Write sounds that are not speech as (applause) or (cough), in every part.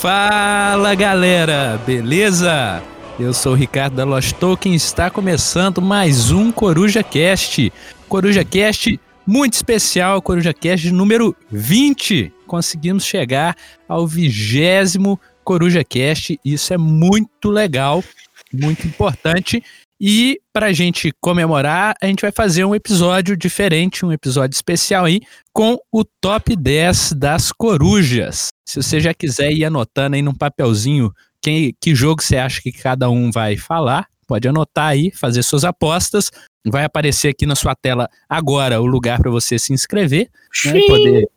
Fala galera, beleza? Eu sou o Ricardo da Lost Token está começando mais um Coruja Cast. Coruja Cast muito especial, Coruja Cast número 20. Conseguimos chegar ao vigésimo Coruja Cast, isso é muito legal, muito importante. E para a gente comemorar, a gente vai fazer um episódio diferente, um episódio especial aí, com o top 10 das corujas. Se você já quiser ir anotando aí num papelzinho quem, que jogo você acha que cada um vai falar, pode anotar aí, fazer suas apostas. Vai aparecer aqui na sua tela agora o lugar para você se inscrever, né, poder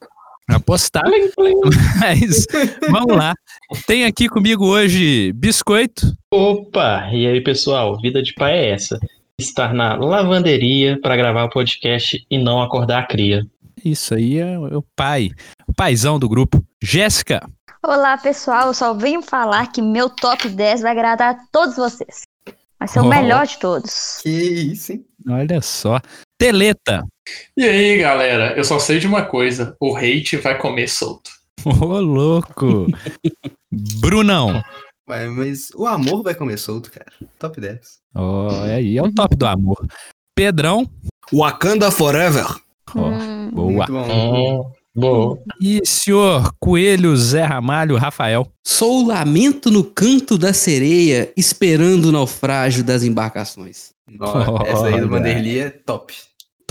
apostar. Mas (laughs) vamos lá. Tem aqui comigo hoje Biscoito. Opa! E aí, pessoal? Vida de pai é essa. Estar na lavanderia para gravar o podcast e não acordar a cria. Isso aí é o pai, o paizão do grupo. Jéssica. Olá, pessoal. Eu só venho falar que meu top 10 vai agradar a todos vocês. Vai ser o Oh. melhor de todos. Que isso, hein? Olha só. Teleta. E aí, galera, eu só sei de uma coisa: o hate vai comer solto. Ô, louco. Brunão. Ué, mas o amor vai comer solto, cara. Top 10. Ó, é aí, é o top do amor. Pedrão. Wakanda Forever. Ó, Hum, boa. Muito bom. Hum, boa. E senhor Coelho Zé Ramalho Rafael. Sou o lamento no canto da sereia, esperando o naufrágio das embarcações. Ó, essa aí do Vanderly é top.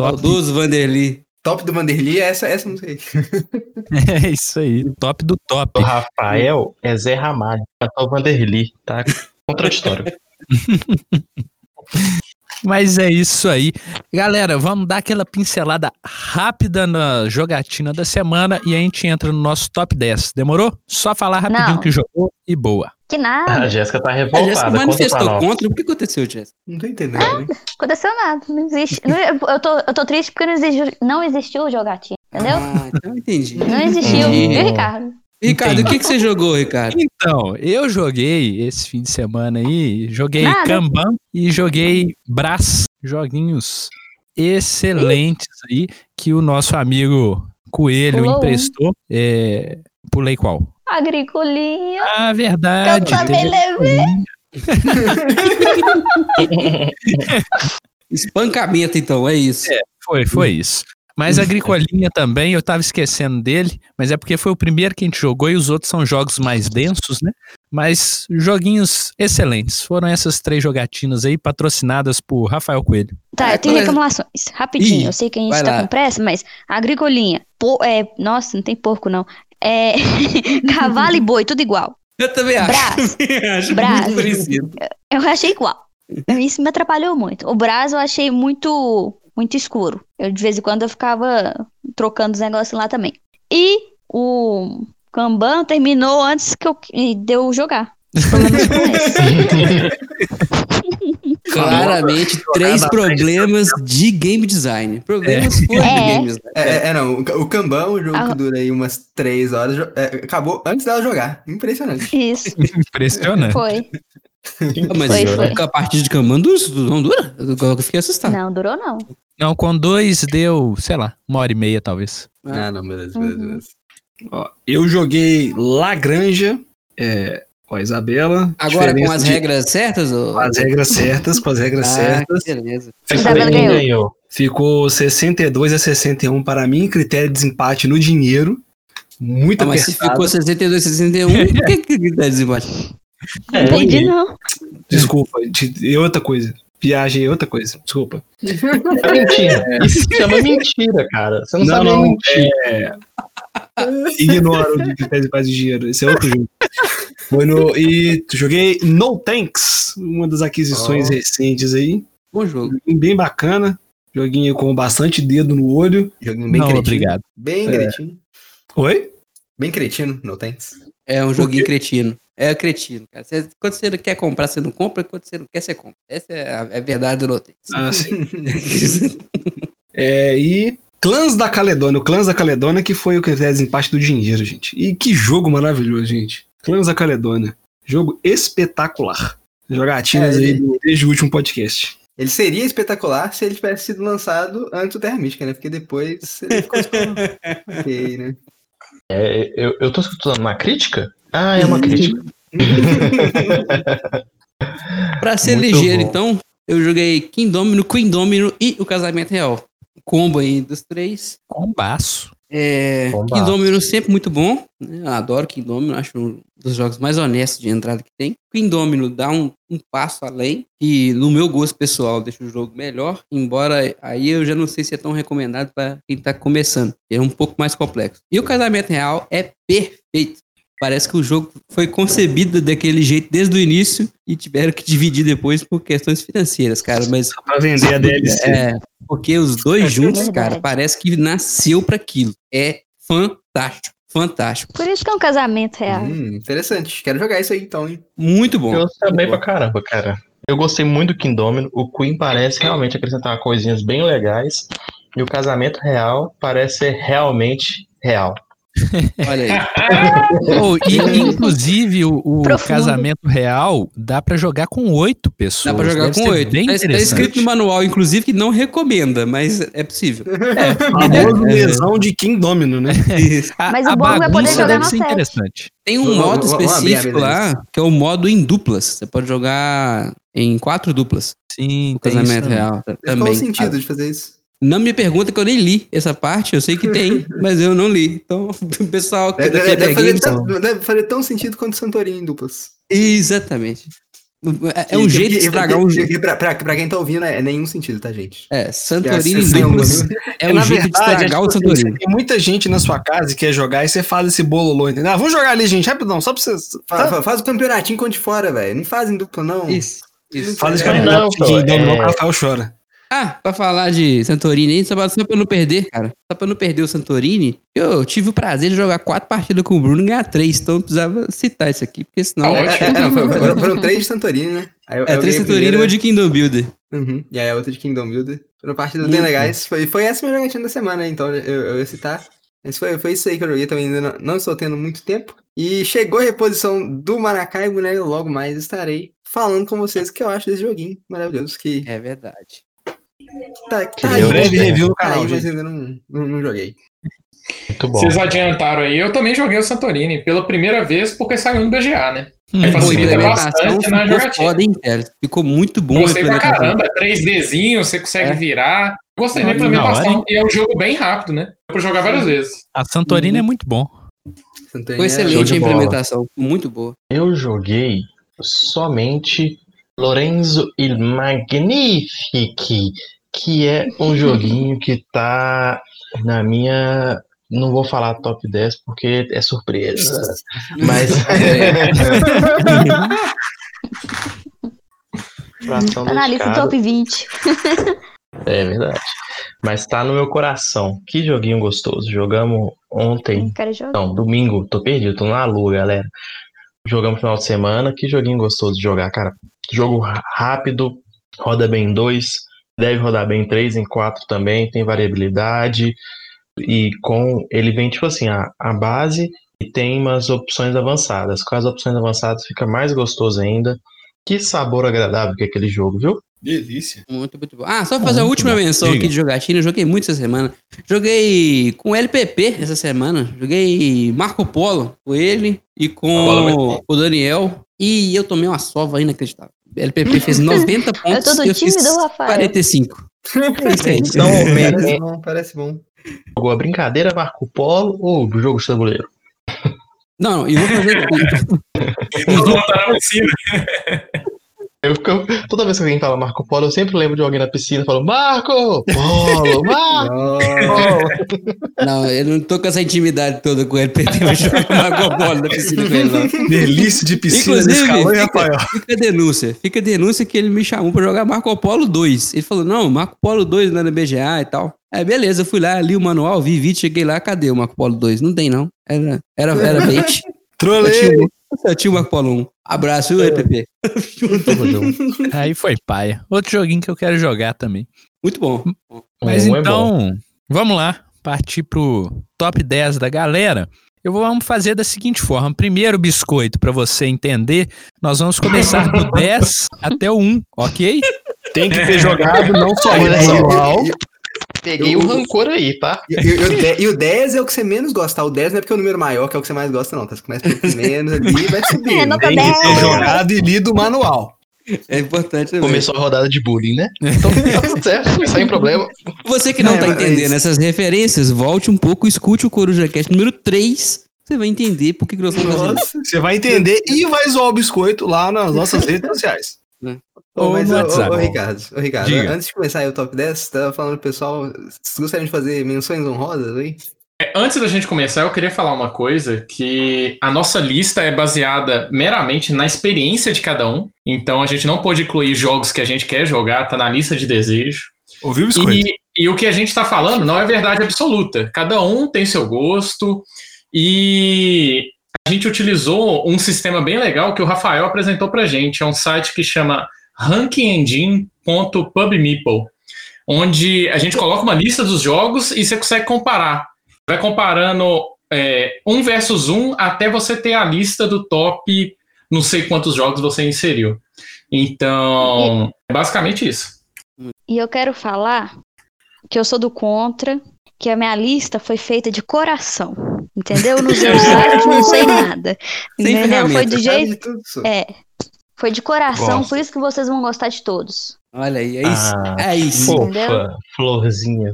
Top. Saudoso Vanderly. Top do Vanderly é essa, essa música aí. (laughs) É isso aí. Top do top. O Rafael é Zé Ramalho. É o Vanderly, tá? Contraditório. (laughs) Mas é isso aí. Galera, vamos dar aquela pincelada rápida na jogatina da semana e a gente entra no nosso top 10. Demorou? Só falar rapidinho Não. que jogou e boa. que A nada. Jéssica tá A Jéssica revoltada. Conta pra manifestou contra. O que aconteceu, Jéssica? Não tô entendendo, hein? Aconteceu nada. Não existe. não- eu, tô, eu tô triste porque não existiu, não existiu jogatinha. Entendeu? Ah, então entendi. Não existiu. Entendi. Viu, Ricardo? Ricardo, o que, que você jogou, Ricardo? Então, eu joguei esse fim de semana aí, joguei Nada. Kanban e joguei Brás, joguinhos excelentes aí que o nosso amigo Coelho Pulou um. emprestou. É, pulei qual? Agricolinha. Ah, Eu verdade. também teve- levei. Espancamento, então, é isso. Foi, foi isso. Mas a Agricolinha também, eu tava esquecendo dele, mas é porque foi o primeiro que a gente jogou e os outros são jogos mais densos, né? Mas joguinhos excelentes. Foram essas três jogatinas aí, patrocinadas por Rafael Coelho. Tá, eu tenho reclamações. Rapidinho. Ih, eu sei que a gente tá lá. com pressa, mas agricolinha. É, nossa, não tem porco, não. É, (laughs) cavalo e boi, tudo igual. Eu também acho. Brás. também acho Brás. muito parecido. Eu achei igual. Isso me atrapalhou muito. O Brás eu achei muito, muito escuro. Eu, de vez em quando, eu ficava trocando os negócios lá também. E o Kanban terminou antes que eu, de eu jogar. (laughs) Claramente, três problemas de game design. Problemas por É. game design. É, é, é, não. O, Kanban, o jogo Ah. que dura aí umas 3 horas, é, acabou antes dela jogar. Impressionante. Isso, Impressionante. foi. Ah, Mas Foi, foi. a partir de Kanban não dura? Eu eu fiquei assustado. Não, durou não. Não, com dois deu, sei lá, uma hora e meia talvez. Ah, não, beleza, beleza, Uhum. beleza. Ó, eu joguei Lagranja é, com a Isabela. Agora com as de- regras certas? Ou... Com as regras certas, com as regras Ah, certas. beleza. Isabela Quem ganhou. ganhou? Ficou 62 a 61 para mim, critério de desempate no dinheiro. Muito Ah, mas se apertado. ficou 62, 61, (laughs) por que que dá desempate? Não É, entendi, não. Desculpa, de- e outra coisa. Viagem é outra coisa, desculpa. É mentira. Isso se chama mentira, cara. Você não, Não, sabe não, nem mentir. É... (laughs) Ignora o de critério de paz de dinheiro. Esse é outro jogo. Foi no, e joguei No Tanks, uma das aquisições Oh. recentes aí. Bom jogo. Bem bacana. Joguinho com bastante dedo no olho. Joguinho bem Não, cretino. obrigado. Bem É. cretino. Oi? Bem cretino, no thanks. É um joguinho cretino. É cretino, cara. Você- quando você quer comprar, você não compra. Quando você não quer, você compra. Essa é a, é a verdade do Notex. Ah, sim. (laughs) É, e Clãs da Caledônia. O Clãs da Caledônia que foi o critério de desempate do dinheiro, gente. E que jogo maravilhoso, gente. Clãs da Caledônia. Jogo espetacular. Jogatinas É, aí do- desde o último podcast. Ele seria espetacular se ele tivesse sido lançado antes do Terra Mística, né? Porque depois ele ficou (laughs) ok, né? É, eu, eu tô escutando uma crítica. Ah, é uma crítica. (laughs) Pra ser Muito ligeiro, bom. então, eu joguei King Domino, Queen Domino e o Casamento Real. Combo aí dos três. Combaço. É, Bombaço. King Domino sempre muito bom. né? Eu adoro King Domino, acho um dos jogos mais honestos de entrada que tem. Queen Domino dá um, um passo além, que no meu gosto pessoal deixa o jogo melhor, embora aí eu já não sei se é tão recomendado para quem tá começando. É um pouco mais complexo. E o Casamento Real é perfeito. Parece que o jogo foi concebido daquele jeito desde o início e tiveram que dividir depois por questões financeiras, cara. Mas Pra vender a DLC. é, porque os dois juntos, verdade. cara, parece que nasceu pra aquilo. É fantástico, fantástico. Por isso que é um casamento real. Hum, interessante. Quero jogar isso aí então, hein? Muito bom. Eu também pra caramba, cara. Eu gostei muito do King Domino. O Queen parece realmente acrescentar coisinhas bem legais. E o casamento real parece ser realmente real. Olha aí. (laughs) Oh, e, inclusive, o, o casamento real dá pra jogar com oito pessoas. Dá pra jogar Deve com oito. Tá, tá escrito no manual, inclusive, que não recomenda, mas é possível. (laughs) Famoso lesão de King Domino, né? A, Mas o a bom vai poder bagunça jogar deve ser interessante. Tem um modo específico lá, que é o modo em duplas. Você pode jogar em quatro duplas. Sim, O casamento também. real tá- Qual também. o sentido de fazer isso? Não me pergunta que eu nem li essa parte, eu sei que tem, (laughs) mas eu não li. Então, (laughs) o pessoal que Deve, deve- fazer tão, deve fazer tão sentido quanto Santorini em duplas. Exatamente. É, é um E- jeito e- de estragar e- um jogo. Pra, pra- pra quem tá ouvindo, é nenhum sentido, tá, gente? É, Santorini Essa em é uma- duplas é um na jeito de verdade, estragar é o assim, Santorini. Tem muita gente na sua casa que quer jogar e você faz esse bololô, entendeu? Ah, vamos jogar ali, gente, rapidão, só pra vocês. Fa- Tá? fa- Faz o campeonatinho com de fora, velho. Não fazem dupla, não. Isso. isso. Faz esse É, campeonato não, de Domino, é- o Rafael chora. Ah, pra falar de Santorini aí, só pra, só pra não perder, cara. Só pra não perder o Santorini, eu tive o prazer de jogar quatro partidas com o Bruno e ganhar três, então eu precisava citar isso aqui, porque senão. É, é, é, não, foram, foram- três de Santorini, né? Eu- É, eu três a Santorini e uma de Kingdom Builder. Uhum. E aí a outra de Kingdom Builder. Foram partidas bem legais. Foi, foi essa minha jogatina da semana, então eu, eu ia citar. Mas foi, foi isso aí que eu joguei também, ainda não, não estou tendo muito tempo. E chegou a reposição do Maracaibo, né? Logo mais estarei falando com vocês o que eu acho desse joguinho maravilhoso. Que É verdade. Tá, tá Em aí, breve né? review no Tá canal, aí, mas ainda não, não, não joguei. Muito bom. Vocês adiantaram aí. Eu também joguei o Santorini pela primeira vez porque saiu no BGA, né? Hum, facilita implementação bastante na ficou jogatina. foda, hein, cara? Ficou muito bom Gostei pra caramba. 3Dzinho, você consegue É. virar. Gostei da implementação. hora, e é um jogo bem rápido, né? Dá pra jogar várias vezes. A Santorini é muito bom. Santorini Ficou é- excelente a bola. implementação. Muito boa. Eu joguei somente Lorenzo il Magnifique, que é um joguinho que tá na minha. Não vou falar top 10 porque é surpresa. Mas. (laughs) (laughs) Coração na lista dedicado. top 20. É verdade. Mas tá no meu coração. Que joguinho gostoso. Jogamos ontem. Não, domingo. Tô perdido, tô na lua, galera. Jogamos no final de semana. Que joguinho gostoso de jogar, cara. Jogo rápido, roda bem em dois, deve rodar bem em três, em quatro também, tem variabilidade. E com ele vem tipo assim, a, a base e tem umas opções avançadas. Com as opções avançadas fica mais gostoso ainda. Que sabor agradável que é aquele jogo, viu? Delícia. Muito, muito bom. Ah, só pra fazer a Muito última bom. menção Diga. aqui de jogatina. Eu joguei muito essa semana. Joguei com LPP essa semana. Joguei Marco Polo com ele e com o Daniel. E eu tomei uma sova inacreditável. LPP fez (laughs) 90 pontos. tô do e eu time fiz do Rafael. 45. É isso. Então, Parece bom, parece bom. jogou a brincadeira Marco Polo ou o jogo de tabuleiro? Não, não, e vou fazer. Mundo tá na piscina. Eu fico, toda vez que alguém fala Marco Polo, eu sempre lembro de alguém na piscina falando Marco Polo, (laughs) Marco Polo. Não, eu não tô com essa intimidade toda com o LPP. Eu jogo Marco Polo na piscina com ele, não. Delícia de piscina Inclusive, nesse calor, hein, fica- Rafael? Fica a denúncia. Fica a denúncia que ele me chamou pra jogar Marco Polo 2. Ele falou, não, Marco Polo 2 não é na BGA e tal. Aí, beleza, eu fui lá, li o manual, vi vídeo, cheguei lá, cadê o Marco Polo 2? Não tem, não. Era, era, era bait. Trolei. Tinha, o- só tinha o Marco Polo 1. Abraço, viu, EPP? Tamo junto. Aí foi paia. Outro joguinho que eu quero jogar também. Muito bom. Mas Um é bom. então, vamos lá. Partir pro top 10 da galera. Eu vou vamos fazer da seguinte forma. Primeiro biscoito, para você entender, nós vamos começar do (laughs) 10 até o 1, ok? Tem que ter jogado não só e- Peguei Eu- o rancor aí, tá? E, e- e o de- e o 10 é o que você menos gosta. O 10 não é porque é o número maior que é o que você mais gosta, não. Tá? Você começa pelo menos ali e (laughs) vai subindo. É, nota Tem que ter 10. jogado e lido o manual. É importante também. Começou a rodada de bullying, né? Então tá tudo (laughs) certo, sem problema. Você que não É, tá mas- entendendo essas referências, volte um pouco, escute o Coruja Cast número 3. Você vai entender por que. Nossa. Você vai entender e vai zoar o biscoito lá nas nossas redes sociais. Ô, Ou mas, no ô, ô, WhatsApp. ô, Ricardo, ô, Ricardo Diga. antes de começar aí o top 10, tava falando pro pessoal, vocês gostariam de fazer menções honrosas aí? É, Antes da gente começar, eu queria falar uma coisa, que a nossa lista é baseada meramente na experiência de cada um. Então a gente não pode incluir jogos que a gente quer jogar, tá na lista de desejo. Ouviu, biscoito? E, e o que a gente tá falando não é verdade absoluta. Cada um tem seu gosto e a gente utilizou um sistema bem legal que o Rafael apresentou pra gente. É um site que chama rankingengine.pubmeeple, onde a gente coloca uma lista dos jogos e você consegue comparar. Vai comparando é, um versus um até você ter a lista do top, não sei quantos jogos você inseriu. Então, é basicamente isso. E eu quero falar que eu sou do contra, que a minha lista foi feita de coração. Entendeu? Eu não usei o site, não sei nada. Sem entendeu? Foi do jeito. É. Foi de coração, Gosto. por isso que vocês vão gostar de todos. Olha aí, é isso. Ah, é isso. Fofa. Florzinha.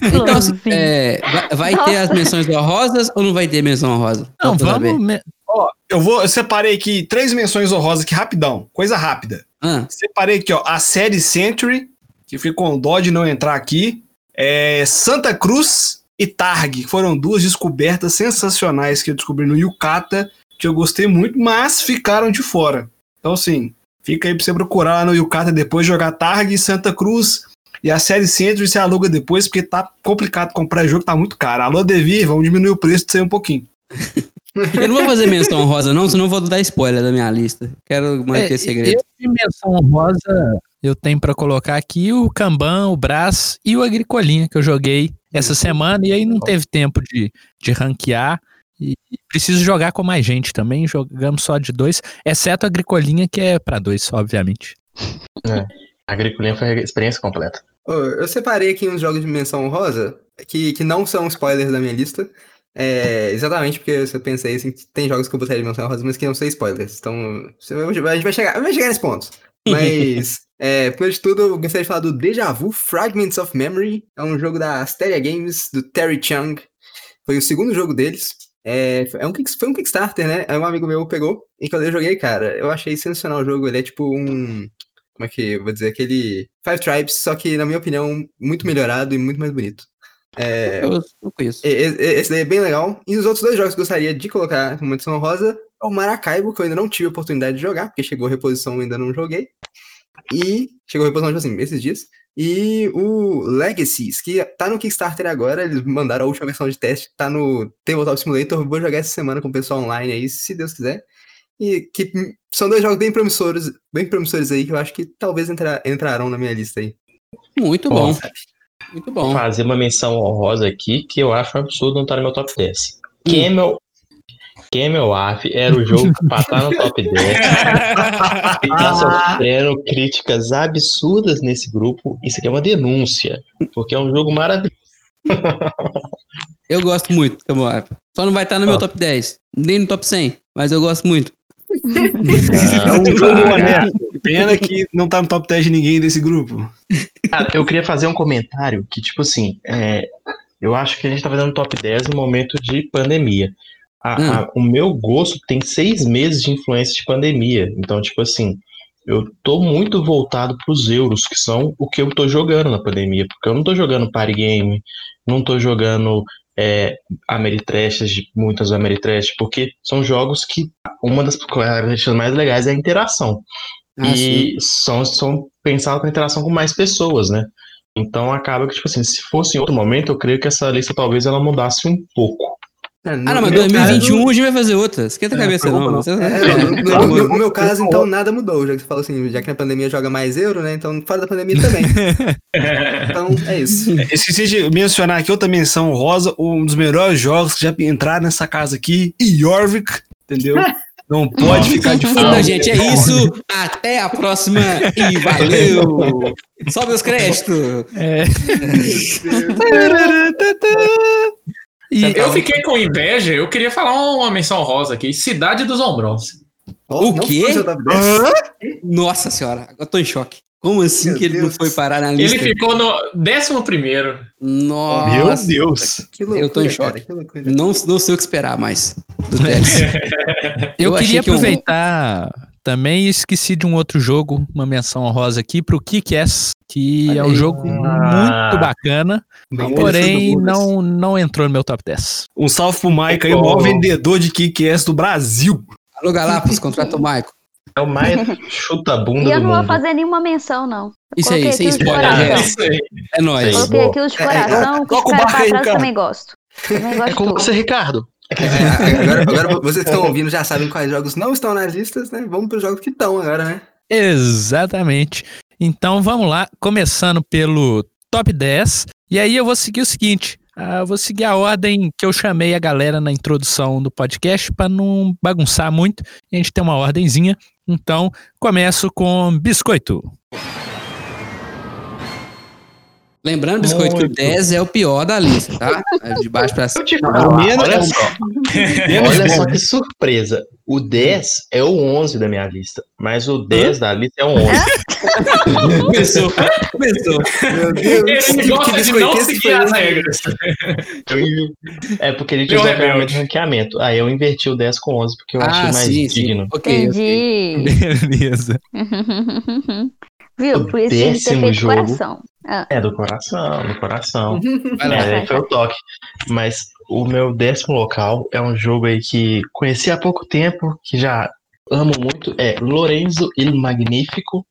Então, assim, é, vai, vai ter as menções honrosas ou não vai ter menção honrosa? Não, vamos. me- Ó, eu vou, eu separei aqui três menções honrosas aqui rapidão, coisa rápida. Ah, Separei aqui, ó, a série Century, que fica com dó de não entrar aqui. É, Santa Cruz e Targ, que foram duas descobertas sensacionais que eu descobri no Yucata, que eu gostei muito, mas ficaram de fora. Então, assim, fica aí pra você procurar lá no Yucata depois, jogar Targ e Santa Cruz. E a série Century você aluga depois, porque tá complicado comprar jogo, tá muito caro. Alô, Devi, vamos diminuir o preço disso aí um pouquinho. (laughs) eu não vou fazer menção honrosa, não, senão eu vou dar spoiler da minha lista. Quero manter É, segredo. Eu de menção honrosa, eu tenho pra colocar aqui o Kanban, o Brás e o Agricolinha que eu joguei essa semana e aí não teve tempo de, de ranquear. E preciso jogar com mais gente também. Jogamos só de dois, exceto a Agricolinha, que é pra dois, obviamente. (laughs) A agricultura foi a experiência completa. Eu separei aqui uns jogos de menção honrosa que, que não são spoilers da minha lista. É, exatamente porque eu pensei assim, que tem jogos que eu botaria de menção honrosa, mas que não são spoilers. Então, a gente vai chegar, vai chegar nesse ponto. (laughs) Mas, é, primeiro de tudo, eu gostaria de falar do Deja Vu Fragments of Memory. É um jogo da Asteria Games, do Terry Chung. Foi o segundo jogo deles. É, foi- é um, foi um Kickstarter, né? Aí um amigo meu pegou e quando eu joguei, cara, eu achei sensacional o jogo. Ele é tipo um. Como é que eu vou dizer? Aquele Five Tribes, só que, na minha opinião, muito melhorado e muito mais bonito. É, Eu não conheço. e- e- Esse daí é bem legal. E os outros dois jogos que eu gostaria de colocar como edição rosa é o Maracaibo, que eu ainda não tive a oportunidade de jogar, porque chegou a reposição eu ainda não joguei. E chegou a reposição, tipo assim, esses dias. E o Legacies, que tá no Kickstarter agora, eles mandaram a última versão de teste, tá no Tabletop Simulator, vou jogar essa semana com o pessoal online aí, se Deus quiser. E que hum, são dois jogos bem promissores, bem promissores aí, que eu acho que talvez entra- entrarão na minha lista aí. Muito bom, muito bom. Fazer uma menção honrosa aqui, que eu acho um absurdo não estar no meu top 10. Camel, Camel Af era o jogo pra estar no top 10. (laughs) E tá sofrendo críticas absurdas nesse grupo. Isso aqui é uma denúncia, porque é um jogo maravilhoso. (laughs) Eu gosto muito, Camoap. Só não vai estar no meu Ó. top 10, nem no top 100, mas eu gosto muito. É um (laughs) jogo honesto. Pena que não tá no top 10 de ninguém desse grupo. Cara, eu queria fazer um comentário que, tipo assim, é, eu acho que a gente tá fazendo top 10 no momento de pandemia. A- Hum. a- o meu gosto tem seis meses de influência de pandemia. Então, tipo assim, eu tô muito voltado pros euros, que são o que eu tô jogando na pandemia. Porque eu não tô jogando party game, não tô jogando é, Ameritrash, muitas Ameritrash, porque são jogos que uma das características mais legais é a interação Ah, sim. e são, são pensados para interação com mais pessoas, né? Então acaba que, tipo assim, se fosse em outro momento, eu creio que essa lista talvez ela mudasse um pouco. É, Ah, não, mas 2021 a gente vai fazer outra. Esquenta a cabeça, não. É, É, (laughs) no, meu caso, então, nada mudou. Já que você falou assim, já que na pandemia joga mais euro, né? Então, fora da pandemia também. (laughs) então, é isso. (laughs) Esqueci de mencionar aqui outra menção rosa, um dos melhores jogos que já entraram nessa casa aqui, Jorvik, entendeu? Não pode ficar de Então, fora. gente, é isso. Até a próxima e valeu! Sobe os créditos! É. E Eu fiquei com inveja, eu queria falar uma menção rosa aqui. Cidade dos Ombrons. Oh, O não quê? foi seu top 10. Nossa senhora, eu tô em choque. Como assim Meu que ele não Deus. foi parar na Ele lista? ficou no 11 primeiro. Nossa, Meu Deus. Que loucura, Eu tô em cara, choque. que loucura. Não, não sei o que esperar mais do (laughs) eu, eu queria que eu- aproveitar também esqueci de um outro jogo, uma menção honrosa aqui pro Kick-Ass, que é um jogo Ah. muito bacana, Bem porém não, não entrou no meu top 10. Um salve pro Mike aí, o maior vendedor de kick-ass do Brasil. Alô, Galápagos, contrata o Maico. É o mais chuta-bunda E eu não vou fazer nenhuma menção, não. Eu Isso aí, sem spoiler, coração. gente. Isso aí. É nóis. Coloquei aqui os de É, é, coração, que o barco pra trás também gosto. Também gosto É de com tudo. você, Ricardo. É, agora, (laughs) agora vocês que estão ouvindo já sabem quais jogos não estão nas listas, né? Vamos para os jogos que estão agora, né? Exatamente. Então vamos lá, começando pelo top 10. E aí eu vou seguir o seguinte: ah, eu vou seguir a ordem que eu chamei a galera na introdução do podcast para não bagunçar muito. A gente tem uma ordenzinha. Então começo com biscoito. Lembrando, Biscoito, que o Muito. 10 é o pior da lista, tá? É de baixo pra cima. Não, menos- olha só. (laughs) Olha só que surpresa. O 10 é o 11 da minha lista, mas o 10 da lista é o 11. (laughs) Começou, começou. Meu Deus, Ele gosta de não seguir as regras. É porque ele rebelde. ferramenta de ranqueamento. Aí eu inverti o 10 com 11 porque eu achei Ah, mais sim, digno. sim. Ok, ok. Entendi. Beleza. (laughs) Viu? O Por isso tinha que ter décimo feito jogo. coração. Ah, É, do coração, do coração. Vai lá. É, foi o toque. Mas o meu décimo local é um jogo aí que conheci há pouco tempo, que já amo muito. É Lorenzo Il Magnífico.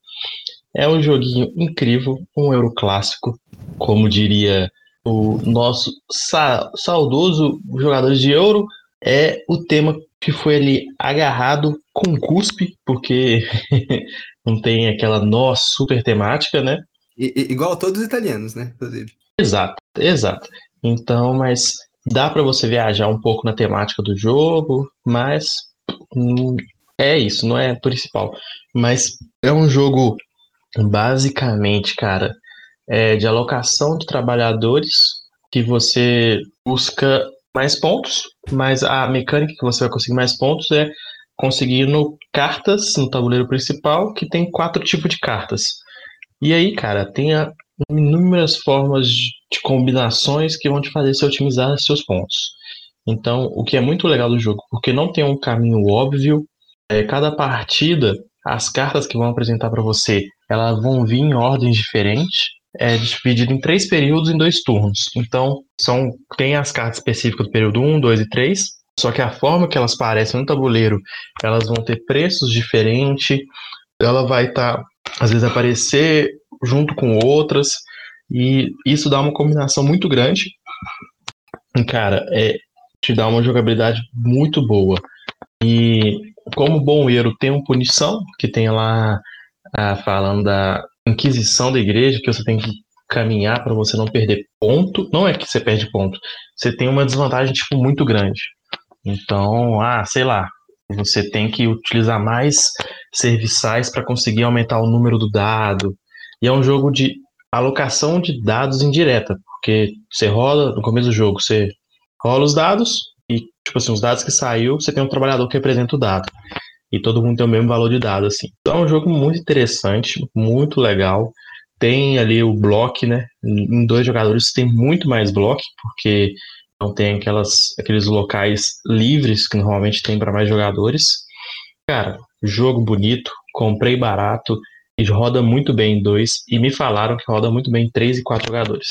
É um joguinho incrível, um euro clássico, como diria o nosso sa- saudoso jogador de euro. É o tema que foi ali agarrado com cuspe, porque (laughs) não tem aquela nó super temática, né? Igual todos os italianos, né? Inclusive. Exato, exato. Então, mas dá pra você viajar um pouco na temática do jogo, mas hum, é isso, não é principal. Mas é um jogo basicamente, cara, é de alocação de trabalhadores que você busca mais pontos, mas a mecânica que você vai conseguir mais pontos é conseguindo cartas no tabuleiro principal, que tem quatro tipos de cartas. E aí, cara, tem inúmeras formas de combinações que vão te fazer se otimizar seus pontos. Então, o que é muito legal do jogo, porque não tem um caminho óbvio, é, cada partida, as cartas que vão apresentar para você, elas vão vir em ordens diferentes, é dividido em três períodos em dois turnos. Então, são tem as cartas específicas do período 1, 2 e 3, só que a forma que elas aparecem no tabuleiro, elas vão ter preços diferentes, ela vai estar, às vezes, aparecer junto com outras, e isso dá uma combinação muito grande. Cara, é, te dá uma jogabilidade muito boa. E como bom euro tem um punição, que tem lá ah, falando da Inquisição da Igreja, que você tem que caminhar para você não perder ponto. Não é que você perde ponto, você tem uma desvantagem tipo muito grande. Então, ah, sei lá, você tem que utilizar mais serviçais para conseguir aumentar o número do dado. E é um jogo de alocação de dados indireta, porque você rola no começo do jogo, você rola os dados e tipo assim, os dados que saiu, você tem um trabalhador que representa o dado. E todo mundo tem o mesmo valor de dado assim. Então é um jogo muito interessante, muito legal. Tem ali o bloco, né? Em dois jogadores tem muito mais bloco, porque não tem aquelas, aqueles locais livres que normalmente tem para mais jogadores. Cara, jogo bonito, comprei barato e roda muito bem em dois. E me falaram que roda muito bem em três e quatro jogadores.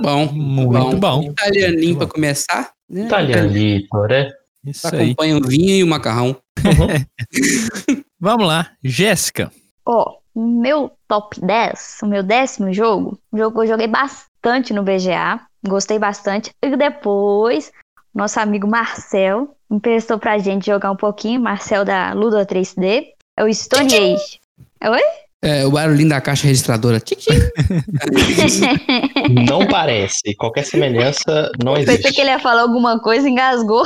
Bom, Muito bom. Italianinho pra começar. Né? Italianito, né? Isso aí. Acompanha o vinho e o macarrão. (laughs) Vamos lá, Jéssica. Ó, o meu top 10, o meu décimo jogo, um jogo que eu joguei bastante no BGA, gostei bastante. E depois, nosso amigo Marcel emprestou pra gente jogar um pouquinho, Marcel da Ludo 3D, é o Stone Age. É, o barulhinho da caixa registradora. Não parece. Qualquer semelhança não Pensei existe. que ele ia falar alguma coisa, engasgou.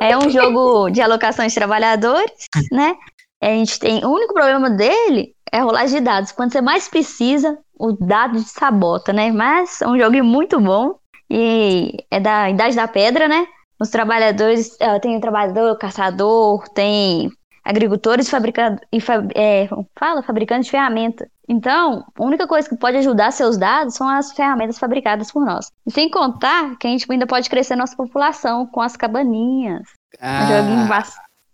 É um jogo de alocação de trabalhadores, né? A gente tem. O único problema dele é a rolagem de dados. Quando você mais precisa, o dado te sabota, né? Mas é um jogo muito bom. E é da Idade da Pedra, né? Os trabalhadores. eh, Tem o trabalhador, o caçador, tem agricultores fabricando, e é, fala, fabricantes de ferramenta. Então, a única coisa que pode ajudar seus dados são as ferramentas fabricadas por nós. E sem contar que a gente ainda pode crescer nossa população com as cabaninhas. Um joguinho Ah,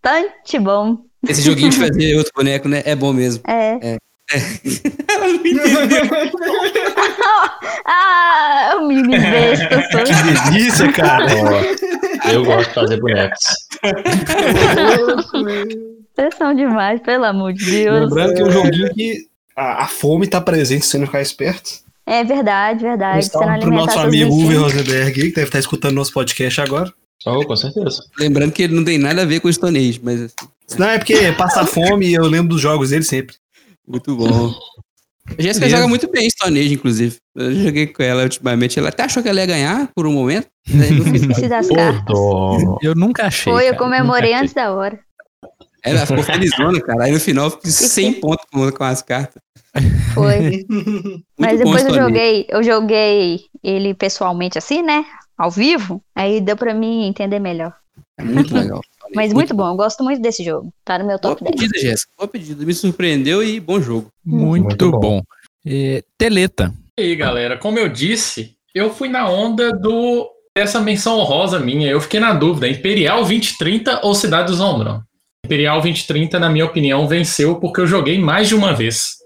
bastante bom. esse joguinho de fazer outro boneco, né? É bom mesmo. É. Ela não entendeu. (laughs) ah, eu me besta, eu sou Que delícia, cara. Ó, eu gosto de fazer bonecos. Vocês são demais, pelo amor de Deus. Lembrando que é um joguinho que a, a fome tá presente se você não ficar esperto. É verdade, verdade. Salve pro alimentar nosso amigo Uwe. Rosenberg que deve estar escutando nosso podcast agora. Oh, com certeza. Lembrando que ele não tem nada a ver com o Stone Age, mas assim, Não, é porque passa fome e eu lembro dos jogos dele sempre. Muito bom. A Jéssica Beleza. joga muito bem Stone Age, inclusive. Eu joguei com ela ultimamente. Ela até achou que ela ia ganhar por um momento. Esqueci das cartas. Eu nunca achei. Foi, eu cara, comemorei antes da hora. ela ficou felizona, cara. Aí no final eu fiz 100 pontos com, as cartas. Foi. (laughs) Mas depois eu joguei, eu joguei ele pessoalmente assim, né? Ao vivo. Aí deu pra mim entender melhor. É muito legal. Mas muito bom, eu gosto muito desse jogo. Tá no meu Boa top 10. pedida, Jéssica. Boa pedida. Me surpreendeu e bom jogo. Muito, Muito bom. bom. É, Teleta. E aí, galera, como eu disse, eu fui na onda do dessa menção honrosa minha. Eu fiquei na dúvida: Imperial 2030 ou Cidade dos Ombros? Imperial 2030, na minha opinião, venceu porque eu joguei mais de uma vez.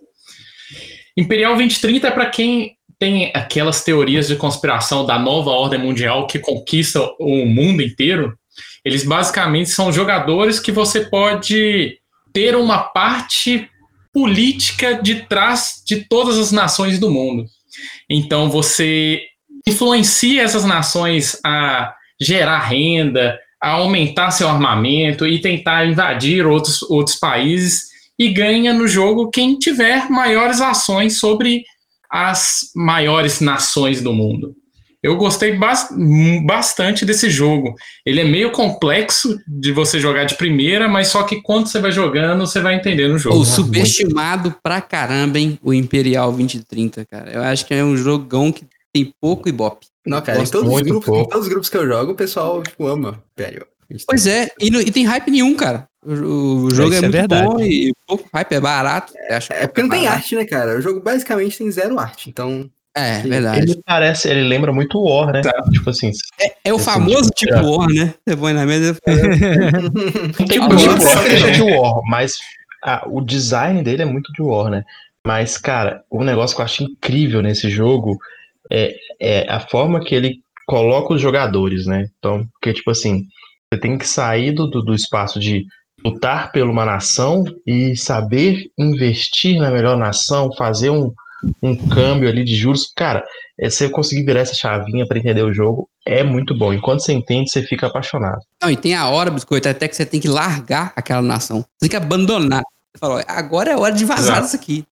Imperial 2030 é para quem tem aquelas teorias de conspiração da nova ordem mundial que conquista o mundo inteiro. Eles basicamente são jogadores que você pode ter uma parte política de trás de todas as nações do mundo. Então você influencia essas nações a gerar renda, a aumentar seu armamento e tentar invadir outros, outros países e ganha no jogo quem tiver maiores ações sobre as maiores nações do mundo. Eu gostei bas- bastante desse jogo. Ele é meio complexo de você jogar de primeira, mas só que quando você vai jogando, você vai entendendo o jogo. Ou subestimado pra caramba, hein? O Imperial 2030, cara. Eu acho que é um jogão que tem pouco ibope. Não, cara, em todos, grupos, em todos os grupos que eu jogo, o pessoal, tipo, ama. Velho. Pois é, e, não- e tem hype nenhum, cara. O, o jogo é, Isso é muito verdade. bom e pouco hype, é barato. Acha É porque não tem arte, né, cara? O jogo basicamente tem zero arte. Então, É, verdade. Ele parece, ele lembra muito o War, né? Tipo assim, É, é o famoso tipo tipo War, né? Você põe na mesa. (laughs) Tipo War. tipo War de War, mas ah, o design dele é muito de War, né? Mas, cara, o negócio que eu acho incrível nesse jogo é, é a forma que ele coloca os jogadores, né? Então, porque, tipo assim, você tem que sair do, do, do espaço de lutar por uma nação e saber investir na melhor nação, fazer um, um câmbio ali de juros. Cara, é, você conseguir virar essa chavinha pra entender o jogo é muito bom. Enquanto você entende, você fica apaixonado. Não, e tem a hora, biscoito, até que você tem que largar aquela nação. Você tem que abandonar. Você fala, agora é hora de vazar Exato. disso aqui.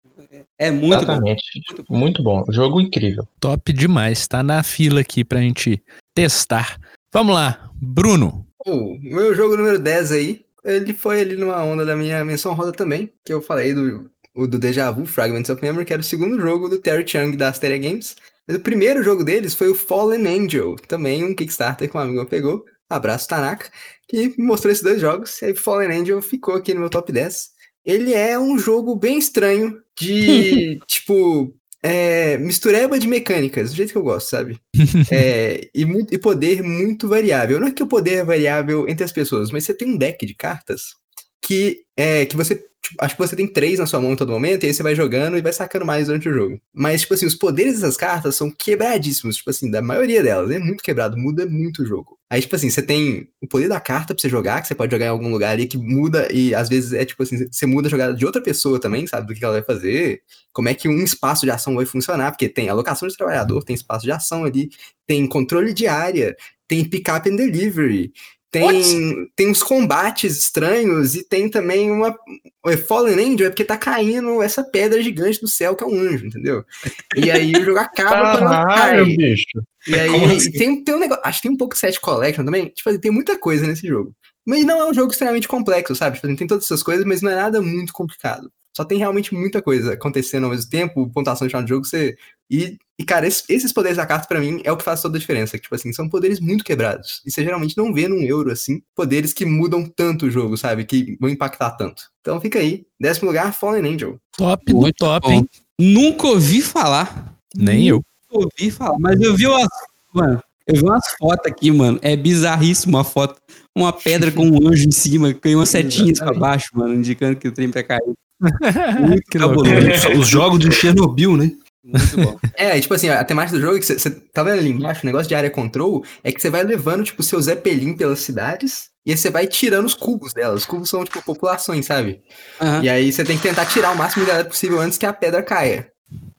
É muito bom. Exatamente. Muito bom. Jogo incrível. Top demais. Tá na fila aqui pra gente testar. Vamos lá, Bruno. o meu jogo número 10 aí, ele foi ali numa onda da minha menção roda também, que eu falei do, o do Deja Vu, Fragments of Memory, que era o segundo jogo do Terry Chung da Asteria Games. Mas o primeiro jogo deles foi o Fallen Angel, também um Kickstarter que um amigo pegou. Abraço, Tanaka, que mostrou esses dois jogos. E aí Fallen Angel ficou aqui no meu top 10. Ele é um jogo bem estranho de, (laughs) tipo, é, mistureba de mecânicas, do jeito que eu gosto, sabe? (laughs) É, e, e poder muito variável. Não é que o poder é variável entre as pessoas, mas você tem um deck de cartas que é que você. Tipo, acho que você tem três na sua mão em todo momento, e aí você vai jogando e vai sacando mais durante o jogo. Mas, tipo assim, os poderes dessas cartas são quebradíssimos, tipo assim, da maioria delas. É muito quebrado, muda muito o jogo. Aí, tipo assim, você tem o poder da carta pra você jogar, que você pode jogar em algum lugar ali que muda, e às vezes é tipo assim, você muda a jogada de outra pessoa também, sabe? Do que ela vai fazer, como é que um espaço de ação vai funcionar, porque tem alocação de trabalhador, tem espaço de ação ali, tem controle de área, tem pick up and delivery, tem, tem uns combates estranhos e tem também uma. é, Fallen Angel é porque tá caindo essa pedra gigante do céu que é um anjo, entendeu? E aí o jogo acaba quando ela cai. bicho. E aí assim? tem, tem um negócio. Acho que tem um pouco de set collection também. Tipo, assim, tem muita coisa nesse jogo. Mas não é um jogo extremamente complexo, sabe? Tipo, assim, tem todas essas coisas, mas não é nada muito complicado. Só tem realmente muita coisa acontecendo ao mesmo tempo, pontuação de final de jogo, você. E, e cara, esse- esses poderes da carta, pra mim, é o que faz toda a diferença. Tipo assim, são poderes muito quebrados. E você geralmente não vê num euro, assim, poderes que mudam tanto o jogo, sabe? Que vão impactar tanto. Então fica aí. Décimo lugar, Fallen Angel. Top do Muito top, bom. hein? Nunca ouvi falar. Nem eu. Nunca ouvi falar. Mas eu vi umas. Mano, eu vi umas fotos aqui, mano. É bizarríssimo uma foto. Uma pedra com um anjo em cima, com umas setinhas pra baixo, mano, indicando que o trem vai cair. (laughs) Muito Que cabuloso. Os jogos de Chernobyl, né? Muito bom. (laughs) É, tipo assim, a temática do jogo é que você, tá vendo ali embaixo, o negócio de área control é que você vai levando, tipo, o seu Zeppelin pelas cidades e aí você vai tirando os cubos delas. Os cubos são, tipo, populações, sabe? Aham. E aí você tem que tentar tirar o máximo de galera possível antes que a pedra caia.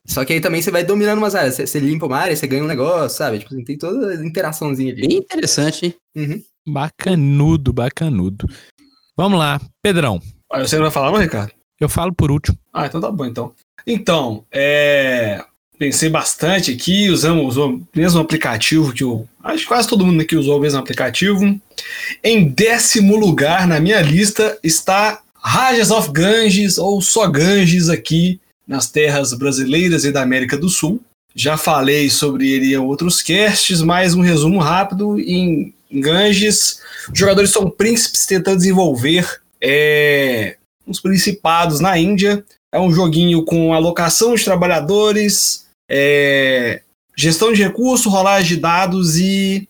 Só que aí também você vai dominando umas áreas. Você, você limpa uma área, você ganha um negócio, sabe? Tipo, assim, tem toda a interaçãozinha ali. Bem interessante, hein? Uhum. Bacanudo, bacanudo. Vamos lá, Pedrão. Você não vai falar, não, Ricardo? Eu falo por último. Ah, então tá bom, então. Então, é... Pensei bastante aqui, usamos o mesmo aplicativo que o. Acho que quase todo mundo aqui usou o mesmo aplicativo. Em décimo lugar na minha lista está Rajas of Ganges, ou só Ganges aqui nas terras brasileiras e da América do Sul. Já falei sobre ele em outros casts, mas um resumo rápido. Em Ganges, os jogadores são príncipes tentando desenvolver é, uns principados na Índia. É um joguinho com alocação de trabalhadores, é, gestão de recursos, rolagem de dados e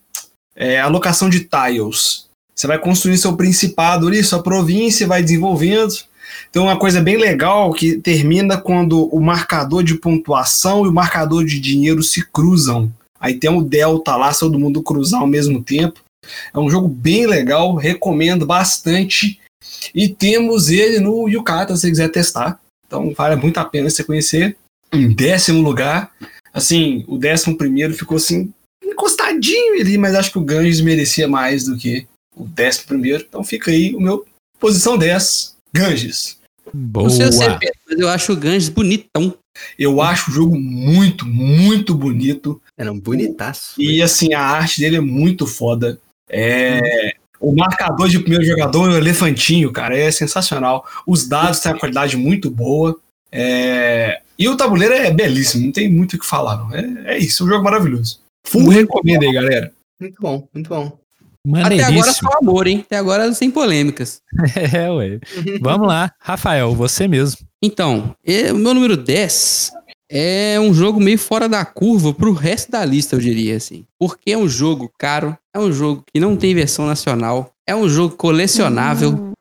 é, alocação de tiles. Você vai construir seu principado ali, sua província, vai desenvolvendo. Então, uma coisa bem legal que termina quando o marcador de pontuação e o marcador de dinheiro se cruzam. Aí tem um delta lá, se todo mundo cruzar ao mesmo tempo. É um jogo bem legal, recomendo bastante. E temos ele no Yukata, se você quiser testar. Então vale muito a pena você conhecer. Em décimo lugar, assim, o décimo primeiro ficou assim, encostadinho ali, mas acho que o Ganges merecia mais do que o décimo primeiro. Então fica aí o meu posição 10, Ganges. Boa. Não sei você, Pedro, mas eu acho o Ganges bonitão. Eu acho o jogo muito, muito bonito. Era um bonitaço. E assim, a arte dele é muito foda. É, o marcador de primeiro jogador é o elefantinho, cara, é sensacional. Os dados têm uma qualidade muito boa. É, e o tabuleiro é belíssimo, não tem muito o que falar. Não. É, é isso, um jogo maravilhoso. Full recomendo aí, galera. Muito bom, muito bom. Até agora só amor, hein? Até agora sem polêmicas. (laughs) É, ué. (laughs) Vamos lá, Rafael, você mesmo. Então, o meu número 10 é um jogo meio fora da curva pro resto da lista, eu diria assim. Porque é um jogo caro, é um jogo que não tem versão nacional, é um jogo colecionável,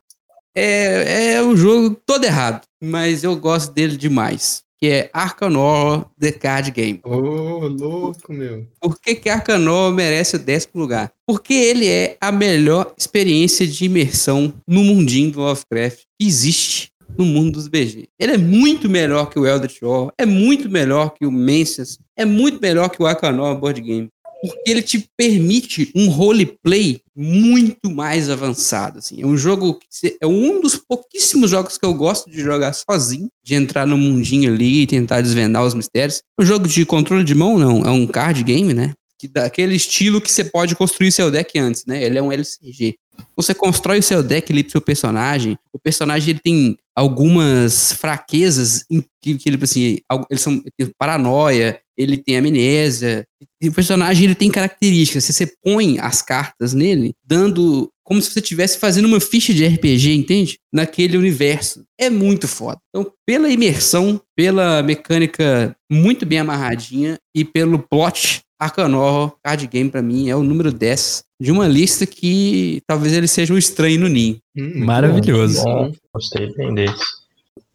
é, é um jogo todo errado, mas eu gosto dele demais. Que é Arkham Horror The Card Game. Ô, louco, meu. Por que, que Arcanor merece o décimo lugar? Porque ele é a melhor experiência de imersão no mundinho do Lovecraft que existe no mundo dos BG. Ele é muito melhor que o Eldritch Horror, é muito melhor que o Mencius, é muito melhor que o Arcanor Board Game. Porque ele te permite um roleplay muito mais avançado. Assim. É um jogo que é um dos pouquíssimos jogos que eu gosto de jogar sozinho, de entrar no mundinho ali e tentar desvendar os mistérios. Um jogo de controle de mão, não, é um card game, né? Que dá aquele estilo que você pode construir seu deck antes, né? Ele é um LCG. Você constrói o seu deck ali pro seu personagem. O personagem ele tem algumas fraquezas que, que ele assim, eles são ele paranoia, ele tem amnésia. E o personagem ele tem características. Se você põe as cartas nele, dando como se você estivesse fazendo uma ficha de RPG, entende? Naquele universo. É muito foda. Então, pela imersão, pela mecânica muito bem amarradinha e pelo plot, Arkham Horror Card Game pra mim é o número 10 de uma lista que talvez ele seja um estranho no ninho. Hum, Maravilhoso. bom. Gostei bem desse.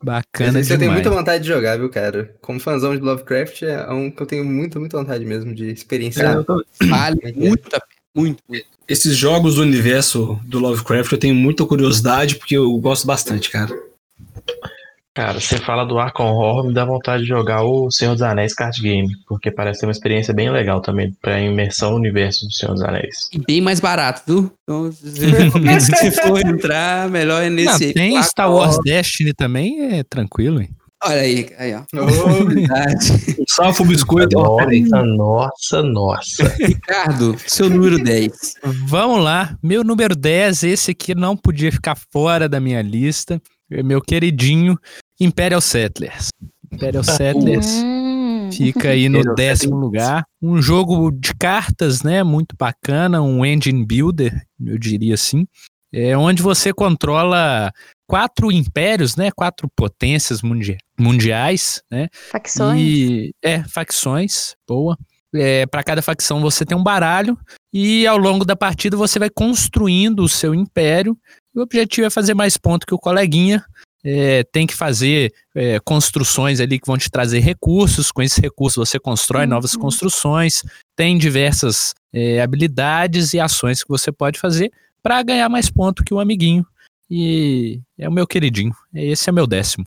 Bacana Esse eu tenho demais. muita vontade de jogar, viu, cara? Como fãzão de Lovecraft, é um que eu tenho muita, muita vontade mesmo de experienciar. Vale É é. muito a pena. Muito, muito. Esses jogos do universo do Lovecraft eu tenho muita curiosidade porque eu gosto bastante, cara. Cara, você fala do Arkham Horror, me dá vontade de jogar o Senhor dos Anéis Card Game, porque parece ter uma experiência bem legal também pra imersão no universo do Senhor dos Anéis. E bem mais barato, viu? Então, se (laughs) (laughs) for entrar, melhor é Não, nesse aí. tem Placa, Star. Wars Destiny também, é tranquilo, hein? Olha aí, aí, ó. Verdade. Salve (laughs) o biscoito. Nossa, nossa, nossa. Ricardo, seu número 10. Vamos lá, meu número 10, esse aqui não podia ficar fora da minha lista. É Meu queridinho Imperial Settlers. Imperial Settlers Hum. fica aí no décimo lugar. Um jogo de cartas, né? Muito bacana, um engine builder, eu diria assim. É onde você controla quatro impérios, né? Quatro potências mundi- mundiais, né? Facções. E, é, facções, boa. É, para cada facção você tem um baralho e ao longo da partida você vai construindo o seu império. E o objetivo é fazer mais ponto que o coleguinha. É, tem que fazer é, construções ali que vão te trazer recursos. Com esses recursos você constrói novas Uhum. construções. Tem diversas é, habilidades e ações que você pode fazer para ganhar mais ponto que o amiguinho. E é o meu queridinho. Esse é meu décimo.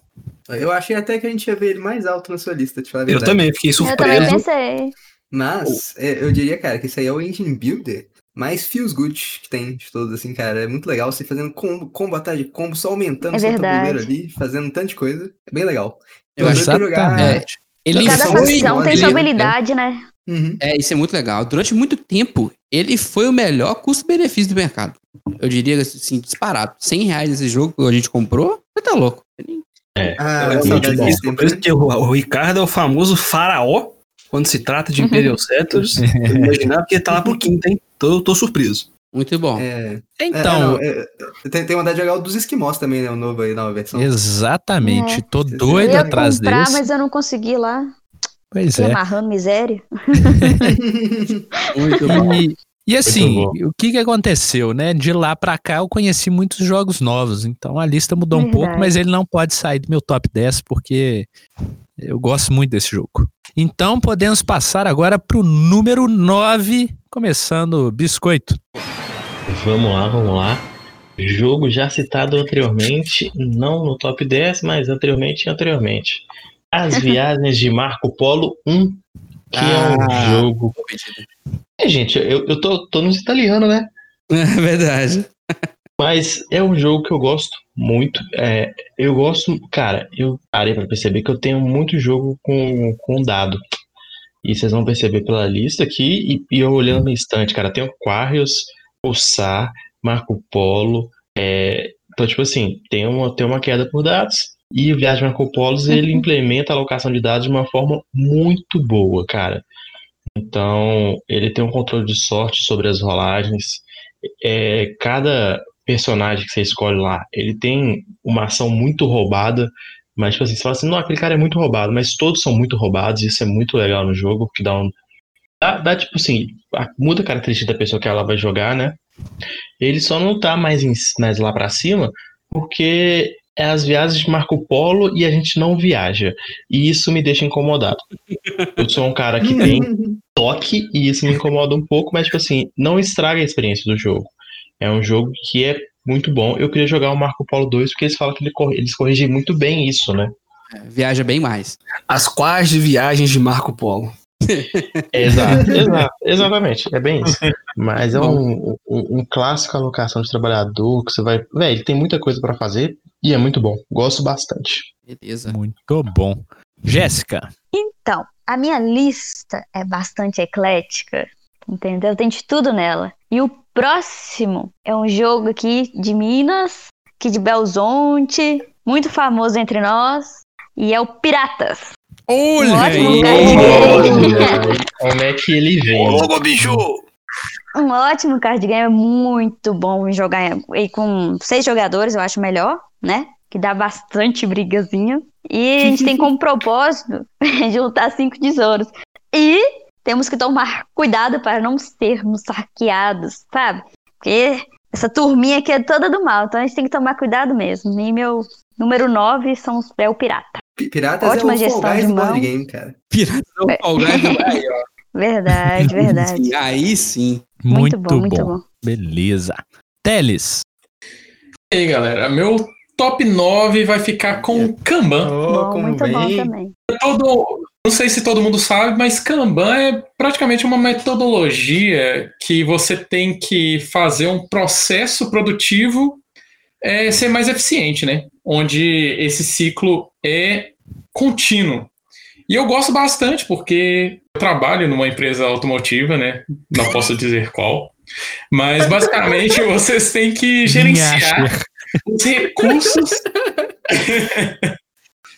Eu achei até que a gente ia ver ele mais alto na sua lista, te falar a Eu também fiquei Eu também surpreso. pensei. Mas, é, eu diria, cara, que isso aí é o engine builder mais feels good que tem de todos, assim, cara. É muito legal você fazendo combo, combo atrás de combo, só aumentando É o seu tabuleiro ali, fazendo um tanto de coisa. É bem legal. Eu acho pra jogar- Exatamente. Ele cada foi- facção tem sua habilidade, né? Uhum. É, isso é muito legal. Durante muito tempo, ele foi o melhor custo-benefício do mercado. Eu diria assim, disparado. 100 reais esse jogo que a gente comprou, você tá louco. Ah, é tempo, surpreso né? que o, o Ricardo é o famoso faraó quando se trata de Imperial Settlers. Eu (laughs) imaginava que ele tá lá pro quinto, hein? Tô, tô surpreso. Muito bom. É, é, Então, não, é, é, tem, tem vontade de jogar o dos esquimós também, né? O novo aí, nova versão. Exatamente. É. Tô doido ia atrás comprar, desse. mas eu não consegui lá. Pois Fiquei é. amarrando miséria. (laughs) Muito bom. E, e assim, o que que aconteceu, né? De lá pra cá eu conheci muitos jogos novos, então a lista mudou um Verdade. pouco, mas ele não pode sair do meu top 10 porque eu gosto muito desse jogo. Então podemos passar agora pro número 9, começando Biscoito. Vamos lá, vamos lá. Jogo já citado anteriormente, não no top 10, mas anteriormente e anteriormente. As (laughs) Viagens de Marco Polo 1, que é Ah. um jogo. É, gente, eu, eu tô, tô nos italianos, né? (laughs) É verdade. Mas é um jogo que eu gosto muito. É, eu gosto, cara, eu parei pra perceber que eu tenho muito jogo com, com dado. E vocês vão perceber pela lista aqui, e, e eu olhando no instante, cara, tem o Quarrios, Pulsar, Marco Polo. é, então, tipo assim, tem uma, tem uma queda por dados. E o Viagem Marco Polo, (laughs) ele implementa a alocação de dados de uma forma muito boa, cara. Então, ele tem um controle de sorte sobre as rolagens. É, cada personagem que você escolhe lá, ele tem uma ação muito roubada, mas tipo assim, você fala assim, não, aquele cara é muito roubado, mas todos são muito roubados, isso é muito legal no jogo, que dá um. Dá, dá, tipo assim, a- muda a característica da pessoa que ela vai jogar, né? Ele só não tá mais, em- mais lá pra cima, porque é as viagens de Marco Polo e a gente não viaja. E isso me deixa incomodado. Eu sou um cara que tem (laughs) toque e isso me incomoda um pouco, mas tipo assim, não estraga a experiência do jogo. É um jogo que é muito bom. Eu queria jogar o Marco Polo 2 porque eles falam que ele corri- eles corrigem muito bem isso, né? É, Viaja bem mais. As quais de viagens de Marco Polo. Exato, (laughs) exato, exatamente, é bem isso. Mas é um, um, um clássico alocação de trabalhador que você vai. Ele tem muita coisa pra fazer e é muito bom. Gosto bastante. Beleza. Muito bom. Jéssica. Então, a minha lista é bastante eclética, entendeu? Tem de tudo nela. E o próximo é um jogo aqui de Minas, aqui de Belzonte, muito famoso entre nós, e é o Piratas. Olha Um ótimo aí. lugar de game. Olha, como é que ele vem? Ô, bicho! Um ótimo card game, é muito bom em jogar e com seis jogadores, eu acho melhor, né? Que dá bastante brigazinha. E a gente tem como propósito (laughs) juntar cinco tesouros. E temos que tomar (laughs) cuidado para não sermos saqueados, sabe? Porque essa turminha aqui é toda do mal, então a gente tem que tomar cuidado mesmo. E meu número 9 são os, é o pirata. Pi- Piratas Ótima é o Fall gestão Guys de do mão. game, cara. Pirata do Fall Guys. (laughs) Aí, ó. Verdade, verdade. Aí sim. Muito, bom, muito bom. Beleza. Teles. E aí, galera, meu top 9 vai ficar com Kanban. Oh, bom, como muito bom bem. também. Todo, não sei se todo mundo sabe, mas Kanban é praticamente uma metodologia que você tem que fazer um processo produtivo é, ser mais eficiente, né? Onde esse ciclo é contínuo. E eu gosto bastante porque eu trabalho numa empresa automotiva, né? Não posso dizer qual. Mas basicamente (laughs) vocês têm que gerenciar os recursos. (laughs)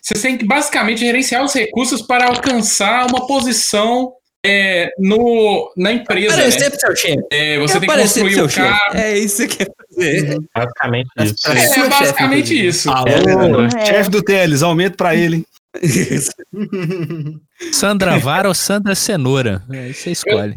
Vocês têm que basicamente gerenciar os recursos para alcançar uma posição é, no, na empresa. Né? Pro seu chefe. É, você tem que construir seu o carro. É isso que quer fazer. Basicamente isso. É, sua basicamente chefe, isso. Alô, É. chefe do Teles, aumento pra ele. Sandra Vara ou Sandra Cenoura? Aí você escolhe.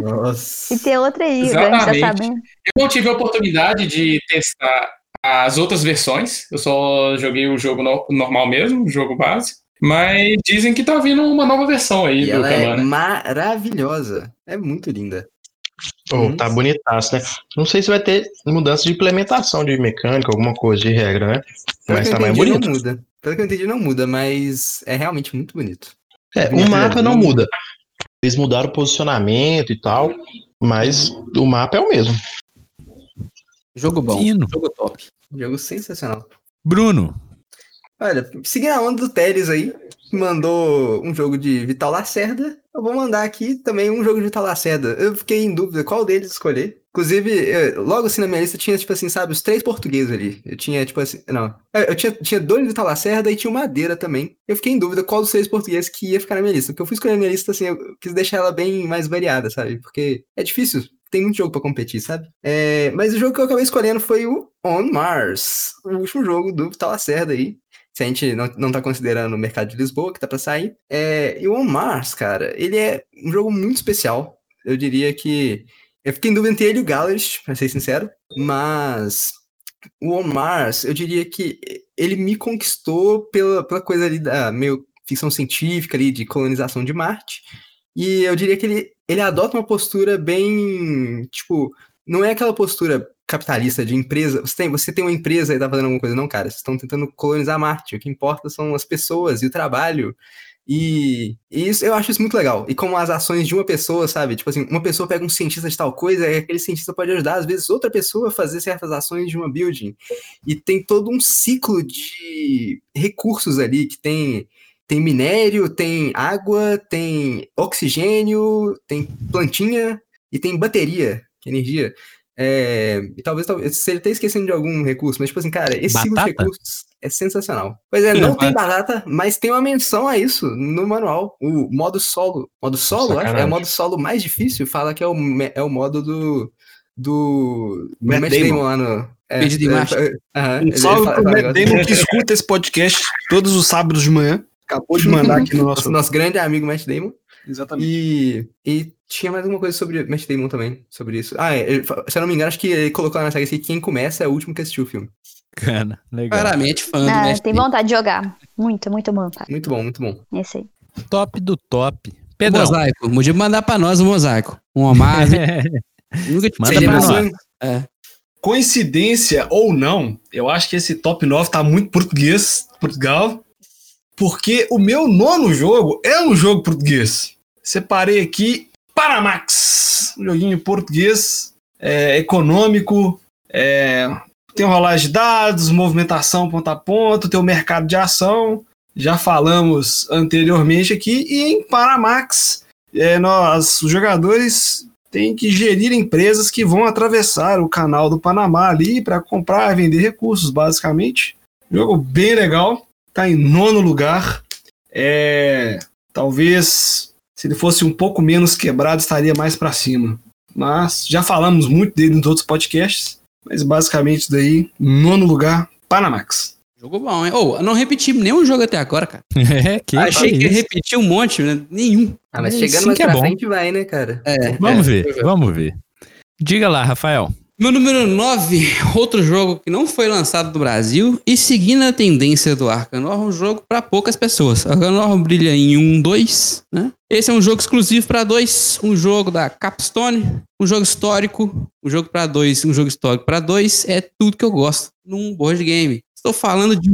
Nossa. E tem outra aí, tá Exatamente. sabendo. Eu não tive a oportunidade de testar as outras versões. Eu só joguei o jogo no- normal mesmo, o jogo base. Mas dizem que tá vindo uma nova versão aí E do ela é Kanban. né? maravilhosa. É muito linda. Oh, tá bonitaço, né? Não sei se vai ter mudança de implementação de mecânica, alguma coisa de regra, né? Pelo Mas tá mais bonito. não muda. Pelo que eu entendi, não muda, mas é realmente muito bonito. É, o mapa não muda. Eles mudaram o posicionamento e tal, mas o mapa é o mesmo. Jogo bom. Fino. Jogo top. Jogo sensacional. Bruno. Olha, seguindo a onda do Teles aí, que mandou um jogo de Vital Lacerda, eu vou mandar aqui também um jogo de Vital Lacerda. Eu fiquei em dúvida qual deles escolher. Inclusive, eu- logo assim na minha lista tinha, tipo assim, sabe, os três portugueses ali. Eu tinha, tipo assim, não. Eu eu tinha, tinha dois de Vital Lacerda e tinha o Madeira também. Eu fiquei em dúvida qual dos três portugueses que ia ficar na minha lista. Porque eu fui escolher a minha lista, assim, eu quis deixar ela bem mais variada, sabe? Porque é difícil. Tem muito jogo pra competir, sabe? É, mas o jogo que eu acabei escolhendo foi o On Mars, o último jogo do Vital Lacerda aí se a gente não, não tá considerando o mercado de Lisboa, que tá pra sair. É, e o On Mars, cara, ele é um jogo muito especial. Eu diria que. Eu fiquei em dúvida entre ele e o Gallagher, pra ser sincero, mas o On Mars, eu diria que ele me conquistou pela, pela coisa ali da meio ficção científica ali, de colonização de Marte. E eu diria que ele, ele adota uma postura bem. Tipo, não é aquela postura capitalista de empresa. Você tem, você tem uma empresa e tá fazendo alguma coisa. Não, cara. Vocês estão tentando colonizar Marte. O que importa são as pessoas e o trabalho. E, e isso eu acho isso muito legal. E como as ações de uma pessoa, sabe? Tipo assim, uma pessoa pega um cientista de tal coisa, e aquele cientista pode ajudar, às vezes, outra pessoa a fazer certas ações de uma building. E tem todo um ciclo de recursos ali que tem. Tem minério, tem água, tem oxigênio, tem plantinha e tem bateria, que é energia. É, e talvez, talvez você esteja esquecendo de algum recurso, mas tipo assim, cara, esse ciclo de Batata? recursos é sensacional. Pois é, não tem batata, mas tem uma menção a isso no manual. O modo solo. Modo solo, acho, é o modo solo mais difícil, fala que é o, é o modo do. Do. Matt Matt Damon. Damon lá no. É, de é, é, aham, Um ele- ele salve pro Matt Damon que escuta esse podcast todos os sábados de manhã. Acabou de (laughs) mandar aqui no nosso, nosso. grande amigo Matt Damon. Exatamente. E, e tinha mais alguma coisa sobre Matt Damon também, sobre isso. Ah, é, se eu não me engano, acho que ele colocou lá na saga assim, quem começa é o último que assistiu o filme. Cana, legal. Claramente fã do Ah, Mestre tem vontade de jogar. Muito, muito vontade. Muito bom, muito bom. Esse aí. Top do top. Pedrão. Mosaico. Podia mandar pra nós o mosaico. Um Omar. (laughs) Nunca te Manda pra nós. É. Coincidência ou não, eu acho que esse top 9 tá muito português, Portugal, porque o meu nono jogo é um jogo português. Separei aqui Panamax, um joguinho português, é, econômico, é, tem rolagem de dados, movimentação ponto a ponto, tem o mercado de ação, já falamos anteriormente aqui, e em Panamax, é, nós, os jogadores tem que gerir empresas que vão atravessar o canal do Panamá ali para comprar e vender recursos, basicamente. Jogo bem legal, tá em nono lugar. É, talvez se ele fosse um pouco menos quebrado estaria mais para cima. Mas já falamos muito dele nos outros podcasts, mas basicamente isso daí, nono lugar, Panamax. Jogo bom, hein? Ô, não repeti nenhum jogo até agora, cara. (laughs) É, que Achei que isso. ia repetir um monte, né? Nenhum. Ah, mas É, chegando mais que é pra bom. frente vai, né, cara? É. Vamos é. ver, vamos ver. Diga lá, Rafael. Meu número 9, (laughs) outro jogo que não foi lançado no Brasil e seguindo a tendência do Arcanor, um jogo para poucas pessoas. Arcanor brilha em 1, 2, né? Esse é um jogo exclusivo para dois, um jogo da Capstone, um jogo histórico, um jogo para dois, um jogo histórico para dois, é tudo que eu gosto num board game. Estou falando de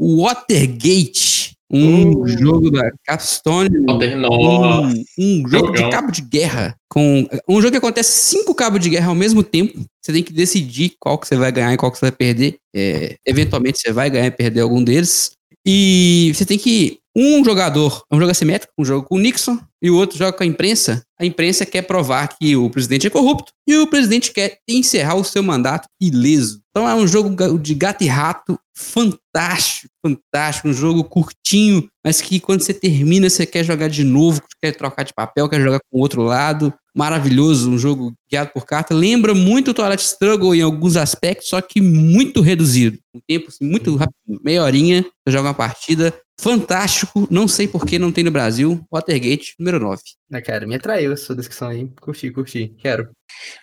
Watergate, um Uh. jogo da Capstone, um, um jogo de Jogão. cabo de guerra. Com, um jogo que acontece cinco cabos de guerra ao mesmo tempo. Você tem que decidir qual que você vai ganhar e qual que você vai perder. É, eventualmente você vai ganhar e perder algum deles. E você tem que. Um jogador, um jogo assimétrico, um jogo com o Nixon, e o outro joga com a imprensa. A imprensa quer provar que o presidente é corrupto e o presidente quer encerrar o seu mandato ileso. Então é um jogo de gato e rato fantástico, fantástico. Um jogo curtinho, mas que quando você termina, você quer jogar de novo, quer trocar de papel, quer jogar com o outro lado. Maravilhoso, um jogo guiado por carta. Lembra muito o Twilight Struggle em alguns aspectos, só que muito reduzido. Um tempo assim, muito rápido, meia horinha, você joga uma partida. Fantástico, não sei por que não tem no Brasil. Watergate, número 9. Ah, cara, me atraiu a sua descrição aí. Curti, curti. Quero.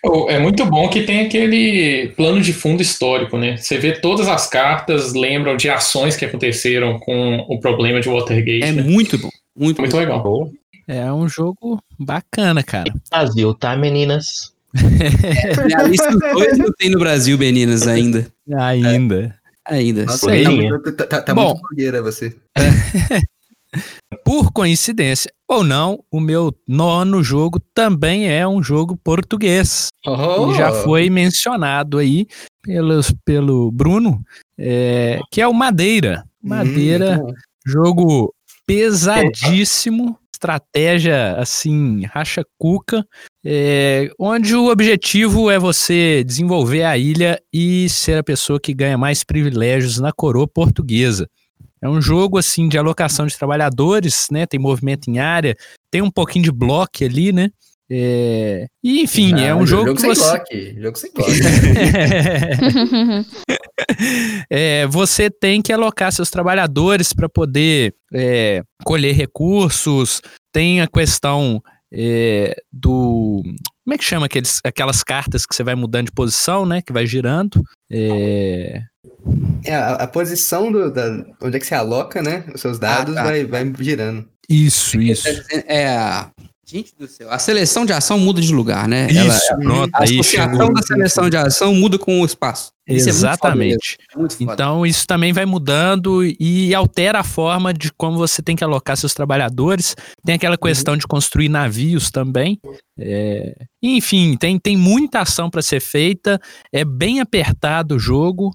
Oh, É muito bom que tem aquele plano de fundo histórico, né? Você vê todas as cartas, lembram de ações que aconteceram com o problema de Watergate. É né? muito bom, muito, muito bom. legal. Pô, É um jogo bacana, cara. (laughs) Brasil, tá, meninas? A lista dos dois não tem no Brasil, meninas, ainda. Ainda. Ainda. Nossa, tá, tá, tá, tá Bom. muito fogueira você. (laughs) Por coincidência ou não, o meu nono jogo também é um jogo português. Oh, E já foi mencionado aí pelos, pelo Bruno, é, que é o Madeira. Madeira, Hum, muito bom. jogo pesadíssimo, estratégia assim, racha cuca, é, onde o objetivo é você desenvolver a ilha e ser a pessoa que ganha mais privilégios na coroa portuguesa. É um jogo assim de alocação de trabalhadores, né? Tem movimento em área, tem um pouquinho de bloco ali, né? É, e enfim, é Ah, um jogo, que sem você bloco. Jogo sem. (laughs) É, você tem que alocar seus trabalhadores para poder é, colher recursos. Tem a questão é, do. Como é que chama aqueles, aquelas cartas que você vai mudando de posição, né? Que vai girando. É, É, a, a posição do, da, onde é que você aloca, né? Os seus dados tá. vai, vai girando. isso, isso. É a. Gente do céu. A seleção de ação muda de lugar, né? Isso, pronto. a associação da seleção de ação muda com o espaço. Isso é muito foda Exatamente. mesmo, muito. Então, isso também vai mudando e altera a forma de como você tem que alocar seus trabalhadores. Tem aquela questão de construir navios também. É, Enfim, tem, tem muita ação para ser feita. É bem apertado o jogo.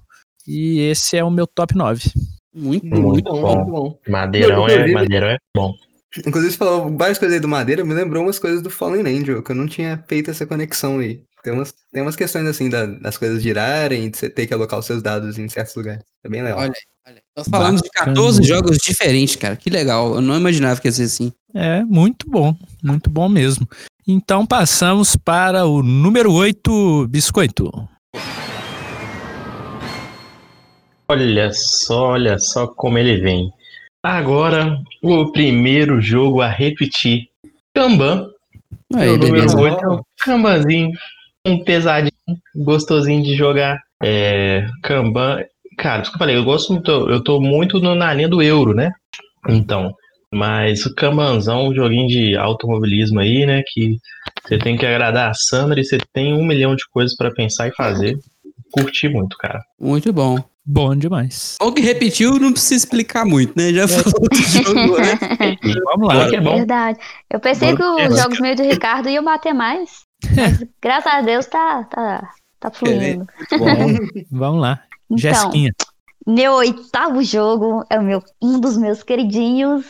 E esse é o meu top 9. Muito, Muito muito bom, bom. muito bom. Madeirão é, madeirão é bom. Inclusive, você falou várias coisas aí do Madeira, me lembrou umas coisas do Fallen Angel, que eu não tinha feito essa conexão aí. Tem umas, tem umas questões assim da- das coisas girarem, de você ter que alocar os seus dados em certos lugares. É bem legal. Olha, olha. Nós falamos de Bacana. 14 jogos diferentes, cara. Que legal. Eu não imaginava que ia ser assim. É muito bom, muito bom mesmo. Então passamos para o número 8, Biscoito. Olha só, olha só como ele vem. Agora, o primeiro jogo a repetir. Kanban. Aí, beleza. 8 é o Kanbanzinho. Um pesadinho, gostosinho de jogar. É, Kanban. Cara, isso que eu falei, eu gosto muito, eu tô muito no- na linha do euro, né? Então, mas o Kanbanzão, um joguinho de automobilismo aí, né? Que você tem que agradar a Sandra e você tem um milhão de coisas pra pensar e fazer. Curti muito, cara. Muito bom. Bom demais. Bom que repetiu, não precisa explicar muito, né? Já falou do jogo, né? (laughs) Vamos lá. Que é bom. Verdade. Eu pensei que Bora. os jogos meio do Ricardo iam bater mais. Mas, (laughs) graças a Deus tá, tá, tá fluindo. Vamos lá. Então, Jesquinha. meu oitavo jogo é o meu, um dos meus queridinhos.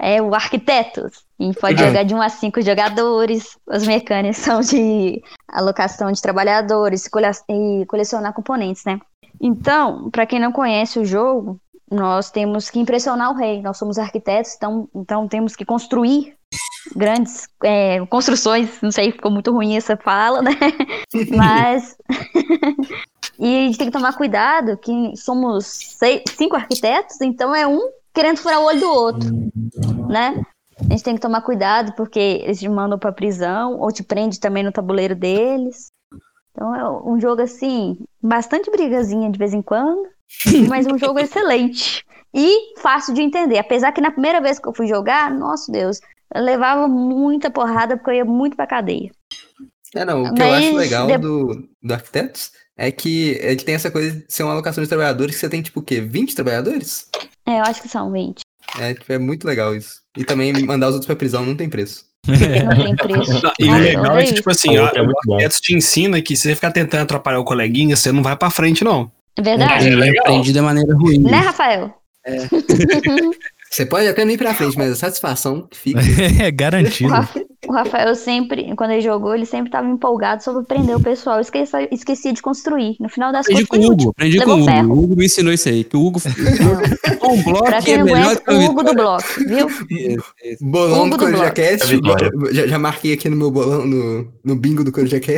É o Arquitetos. E pode Ah. jogar de 1 a 5 jogadores. As mecânicas são de alocação de trabalhadores cole- e colecionar componentes, né? Então, para quem não conhece o jogo, nós temos que impressionar o rei. Nós somos arquitetos, então, então temos que construir grandes é, construções. Não sei, ficou muito ruim essa fala, né? (laughs) Mas. (laughs) e a gente tem que tomar cuidado que somos seis, cinco arquitetos, então é um querendo furar o olho do outro, né? A gente tem que tomar cuidado porque eles te mandam pra prisão ou te prende também no tabuleiro deles. Então é um jogo assim, bastante brigazinha de vez em quando, (laughs) mas um jogo excelente. E fácil de entender. Apesar que na primeira vez que eu fui jogar, nosso Deus, eu levava muita porrada porque eu ia muito pra cadeia. É, não, o que eu Mas acho legal de- do, do Arquitetos é que ele tem essa coisa de ser uma alocação de trabalhadores que você tem, tipo, o quê? 20 trabalhadores? É, eu acho que são 20. É, tipo, é muito legal isso. E também mandar os outros pra prisão não tem preço. Não tem preço. E o legal é que, tipo assim, ó, É muito o bom. Arquitetos te ensina que se você ficar tentando atrapalhar o coleguinha, você não vai pra frente, não. É verdade. É legal. Aprendi da maneira ruim. Né, Rafael? (laughs) Você pode até não ir pra frente, mas a satisfação que fica. (laughs) É garantido. O Rafael sempre, quando ele jogou, ele sempre tava empolgado sobre prender o pessoal. Esquecia, esquecia de construir. No final das Aprendi contas, com Hugo, aprendi com o Hugo. ferro. O Hugo me ensinou isso aí, que o Hugo (laughs) um bloco Pra quem é não melhor conhece, que o Hugo do bloco, viu? Bolão Hugo do do. É. Já, já marquei aqui no meu bolão, no, no bingo do Coruja (laughs)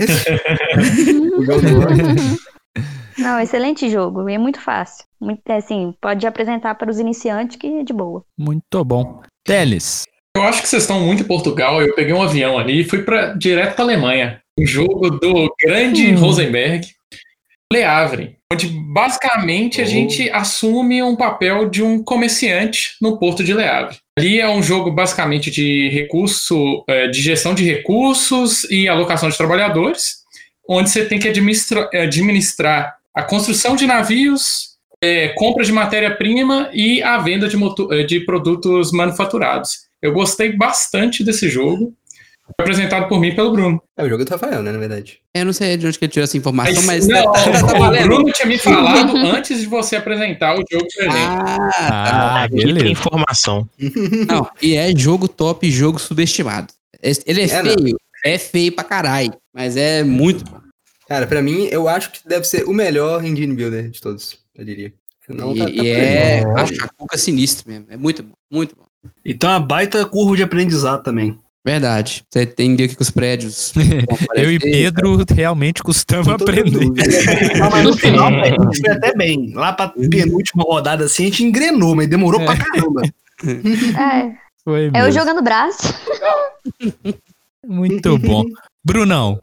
Não, excelente jogo. E é muito fácil. Muito, é assim, pode apresentar para os iniciantes que é de boa. Muito bom. Teles. Eu acho que vocês estão muito em Portugal. Eu peguei um avião ali e fui pra, direto para Alemanha. Um jogo do grande Hum. Rosenberg, Le Havre, onde basicamente a Oh. gente assume um papel de um comerciante no porto de Le Havre. Ali é um jogo basicamente de recurso, eh, de gestão de recursos e alocação de trabalhadores, onde você tem que administra- administrar a construção de navios, eh, compra de matéria-prima e a venda de, eh, de produtos manufaturados. Eu gostei bastante desse jogo. Foi apresentado por mim e pelo Bruno. É o jogo do Rafael, né, na verdade. Eu não sei de onde que ele tirou essa informação, mas, não, tá, tá- tá o valendo. Bruno tinha me (laughs) falado antes de você apresentar o jogo pra gente. Ah, Ah, Aqui tem beleza. informação. não. E é jogo top, jogo subestimado. Ele é, É, não. feio, é feio pra caralho, mas é muito bom. Cara, pra mim, eu acho que deve ser o melhor engine builder de todos, eu diria. Não, e tá- tá e é Ó. a chacuca sinistra mesmo. É muito bom, muito bom. E tem uma baita curva de aprendizado também. Verdade. Você entendeu que os prédios. (laughs) Eu e Pedro realmente custamos aprender. (laughs) Não, mas no final, a gente foi até bem. Lá pra penúltima rodada assim, a gente engrenou, mas demorou pra caramba. É, Foi é eu jogando braço. Muito bom. Brunão.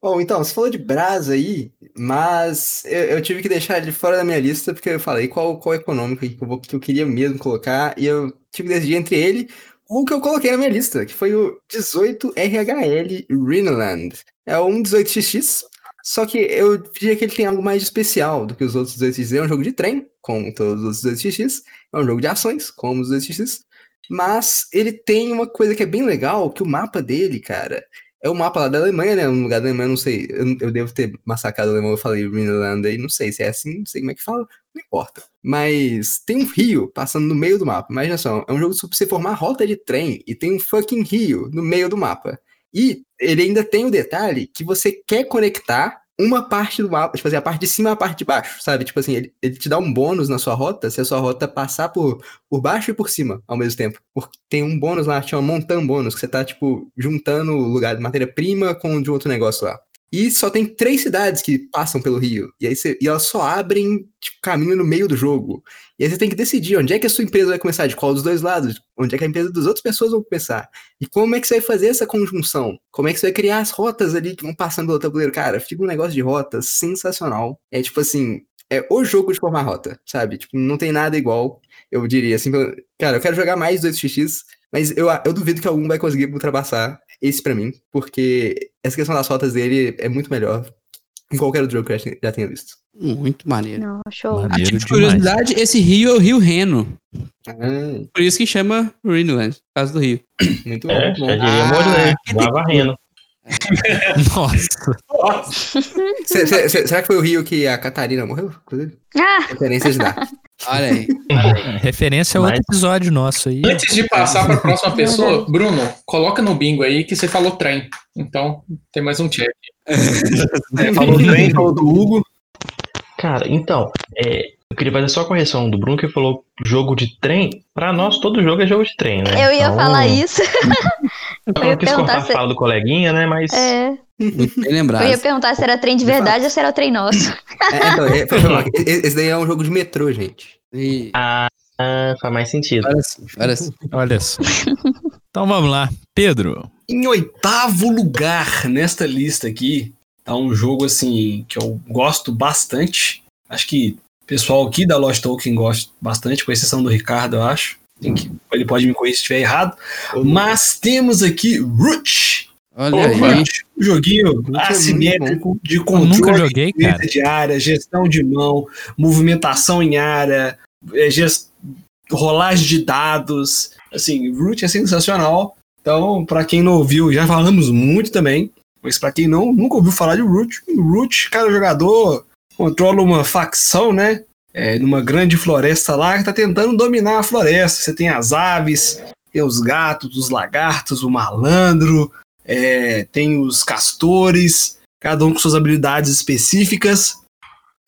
Bom, então, você falou de Brasa aí, mas eu, eu tive que deixar ele fora da minha lista, porque eu falei qual, qual econômico que eu, que eu queria mesmo colocar, e eu tive que decidir entre ele ou o que eu coloquei na minha lista, que foi o 18RHL Rhineland. É um 18XX, só que eu diria que ele tem algo mais especial do que os outros 18XX. É um jogo de trem, como todos os 18XX, é um jogo de ações, como os 18XX, mas ele tem uma coisa que é bem legal, que o mapa dele, cara, é o mapa lá da Alemanha, né? Um lugar da Alemanha, não sei. Eu, eu devo ter massacrado o alemão, eu falei Rhineland aí, não sei se é assim, não sei como é que fala, não importa. Mas tem um rio passando no meio do mapa. Imagina só, é um jogo sobre você formar rota de trem e tem um fucking rio no meio do mapa. E ele ainda tem o detalhe que você quer conectar uma parte do mapa, tipo assim, a parte de cima e a parte de baixo, sabe? Tipo assim, ele, ele te dá um bônus na sua rota se a sua rota passar por, por baixo e por cima ao mesmo tempo. Porque tem um bônus lá, chama montan bônus, que você tá, tipo, juntando o lugar de matéria-prima com de outro negócio lá. E só tem três cidades que passam pelo rio. E aí você, e elas só abrem tipo, caminho no meio do jogo. E aí você tem que decidir onde é que a sua empresa vai começar, de qual dos dois lados, onde é que a empresa das outras pessoas vão começar. E como é que você vai fazer essa conjunção? Como é que você vai criar as rotas ali que vão passando pelo tabuleiro? Cara, fica um negócio de rota sensacional. É tipo assim, é o jogo de formar rota, sabe? Tipo, não tem nada igual, eu diria. Assim, cara, eu quero jogar mais 2x, mas eu, eu duvido que algum vai conseguir ultrapassar esse pra mim, porque essa questão das rotas dele é muito melhor em qualquer outro jogo que eu já- tenha visto. Muito maneiro. Não, show. Maneiro A título de demais. curiosidade, esse rio é o Rio Reno. Ah, Por isso que chama Rhineland, por causa do rio. muito bom, É, bom. diria Ah, Morley, que lá varrendo. (laughs) Nossa. Cê- cê- cê- será que foi o Rio que a Catarina morreu? Ah, Referência de dar. Olha aí. (laughs) Referência a outro Mas- episódio nosso aí. Antes de passar para a próxima pessoa, Bruno, coloca no bingo aí que você falou trem. Então, tem mais um check. É, falou do (laughs) trem, falou do Hugo. Cara, então, é, eu queria fazer só a correção do Bruno que falou jogo de trem. Pra nós, todo jogo é jogo de trem, né? eu ia Então, falar isso. (laughs) Eu não quis cortar perguntar a se- fala do coleguinha, né? Mas É, bem eu ia perguntar se era trem de verdade ou se era trem nosso. É, então, é, foi mal. E- Esse daí é um jogo de metrô, gente. E- ah, faz mais sentido. Olha sim, olha sim. Olha só. Então vamos lá. Pedro. Em oitavo lugar nesta lista aqui, Tá um jogo assim que eu gosto bastante. Acho que pessoal aqui da Lost Token gosta bastante, com exceção do Ricardo, eu acho. Tem que, ele pode me corrigir se estiver errado. Mas temos aqui Root. Olha aí. Root, um joguinho é assimétrico de controle nunca joguei, de cara. de área, gestão de mão, movimentação em área, é, gest... rolagem de dados. Assim, Root é sensacional. Então, para quem não ouviu, já falamos muito também. Mas para quem não nunca ouviu falar de Root, Root, cada jogador controla uma facção, né? É, numa grande floresta lá que tá tentando dominar a floresta. Você tem as aves, tem os gatos, os lagartos, o malandro, é, tem os castores, cada um com suas habilidades específicas.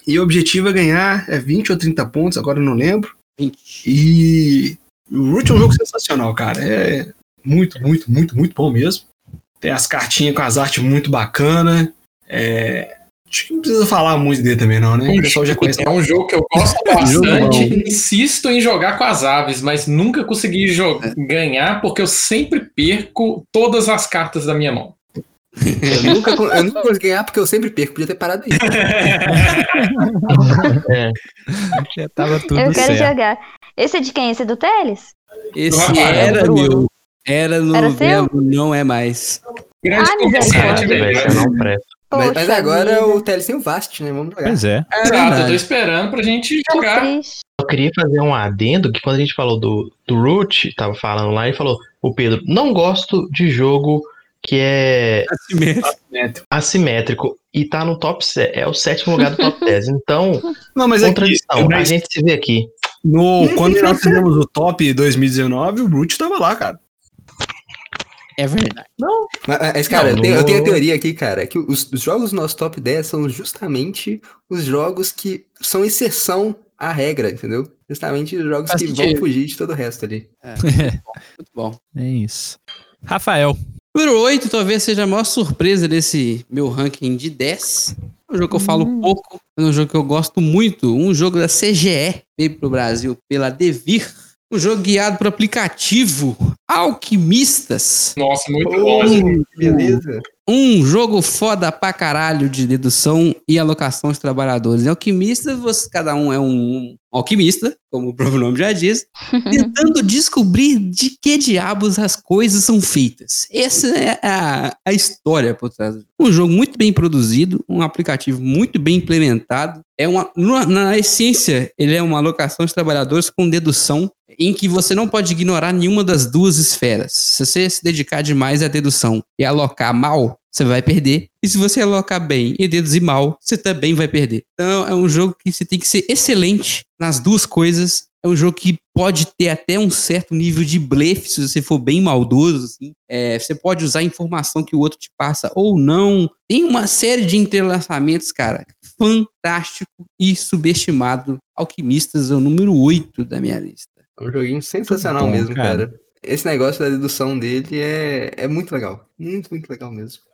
E o objetivo é ganhar é 20 ou 30 pontos, agora eu não lembro. 20. E o Root é um jogo sensacional, cara. É muito, muito, muito, muito bom mesmo. Tem as cartinhas com as artes muito bacana. É... Acho que não precisa falar muito dele também, não, né? O pessoal já conhece. É um jogo que eu gosto (laughs) bastante. Insisto em jogar com as aves, mas nunca consegui jo- ganhar porque eu sempre perco todas as cartas da minha mão. Eu nunca, eu nunca consegui ganhar porque eu sempre perco. Podia ter parado aí. (laughs) É, Já tava tudo eu quero certo. jogar. Esse é de quem? Esse é do Teles? Esse era Bruno. meu. Era no Era não é mais. Grande Ah, velho, você velho. não presta. Mas, mas agora vida. o Teles tem o Vast, né? Vamos jogar. Pois é. Exato, eu tô esperando pra gente jogar. Eu queria fazer um adendo que quando a gente falou do, do Root, tava falando lá, e falou, o Pedro, não gosto de jogo que é assimétrico e tá no top 7, é o sétimo lugar do top (laughs) 10. Então, Não, mas é que contradição, a mas gente se vê aqui. no, quando nós fizemos o top 2019, o Root tava lá, cara. É verdade. Mas, mas, cara, Não, eu, tenho, eu tenho a teoria aqui, cara, que os, os jogos do nosso top 10 são justamente os jogos que são exceção à regra, entendeu? Justamente os jogos Faz que vão sentido. fugir de todo o resto ali. Muito bom. (laughs) É isso. Rafael. Número 8 talvez seja a maior surpresa desse meu ranking de 10. É um jogo que eu falo pouco, mas é um jogo que eu gosto muito. Um jogo da CGE, veio pro Brasil pela Devir. Um jogo guiado por aplicativo Alquimistas. Nossa, muito Ô, bom. beleza. Um jogo foda pra caralho de dedução e alocação de trabalhadores. Em alquimista, você, cada um é um alquimista, como o próprio nome já diz, (laughs) tentando descobrir de que diabos as coisas são feitas. Essa é a, a história por trás. Um jogo muito bem produzido, um aplicativo muito bem implementado. É uma, na, na essência, ele é uma alocação de trabalhadores com dedução em que você não pode ignorar nenhuma das duas esferas. Se você se dedicar demais à dedução e alocar mal, você vai perder. E se você alocar bem e deduzir mal, você também vai perder. Então é um jogo que você tem que ser excelente nas duas coisas. É um jogo que pode ter até um certo nível de blefe, se você for bem maldoso. Assim. É, você pode usar a informação que o outro te passa ou não. Tem uma série de entrelaçamentos, cara. Fantástico e subestimado. Alquimistas é o número 8 da minha lista. É um joguinho sensacional bom, mesmo, cara. cara. Esse negócio da dedução dele é, é muito legal. Muito, muito legal mesmo.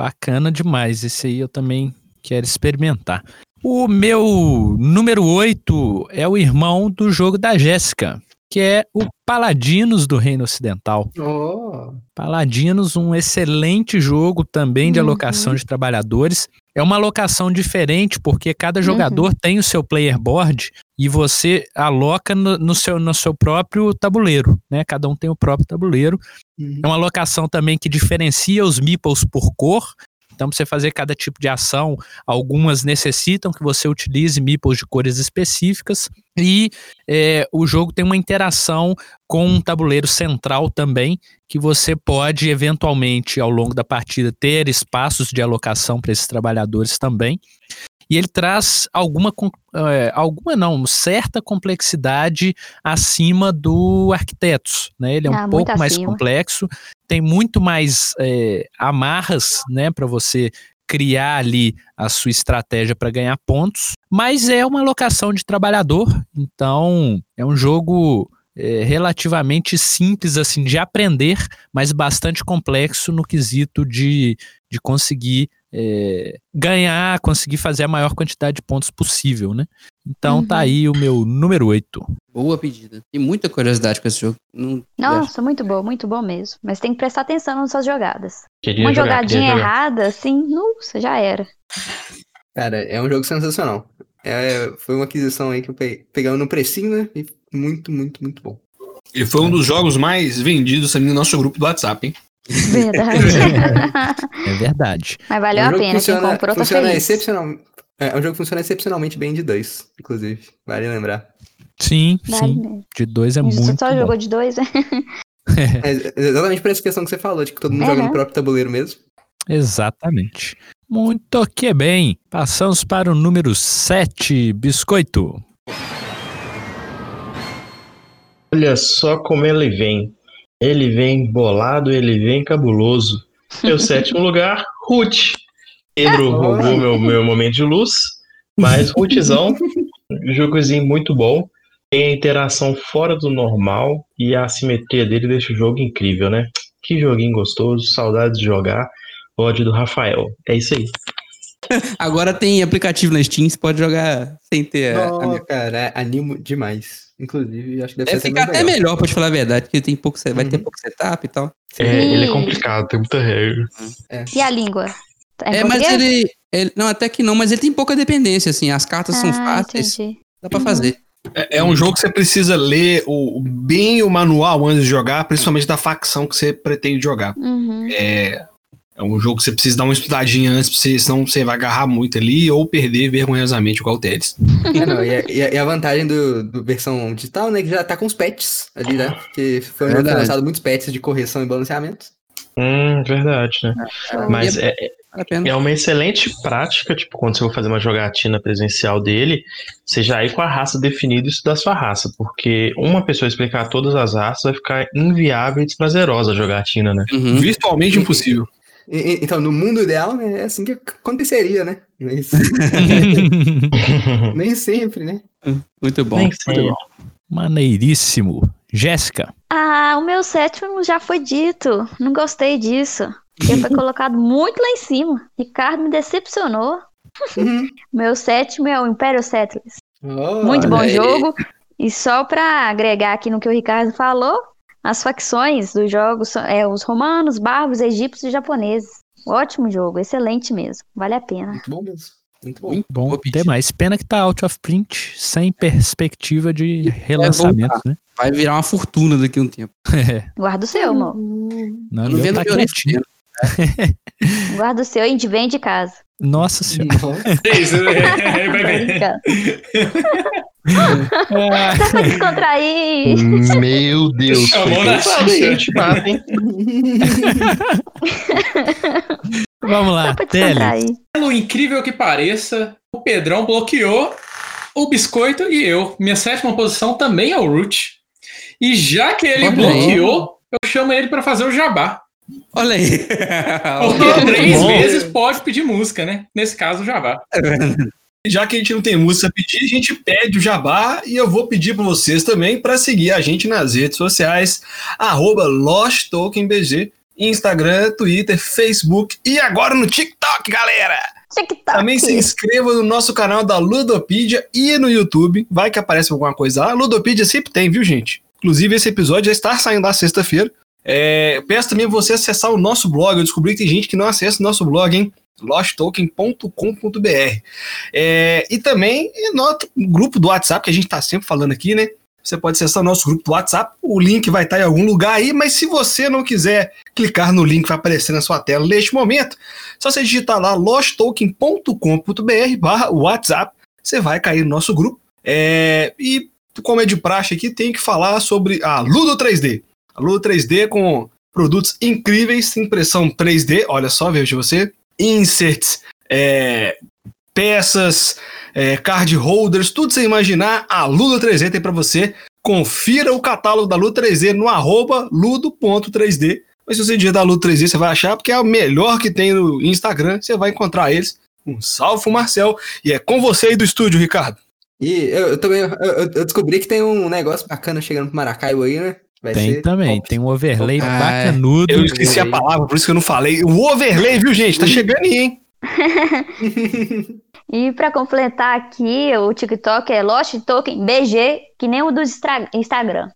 Bacana demais. Esse aí eu também quero experimentar. O meu número 8 é o irmão do jogo da Jéssica, que é o Paladinos do Reino Ocidental. Oh, Paladinos, um excelente jogo também de Uhum. alocação de trabalhadores. É uma alocação diferente porque cada jogador tem o seu player board e você aloca no, no seu, no seu próprio tabuleiro, né? Cada um tem o próprio tabuleiro. uhum. É uma alocação também que diferencia os meeples por cor. Então, para você fazer cada tipo de ação, algumas necessitam que você utilize meeples de cores específicas. E é, o jogo tem uma interação com um tabuleiro central também, que você pode, eventualmente, ao longo da partida, ter espaços de alocação para esses trabalhadores também. E ele traz alguma, é, alguma não, certa complexidade acima do Arquitetos. Né? Ele é um Ah, muito pouco mais complexo, tem muito mais é, amarras né, para você criar ali a sua estratégia para ganhar pontos, mas é uma alocação de trabalhador, então é um jogo é, relativamente simples assim de aprender, mas bastante complexo no quesito de, de conseguir é, ganhar, conseguir fazer a maior quantidade de pontos possível, né? Então Uhum. tá aí o meu número 8. Boa pedida. Tem muita curiosidade com esse jogo. Não, Nossa, muito bom, muito bom mesmo. Mas tem que prestar atenção nas suas jogadas. Queria Uma jogar, jogadinha errada, assim, nossa, já era. (laughs) Cara, é um jogo sensacional. É, foi uma aquisição aí que eu peguei, pegamos no precinho, né? E muito, muito, muito bom. Ele foi um dos jogos mais vendidos também no nosso grupo do WhatsApp, hein? Verdade. (laughs) É verdade. Mas valeu É um a pena, quem funciona, comprou tá funciona feliz. excepcional. É um jogo que funciona excepcionalmente bem de dois, inclusive. Vale lembrar. Sim, Vale sim. mesmo. De dois é muito só bom. jogou de dois, né? (laughs) É exatamente por essa questão que você falou, de que todo mundo Aham. joga no próprio tabuleiro mesmo. Exatamente. Muito que bem. Passamos para o número 7, Biscoito. Olha só como ele vem. Ele vem bolado, ele vem cabuloso. Meu (laughs) sétimo lugar, Ruth. Pedro roubou meu, meu momento de luz, mas Ruthzão, (laughs) jogozinho muito bom. Tem a interação fora do normal e a assimetria dele deixa o jogo incrível, né? Que joguinho gostoso, saudades de jogar. Ódio do Rafael. É isso aí. Agora tem aplicativo na Steam, você pode jogar sem ter. a- a- Não, cara, é- animo demais. Inclusive, acho que deve Deve ser ficar até legal. melhor, pra te falar a verdade, porque tem pouco, vai ter Uhum. pouco setup e tal. É, Sim. ele é complicado, tem muita regra. E a língua? Em É, mas ele, ele- Não, até que não, mas ele tem pouca dependência, assim. As cartas são Ah, fáceis, entendi. dá pra Uhum. fazer. É, é um jogo que você precisa ler o, o- bem o manual antes de jogar, principalmente da facção que você pretende jogar. Uhum. É, é um jogo que você precisa dar uma estudadinha antes, você, senão você vai agarrar muito ali ou perder vergonhosamente igual o Teles. É, (laughs) não, e, a, e a- e a vantagem do, do versão digital, né, que já tá com os patches ali, né? Porque foi um jogo que lançado muitos patches de correção e balanceamento. Hum, verdade, né? Mas é, pena. É uma excelente prática, tipo, quando você for fazer uma jogatina presencial dele, você já ir com a raça definida e estudar sua raça, porque uma pessoa explicar todas as raças vai ficar inviável e desprazerosa a jogatina, né? Uhum. Virtualmente impossível. E- então, no mundo ideal, né, é assim que aconteceria, né? Mas (laughs) nem sempre, né? Muito bom. Muito. Maneiríssimo. Jéssica. Ah, o meu sétimo já foi dito. Não gostei disso. Ele foi (laughs) colocado muito lá em cima. Ricardo me decepcionou. Uhum. (laughs) Meu sétimo é o Imperial Settlers. Oh, Muito bom aí. jogo. E só pra agregar aqui no que o Ricardo falou, as facções dos jogos são é, os romanos, bárbaros, egípcios e japoneses. Ótimo jogo, excelente mesmo. Vale a pena. Muito bom mesmo. Muito bom. Muito Bom pedida. demais. Pena que tá out of print, sem perspectiva de relançamento, né? Vai virar uma fortuna daqui a um tempo. (laughs) É. Guarda o seu, amor. Não, Não vendo tá violência. quietinho. (laughs) Guarda o seu e a gente vem de casa. Nossa senhora. Nossa. É isso, é, (laughs) vai ver. Só pra descontrair. Meu Deus, Chamou na gente? Vamos lá, Tele. Pelo incrível que pareça, o Pedrão bloqueou o Biscoito e eu. Minha sétima posição também é o Root. E já que ele Olha aí. bloqueou, eu chamo ele pra fazer o jabá. Olha aí. Porque (laughs) três bom. vezes pode pedir música, né? Nesse caso, o jabá. (laughs) Já que a gente não tem música a pedir, a gente pede o jabá e eu vou pedir para vocês também para seguir a gente nas redes sociais, arroba LostTokenBG, Instagram, Twitter, Facebook e agora no TikTok, galera! TikTok. Também se inscreva no nosso canal da Ludopedia e no YouTube. Vai que aparece alguma coisa lá. Ludopedia sempre tem, viu, gente? Inclusive, esse episódio já está saindo na sexta-feira. É, peço também você acessar o nosso blog. Eu descobri que tem gente que não acessa o nosso blog, hein? losttoken.com.br. É, e também no grupo do WhatsApp, que a gente está sempre falando aqui, né? Você pode acessar o nosso grupo do WhatsApp, o link vai estar em algum lugar aí, mas se você não quiser clicar no link que vai aparecer na sua tela neste momento, só você digitar lá losttoken.com.br barra WhatsApp, você vai cair no nosso grupo. É, e como é de praxe aqui, tem que falar sobre a Ludo 3D. A Ludo 3D com produtos incríveis, impressão 3D, olha só, veja você, inserts, é, peças, é, card holders, tudo sem imaginar, a Ludo 3D tem para você. Confira o catálogo da Ludo 3D no arroba ludo.3D. Mas se você digitar Ludo 3D, você vai achar, porque é o melhor que tem no Instagram, você vai encontrar eles. Um salve Marcel. E é com você aí do estúdio, Ricardo. E eu, eu também eu- eu descobri que tem um negócio bacana chegando pro Maracaibo aí, né? Vai Tem ser também, top. tem um overlay Ah, bacanudo. Eu esqueci a palavra, por isso que eu não falei. O overlay, viu, gente? Tá chegando aí, hein? (laughs) E pra completar aqui, o TikTok é Lost Token BG, que nem o do Instagram.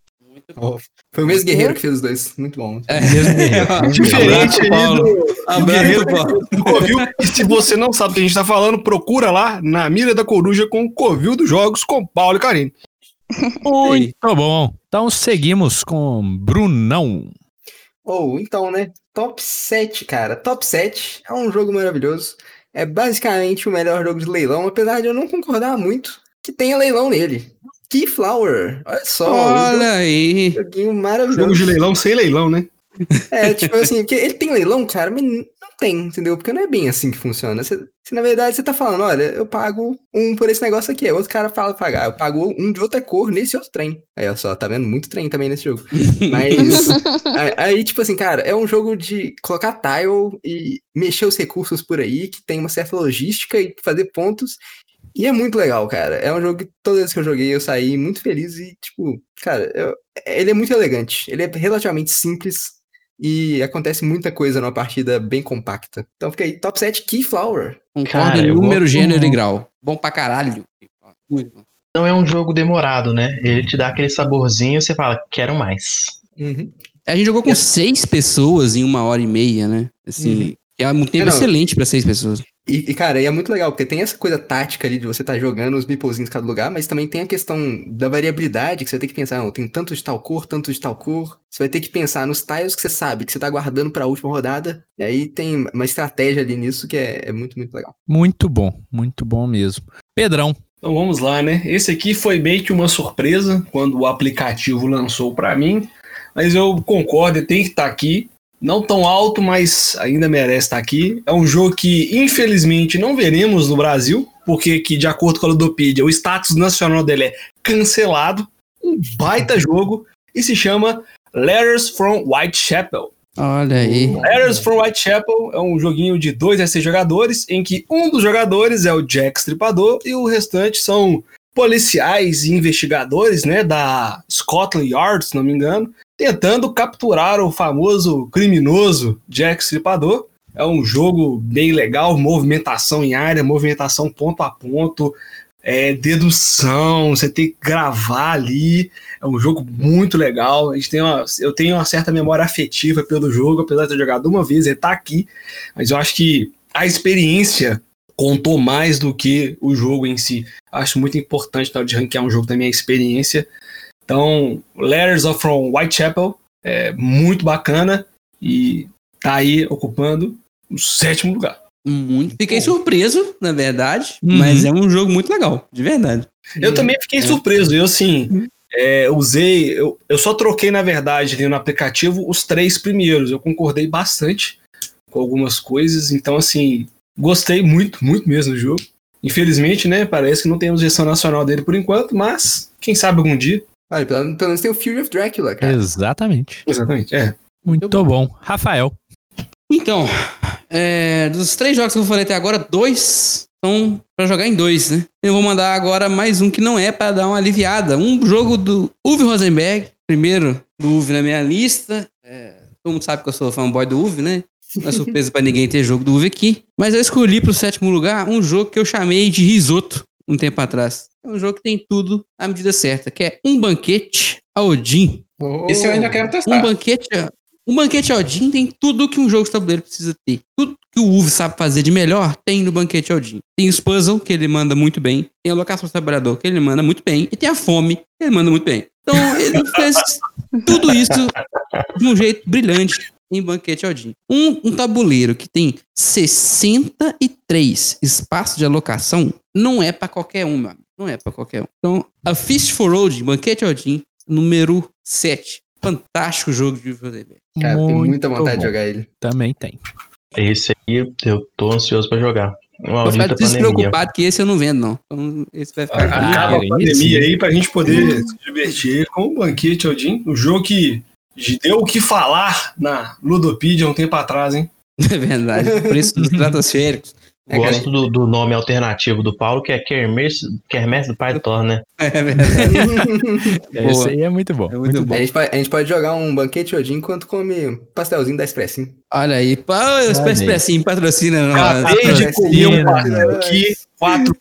Ó, Foi o mesmo guerreiro que fez os dois. Muito bom. É, (laughs) Diferente aí Paulo. do, do Abraço, guerreiro Paulo. do Covil. E se você não sabe o que a gente tá falando, procura lá na Mira da Coruja com o Covil dos Jogos com Paulo e Karine. (laughs) Muito bom. Então seguimos com Brunão. Ou então, né? Top 7, cara. Top 7 é um jogo maravilhoso. É basicamente o melhor jogo de leilão, apesar de eu não concordar muito que tenha leilão nele. Keyflower. Olha só. um Olha aí. joguinho maravilhoso. Jogo de leilão sem leilão, né? É, tipo assim, porque ele tem leilão, cara, mas tem, entendeu? Porque não é bem assim que funciona. Você, se na verdade você tá falando, olha, eu pago um por esse negócio aqui, aí outro cara fala pagar, eu pago um de outra cor nesse outro trem. Aí, ó só, tá vendo? Muito trem também nesse jogo. (laughs) Mas, (laughs) aí, tipo assim, cara, é um jogo de colocar tile e mexer os recursos por aí, que tem uma certa logística e fazer pontos. E é muito legal, cara. É um jogo que toda vez que eu joguei eu saí muito feliz e, tipo, cara, eu- ele é muito elegante. Ele é relativamente simples e acontece muita coisa numa partida bem compacta. Então fica aí, top 7 Keyflower. Concordo Cara, em número, gênero e grau. Bom pra caralho. Não é um jogo demorado, né? Ele te dá aquele saborzinho e você fala, quero mais. Uhum. A gente jogou com seis pessoas em uma hora e meia, né? Assim, que é um tempo É, excelente pra seis pessoas. E, e, cara, e é muito legal, porque tem essa coisa tática ali de você estar jogando os meeplezinhos em cada lugar, mas também tem a questão da variabilidade, que você vai ter que pensar, não, tem tanto de tal cor, tanto de tal cor. Você vai ter que pensar nos tiles que você sabe, que você tá guardando pra última rodada. E aí tem uma estratégia ali nisso que é, é muito, muito legal. Muito bom, muito bom mesmo. Pedrão. Então vamos lá, né? Esse aqui foi meio que uma surpresa quando o aplicativo lançou pra mim, mas eu concordo, ele tem que estar aqui. Não tão alto, mas ainda merece estar aqui. É um jogo que, infelizmente, não veremos no Brasil, porque que, de acordo com a Ludopedia, o status nacional dele é cancelado. Um baita jogo e se chama Letters from Whitechapel. Olha aí. Letters from Whitechapel é um joguinho de dois a seis jogadores, em que um dos jogadores é o Jack Stripador e o restante são policiais e investigadores, né, da Scotland Yard, se não me engano, tentando capturar o famoso criminoso Jack Stripador. É um jogo bem legal, movimentação em área, movimentação ponto a ponto, é, dedução, você tem que gravar ali. É um jogo muito legal. A gente tem uma, eu tenho uma certa memória afetiva pelo jogo, apesar de ter jogado uma vez, ele tá aqui. Mas eu acho que a experiência contou mais do que o jogo em si. Acho muito importante na hora de ranquear um jogo também a experiência. Então, Letters of from Whitechapel é muito bacana e tá aí ocupando o sétimo lugar. Muito. Fiquei surpreso, na verdade, Uhum. mas é um jogo muito legal, de verdade. Eu também fiquei surpreso. Eu, assim, é, usei. Eu, eu só troquei, na verdade, ali no aplicativo os três primeiros. Eu concordei bastante com algumas coisas. Então, assim, gostei muito, muito mesmo do jogo. Infelizmente, né? Parece que não temos versão nacional dele por enquanto, mas quem sabe algum dia. Olha, pelo, pelo menos tem o Fury of Dracula, cara. Exatamente. Exatamente. É. Muito bom. Rafael. Então, é, dos três jogos que eu falei até agora, dois são pra jogar em dois, né? Eu vou mandar agora mais um que não é pra dar uma aliviada. Um jogo do Uwe Rosenberg, primeiro do Uwe na minha lista. É, todo mundo sabe que eu sou fanboy do Uwe, né? Não é surpresa pra ninguém ter jogo do Uwe aqui. Mas eu escolhi pro sétimo lugar um jogo que eu chamei de risoto um tempo atrás. É um jogo que tem tudo à medida certa, que é Um Banquete a Odin. Oh, Esse eu ainda quero Um testar. banquete, um banquete Odin tem tudo que um jogo de tabuleiro precisa ter. Tudo que o Uve sabe fazer de melhor tem no banquete Odin. Tem os puzzles, que ele manda muito bem. Tem a locação do trabalhador, que ele manda muito bem. E tem a fome, que ele manda muito bem. Então, ele fez tudo isso de um jeito brilhante em banquete Odin. Um, um tabuleiro que tem 63 espaços de alocação não é pra qualquer um, mano. Não é pra qualquer um. Então, a Feast for Odin, banquete Odin, número 7. Fantástico jogo de Rosenberg. Cara, tem muita vontade de bom. jogar ele. Também tem. Esse aí eu tô ansioso pra jogar. Uma Vou ficar pandemia. despreocupado que esse eu não vendo, não. Então, esse vai ficar Acaba comigo. a pandemia aí pra gente poder se divertir com o Banquete Odin. Um jogo que deu o que falar na Ludopedia um tempo atrás, hein? (laughs) É verdade. Preço dos estratosféricos. É, cara, Gosto do, do nome alternativo do Paulo, que é Kermesse, Kermesse do Pai do Thor, né? (laughs) É verdade. (laughs) Esse Boa. aí é muito bom. É muito bom. a, gente pode, a gente pode jogar um banquete Odin enquanto come pastelzinho da Expressinho. Olha aí, aí. Expressinho patrocina. Acabei de comer um pastel aqui, 4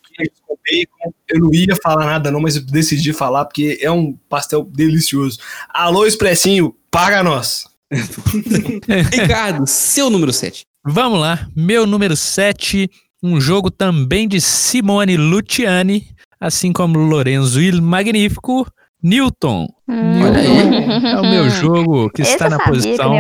com bacon. Eu não ia falar nada não, mas eu decidi falar porque é um pastel delicioso. Alô, Expressinho, paga nós. (laughs) Ricardo, seu número 7. Vamos lá, meu número 7, um jogo também de Simone Luciani, assim como Lorenzo Il Magnífico, Newton. Olha aí. É o meu (laughs) jogo que Esse está na posição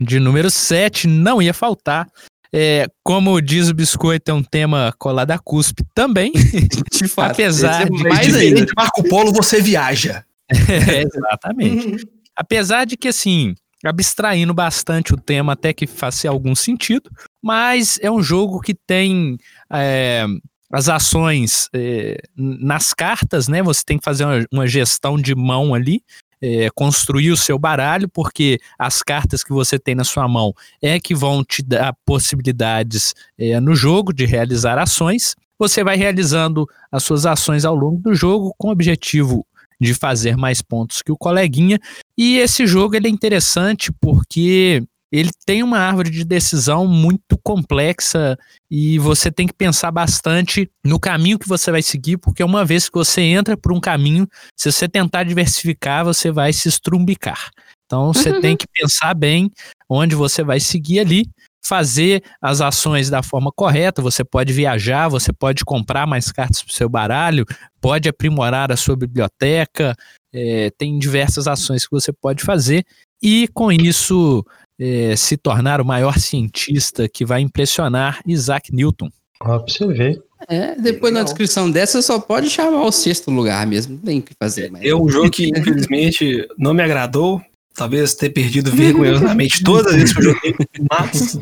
de número 7, não ia faltar. É, como diz o Biscoito, é um tema colado a cuspe também. (laughs) De fato. Apesar é de- mais ainda. de Marco Polo, você viaja. É, (laughs) exatamente. Apesar de que, assim, abstraindo bastante o tema, até que faça algum sentido, mas é um jogo que tem é, as ações é, nas cartas, né? Você tem que fazer uma, uma gestão de mão ali. É, construir o seu baralho, porque as cartas que você tem na sua mão é que vão te dar possibilidades é, no jogo de realizar ações. Você vai realizando as suas ações ao longo do jogo com o objetivo de fazer mais pontos que o coleguinha. E esse jogo ele é interessante porque ele tem uma árvore de decisão muito complexa e você tem que pensar bastante no caminho que você vai seguir, porque uma vez que você entra por um caminho, se você tentar diversificar, você vai se estrumbicar. Então você Uhum. tem que pensar bem onde você vai seguir ali, fazer as ações da forma correta. Você pode viajar, você pode comprar mais cartas para o seu baralho, pode aprimorar a sua biblioteca, é, tem diversas ações que você pode fazer e com isso é, se tornar o maior cientista que vai impressionar Isaac Newton. Ó, pra você ver. É, depois na Legal. descrição dessa só pode chamar o sexto lugar mesmo. Não tem o que fazer mais. É um jogo que, infelizmente, não me agradou. Talvez ter perdido vergonhosamente todas as vezes que eu joguei. Mas,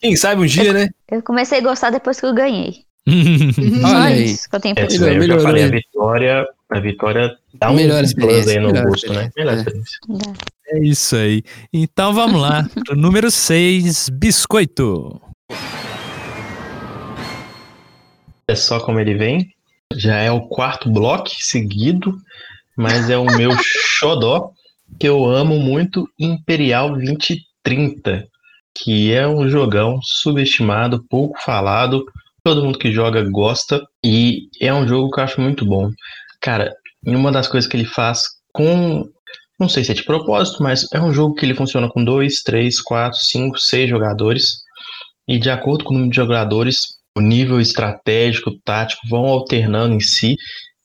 quem sabe um dia, né? Eu comecei a gostar depois que eu ganhei. Olha aí. isso que eu tenho É, isso aí, eu já falei, a hein? vitória, a vitória dá um Melhor plus aí no gosto, né? Melhor É. experiência. É isso aí. Então vamos lá. (laughs) Pro número 6, Biscoito. É só como ele vem. Já é o quarto bloco seguido, mas é o meu (laughs) xodó, que eu amo muito, Imperial 2030, que é um jogão subestimado, pouco falado, todo mundo que joga gosta, e é um jogo que eu acho muito bom. Cara, e uma das coisas que ele faz com. Não sei se é de propósito, mas é um jogo que ele funciona com dois, três, quatro, cinco, seis jogadores. E de acordo com o número de jogadores, o nível estratégico, tático vão alternando em si.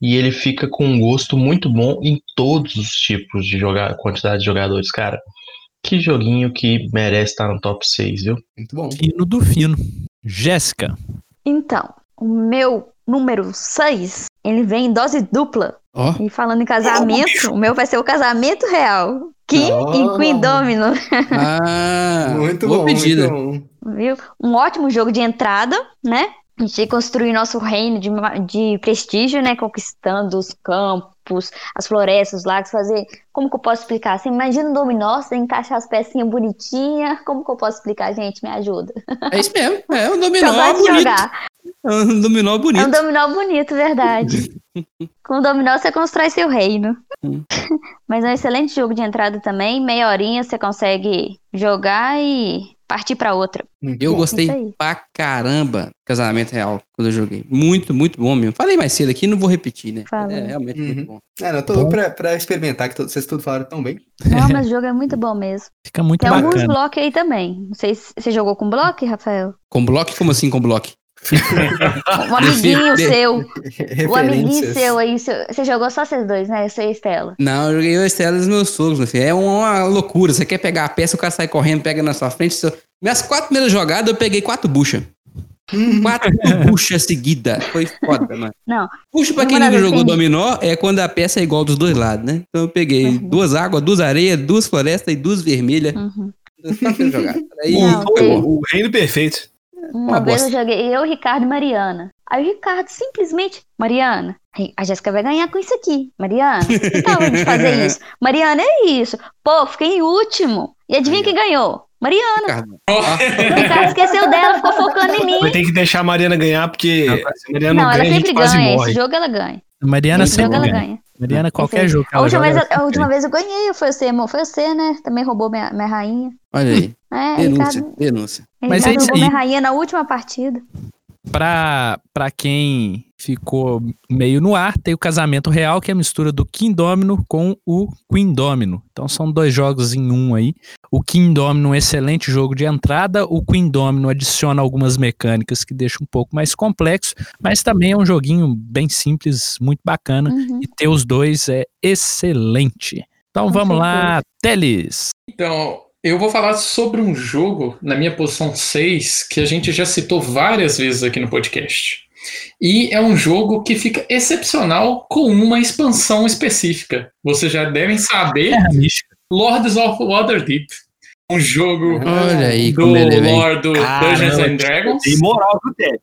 E ele fica com um gosto muito bom em todos os tipos de jogar, quantidade de jogadores, cara. Que joguinho que merece estar no top 6, viu? Muito bom. Fino do fino. Jéssica. Então, o meu número 6, ele vem em dose dupla. Ó, E falando em casamento, o meu vai ser o casamento real. Kim Oh. e Queen Domino, ah, bom, muito bom. viu? Um ótimo jogo de entrada, né? A gente construir nosso reino de, de prestígio, né? Conquistando os campos, as florestas, os lagos, fazer. Como que eu posso explicar? Você imagina um dominó, você encaixar as pecinhas bonitinhas. Como que eu posso explicar, gente? Me ajuda. É isso mesmo. É um (laughs) dominó de bonito. jogar. É um dominó É bonito. um dominó bonito, verdade. (laughs) Com o dominó você constrói seu reino. Hum. (laughs) Mas é um excelente jogo de entrada também. Meia horinha você consegue jogar e partir pra outra. Muito Eu bom. gostei pra caramba do Casamento Real quando eu joguei. Muito, muito bom mesmo. Falei mais cedo aqui, não vou repetir, né? Fala. É realmente Uhum. muito bom. É, não, eu tô pra, pra experimentar, que todos- vocês tudo falaram tão bem. Não, (laughs) mas o jogo é muito bom mesmo. Fica muito Tem alguns bacana. blocos aí também. Não sei se você jogou com bloco, Rafael? Com bloco? Como assim com bloco? Um (laughs) amiguinho seu. O amiguinho seu aí. seu- Você jogou só vocês dois, né? Você e Estela. Não, eu joguei o Estela dos meus sogros, meu filho. É uma loucura. Você quer pegar a peça, o cara sai correndo, pega na sua frente. seu- Minhas quatro primeiras jogadas, eu peguei quatro buchas. Quatro (laughs) buchas seguidas. Foi foda, mano. Não. Puxa, pra quem nunca jogou assim- dominó, é quando a peça é igual dos dois lados, né? Então eu peguei Uhum. duas águas, duas areias, duas florestas e duas vermelhas. Uhum. Quatro jogadas. (laughs) Aí, Não, bom. O reino perfeito. Uma Uma vez bosta. eu joguei eu, Ricardo e Mariana. Aí o Ricardo simplesmente, Mariana, a Jéssica vai ganhar com isso aqui. Mariana, que tal a gente fazer (laughs) isso? Mariana, é isso. Pô, fiquei em último. E adivinha quem ganhou? Mariana. Ricardo. (laughs) O Ricardo esqueceu dela, ficou focando em mim. Vai ter que deixar a Mariana ganhar, porque a Mariana Não, não, ela ganha, a gente sempre quase ganha. morre. Esse jogo ela ganha. Mariana Esse jogo sempre ela ganha. Mariana, qualquer Esse- jogo que A última, joga, vez, a última vez eu ganhei, foi você, amor. Foi você, né? Também roubou minha, minha rainha. Olha aí. É, Denúncia, Ricardo, denúncia. Mas é Ricardo isso roubou aí. minha rainha na última partida. Pra, pra quem ficou meio no ar, tem o Casamento Real, que é a mistura do King Domino com o Queen Domino. Então são dois jogos em um aí. O King Domino é um excelente jogo de entrada, o Queen Domino adiciona algumas mecânicas que deixa um pouco mais complexo, mas também é um joguinho bem simples, muito bacana, Uhum. e ter os dois é excelente. Então Com vamos lá. Teles. Então, eu vou falar sobre um jogo na minha posição 6 que a gente já citou várias vezes aqui no podcast. E é um jogo que fica excepcional com uma expansão específica. Vocês já devem saber Lords of Waterdeep. Um jogo Olha aí do vem. Lord do Dungeons and Dragons. Dei moral pro Ted.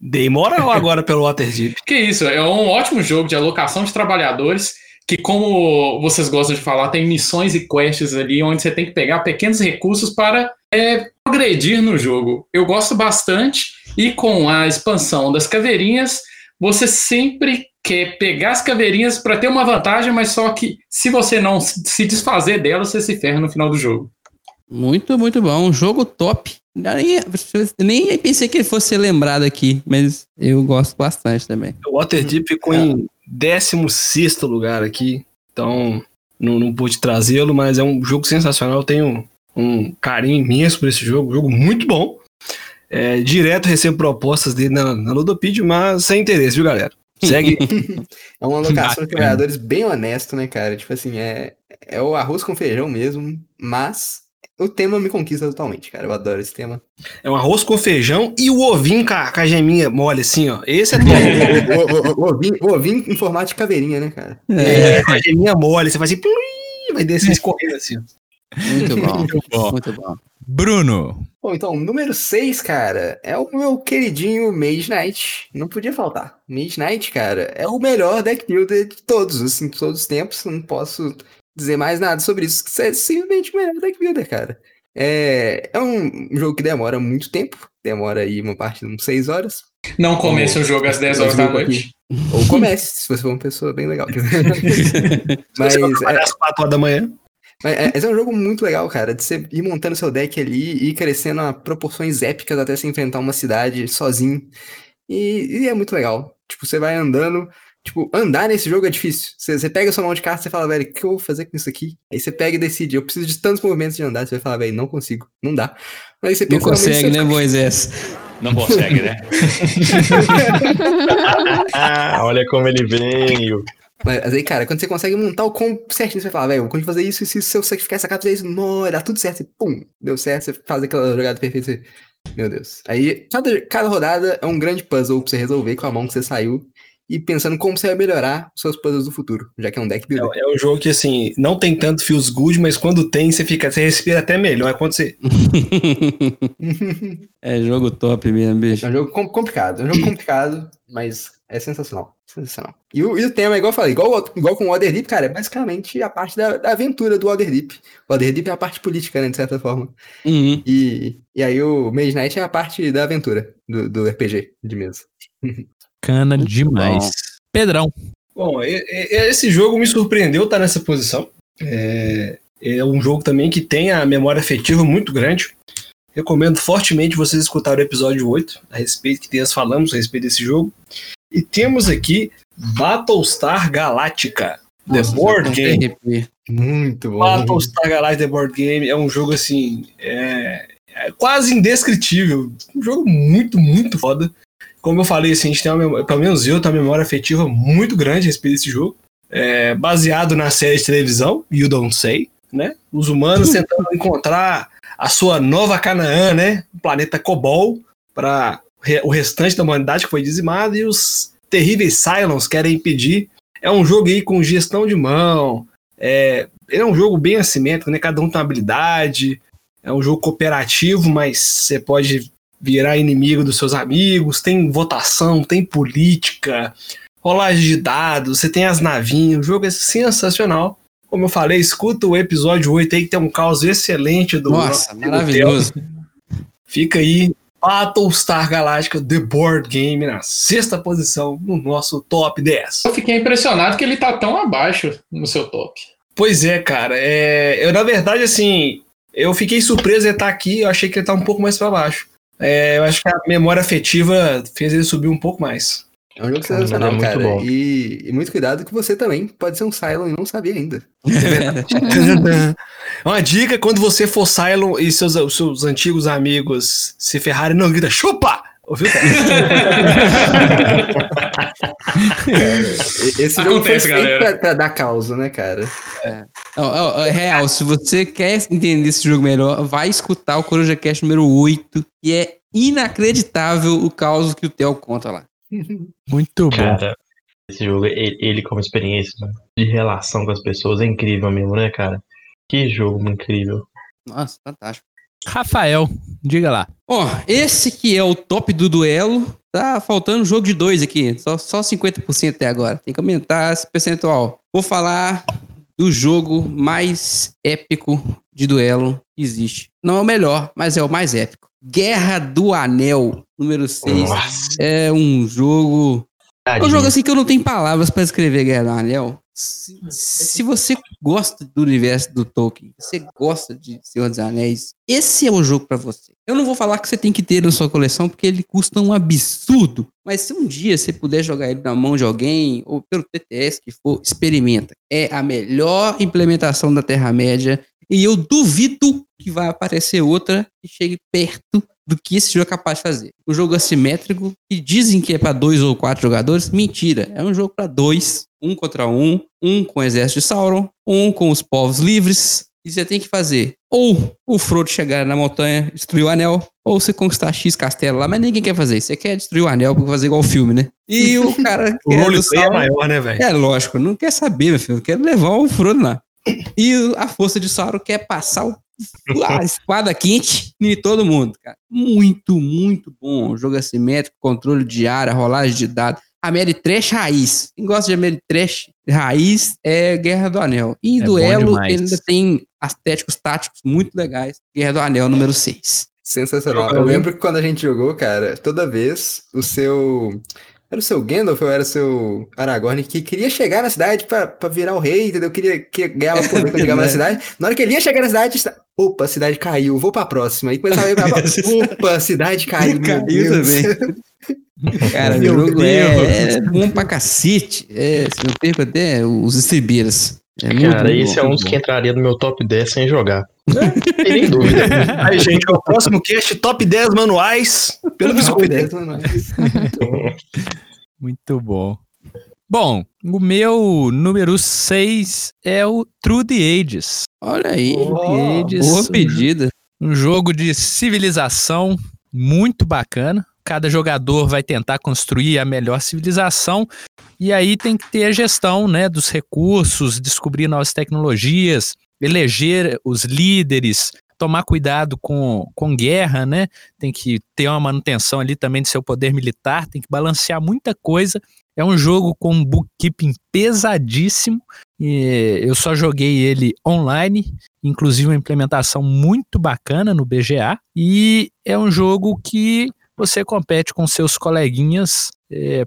Dei moral agora pelo Waterdeep. Que isso, é um ótimo jogo de alocação de trabalhadores que, como vocês gostam de falar, tem missões e quests ali onde você tem que pegar pequenos recursos para é, progredir no jogo. Eu gosto bastante e com a expansão das caveirinhas, você sempre quer pegar as caveirinhas para ter uma vantagem, mas só que se você não se desfazer delas, você se ferra no final do jogo. Muito, muito bom. Um jogo top. Nem, nem pensei que ele fosse ser lembrado aqui, mas eu gosto bastante também. O Waterdeep ficou em 16 lugar aqui, então não, não pude trazê-lo, mas é um jogo sensacional. Eu tenho um carinho imenso por esse jogo, um jogo muito bom. É, direto recebo propostas dele na, na Ludopedia, mas sem interesse, viu, galera? Segue. (laughs) É uma alocação de trabalhadores bem honesto, né, cara? Tipo assim, é, é o arroz com feijão mesmo, mas o tema me conquista totalmente, cara. Eu adoro esse tema. É um arroz com feijão e o ovinho com a, com a geminha mole, assim, ó. Esse é top. (laughs) o, o, o, o, ovinho, o ovinho em formato de caveirinha, né, cara? é, com a geminha mole, você faz assim, vai descer (laughs) escorrendo assim, ó. Muito bom. (laughs) Muito bom. Muito bom. Bruno. Bom, então, número 6, cara, é o meu queridinho Mage Knight. Não podia faltar. Mage Knight, cara, é o melhor deck builder de todos, assim, de todos os tempos. Não posso dizer mais nada sobre isso. É simplesmente o melhor deck builder, cara. É, é um jogo que demora muito tempo. Demora aí uma parte de uns 6 horas. Não comece o jogo às 10 horas da noite. Ou comece, se você for uma pessoa bem legal. (laughs) (laughs) Mas é, às 4 horas da manhã. Mas é, esse é um jogo muito legal, cara, de você ir montando seu deck ali e ir crescendo a proporções épicas até você enfrentar uma cidade sozinho. E, e é muito legal. Tipo, você vai andando. Tipo, andar nesse jogo é difícil. Você, você pega sua mão de carta e fala, velho, o que eu vou fazer com isso aqui? Aí você pega e decide, eu preciso de tantos movimentos de andar. Você vai falar, velho, não consigo, não dá. Aí você Não pensa, consegue, você- né, Moisés? Não consegue, né? Ah, (laughs) olha como ele veio. Mas aí, cara, quando você consegue montar o combo certinho, você vai falar, velho, quando eu fazer isso, isso, isso, se eu sacrificar essa carta, fazer isso, não, dá tudo certo. Você, pum, deu certo, você faz aquela jogada perfeita. Você... Meu Deus. Aí, cada, cada rodada é um grande puzzle pra você resolver com a mão que você saiu e pensando como você vai melhorar os seus puzzles do futuro, já que é um deck builder. É, é um jogo que, assim, não tem tanto feels good, mas quando tem, você fica, você respira até melhor. É quando você. (laughs) é jogo top mesmo, bicho. É um jogo com- complicado, é um jogo complicado, mas é sensacional. Sensacional. E o, e o tema, igual eu falei, igual, igual com o Waterdeep, cara, é basicamente a parte da, da aventura do Waterdeep. O Waterdeep é a parte política, né, de certa forma. Uhum. E, e aí o Mage Knight é a parte da aventura do, do RPG de mesa. (laughs) Cana demais. bom. Pedrão. Bom, esse jogo me surpreendeu estar nessa posição. É, é um jogo também que tem a memória afetiva muito grande. Recomendo fortemente vocês escutarem o episódio 8 a respeito que nós falamos a respeito desse jogo. E temos aqui Battlestar Galactica, The Nossa, Board Game. Muito bom. Battlestar Galactica The Board Game é um jogo assim, é, é quase indescritível. Um jogo muito, muito foda. Como eu falei, assim, a gente tem uma memória, pelo menos eu tenho uma memória afetiva muito grande a respeito desse jogo. É, baseado na série de televisão, You Don't Say, né? Os humanos tentando encontrar a sua nova Canaã, né? O planeta Cobol, para o restante da humanidade que foi dizimado e os terríveis Cylons querem impedir. É um jogo aí com gestão de mão, é, ele é um jogo bem assimétrico, né? Cada um tem uma habilidade. É um jogo cooperativo, mas você pode virar inimigo dos seus amigos. Tem votação, tem política, rolagem de dados, você tem as navinhas. O jogo é sensacional. Como eu falei, escuta o episódio 8 aí, que tem um caos excelente do. Nossa, maravilhoso. Fica aí. Battlestar Galactica The Board Game na sexta posição no nosso top 10. Eu fiquei impressionado que ele tá tão abaixo no seu top. Pois é, cara. É, eu, na verdade, assim, eu fiquei surpreso de estar aqui. Eu achei que ele tá um pouco mais pra baixo. É, eu acho que a memória afetiva fez ele subir um pouco mais. É um jogo sensacional, é muito cara. bom. E, e muito cuidado que você também pode ser um Cylon e não sabia ainda. (laughs) Uma dica: quando você for Cylon e seus, seus antigos amigos se ferrarem, não grita chupa! Ouviu? (laughs) Esse jogo foi Acontece, feito galera. pra, pra dar causa, né, cara? Ó, ó, ó, real, se você quer entender esse jogo melhor, vai escutar o Coruja Cast número 8, que é inacreditável o caos que o Theo conta lá. Muito bom. Cara, esse jogo, ele, ele como experiência né, de relação com as pessoas é incrível mesmo, né, cara? Que jogo incrível. Nossa, fantástico. Rafael, diga lá. Ó, esse que é o top do duelo, tá faltando jogo de dois aqui, só, só 50% até agora. Tem que aumentar esse percentual. Vou falar do jogo mais épico de duelo que existe. Não é o melhor, mas é o mais épico. Guerra do Anel, número 6. Nossa. É um jogo É um jogo assim que eu não tenho palavras pra escrever Guerra do Anel. Se, se você gosta do universo do Tolkien, você gosta de Senhor dos Anéis, esse é o jogo pra você. Eu não vou falar que você tem que ter na sua coleção, porque ele custa um absurdo. Mas se um dia você puder jogar ele na mão de alguém, ou pelo TTS que for, experimenta. É a melhor implementação da Terra-média. E eu duvido que vai aparecer outra que chegue perto do que esse jogo é capaz de fazer. Um jogo assimétrico, que dizem que é para dois ou quatro jogadores, mentira. É um jogo para dois, um contra um, um com o exército de Sauron, um com os povos livres. E você tem que fazer ou o Frodo chegar na montanha, destruir o anel, ou você conquistar X castelo lá, mas ninguém quer fazer isso. Você quer destruir o anel pra fazer igual o filme, né? E (laughs) o cara O é roleplay é maior, né, velho? é lógico, não quer saber, meu filho. Quer levar o Frodo lá. E a força de Sauron quer passar o- a espada quente em todo mundo, cara. Muito, muito bom. Jogo assimétrico, controle de área, rolagem de dados. Ameritrash raiz. Quem gosta de Ameritrash raiz é Guerra do Anel. E em É duelo, ainda tem estéticos táticos muito legais. Guerra do Anel número 6. Sensacional. Eu lembro que quando a gente jogou, cara, toda vez o seu. Era o seu Gandalf ou era o seu Aragorn que queria chegar na cidade pra, pra virar o rei, entendeu? Queria que ganhava poder quando (laughs) chegava na cidade. Na hora que ele ia chegar na cidade, opa, a cidade caiu, vou pra próxima. Aí começava a ir pra. (laughs) Opa, a cidade caiu. Caiu Deus. (laughs) Cara, o jogo é, é bom pra cacete. É, eu perco até os estribeiras. É muito, Cara, muito esse é bom, um dos muito que entraria no meu top 10 sem jogar. Não tem nem dúvida. Aí, gente, o próximo cast top 10 manuais pelo Top Biscoito. 10, mano. Muito bom. Bom, o meu número 6 é o True the Ages. Olha aí. Oh, Boa isso. pedida. Um jogo de civilização muito bacana. Cada jogador vai tentar construir a melhor civilização e aí tem que ter a gestão né, dos recursos, descobrir novas tecnologias, eleger os líderes, tomar cuidado com, com guerra, né? Tem que ter uma manutenção ali também do seu poder militar, tem que balancear muita coisa. É um jogo com um bookkeeping pesadíssimo. E eu só joguei ele online, inclusive uma implementação muito bacana no BGA. E é um jogo que você compete com seus coleguinhas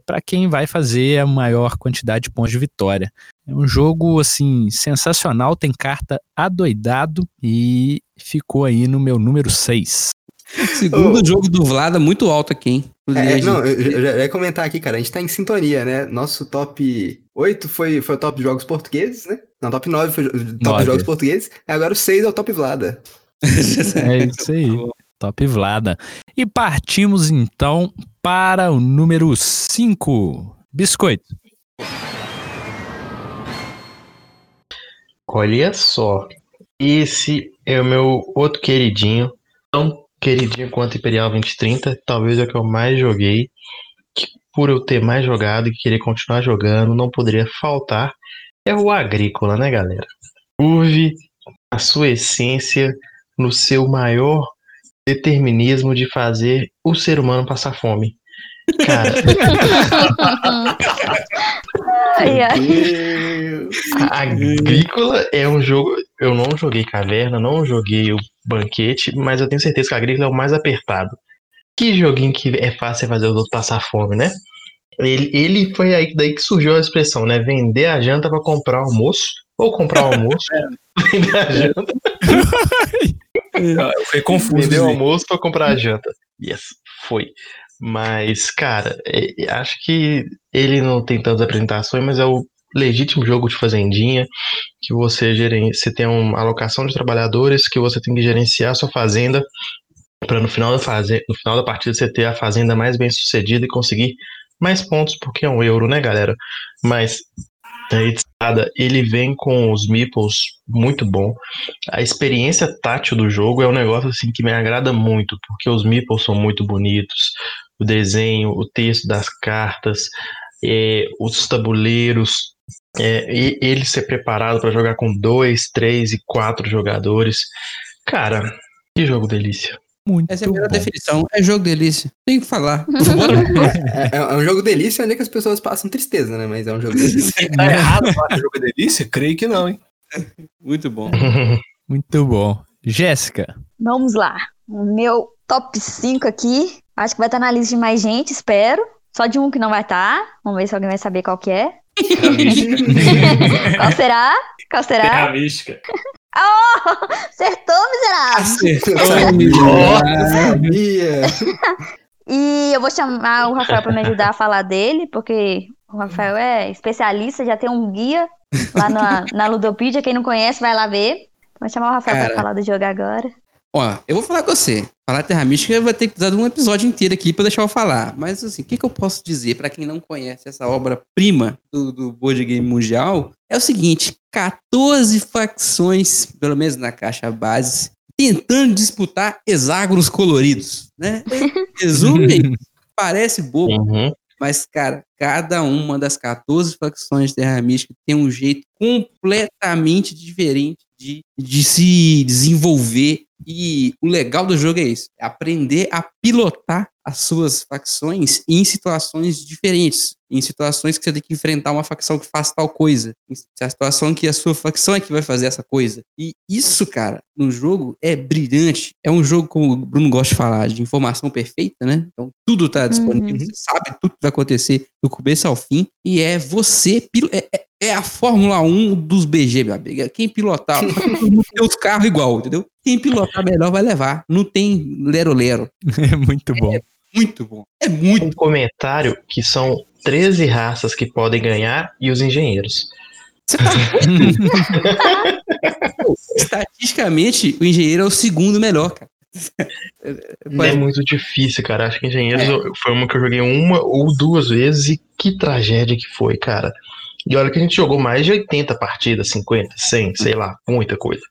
para quem vai fazer a maior quantidade de pontos de vitória. É um jogo assim sensacional, tem carta adoidado e ficou aí no meu número 6. (laughs) Segundo Ô. jogo do Vlada, muito alto aqui, hein? É, não, eu, já ia comentar aqui, cara. A gente tá em sintonia, né? Nosso top 8 foi, foi o top de jogos portugueses, né? Não, top 9 foi o top Nove. de jogos portugueses. Agora o 6 é o top Vlada. (laughs) É isso aí. Top Vlada. E partimos então para o número 5. Biscoito. Olha só. Esse é o meu outro queridinho. Tão queridinho quanto Imperial 2030. Talvez é o que eu mais joguei. Que por eu ter mais jogado e querer continuar jogando, não poderia faltar. É o Agrícola, né, galera? Curve a sua essência no seu maior determinismo de fazer o ser humano passar fome. Cara, (laughs) Ai, ai. a Agrícola é um jogo. Eu não joguei Caverna, não joguei o Banquete, mas eu tenho certeza que a Agrícola é o mais apertado. Que joguinho que é fácil fazer os outros passar fome, né? Ele, ele foi aí daí que surgiu a expressão, né? Vender a janta pra comprar almoço. Ou comprar o almoço, (laughs) vender a janta. (laughs) Eu fiquei confuso. O Zé. almoço pra comprar a janta. Yes, foi. Mas, cara, é- é- acho que ele não tem tantas apresentações, mas é o legítimo jogo de fazendinha, que você gerencia, você tem uma alocação de trabalhadores, que você tem que gerenciar a sua fazenda, para no final da no final da partida você ter a fazenda mais bem sucedida e conseguir mais pontos, porque é um euro, né, galera? Mas de escada, ele vem com os meeples muito bom. A experiência tátil do jogo é um negócio assim que me agrada muito, porque os meeples são muito bonitos, o desenho, o texto das cartas, é, os tabuleiros, é, e ele ser preparado para jogar com dois, três e quatro jogadores. Cara, que jogo delícia. Muito Essa é a melhor bom. definição. É jogo delícia. Tem que falar. (laughs) É, é um jogo delícia onde é que as pessoas passam tristeza, né? Mas é um jogo delícia. (laughs) Tá errado falar jogo é delícia? Creio que não, hein? Muito bom. (laughs) Muito bom. Jéssica. Vamos lá. O meu top 5 aqui. Acho que vai estar na lista de mais gente, espero. Só de um que não vai estar. Vamos ver se alguém vai saber qual que é. Qual será? Qual será? Terra mística. (laughs) Acertou, miserável! Acertou, miserável. Sabia. E eu vou chamar o Rafael para me ajudar a falar dele, porque o Rafael é especialista, já tem um guia lá na, na Ludopedia. Quem não conhece, vai lá ver. Vou chamar o Rafael para falar do jogo agora. Ó, eu vou falar com você. Falar Terra Mística vai ter que precisar de um episódio inteiro aqui pra deixar eu falar. Mas assim, o que, que eu posso dizer pra quem não conhece essa obra-prima do, do Board Game Mundial? É o seguinte: 14 facções, pelo menos na caixa base, tentando disputar hexágonos coloridos, né? (laughs) Resume, parece bobo, Uhum. mas, cara, cada uma das 14 facções de Terra Mística tem um jeito completamente diferente de, de se desenvolver. E o legal do jogo é isso: é aprender a pilotar as suas facções em situações diferentes. Em situações que você tem que enfrentar uma facção que faz tal coisa. Em a situação que a sua facção é que vai fazer essa coisa. E isso, cara, no jogo é brilhante. É um jogo, como o Bruno gosta de falar, de informação perfeita, né? Então tudo tá disponível, Uhum. você sabe tudo que vai acontecer do começo ao fim. E é você. É, é- é a Fórmula 1 dos BG, meu amigo. É Quem pilotar, (laughs) tem os carros igual, entendeu? Quem pilotar melhor vai levar. Não tem lero-lero. (laughs) É muito bom. Muito bom. É muito Um comentário que são 13 raças que podem ganhar e os engenheiros. Tá? (laughs) Estatisticamente, o engenheiro é o segundo melhor, cara. É muito difícil, cara. Acho que engenheiros eu- foi uma que eu joguei uma ou duas vezes e que tragédia que foi, cara. E olha que a gente jogou mais de 80 partidas, 50, 100, sei lá, muita coisa.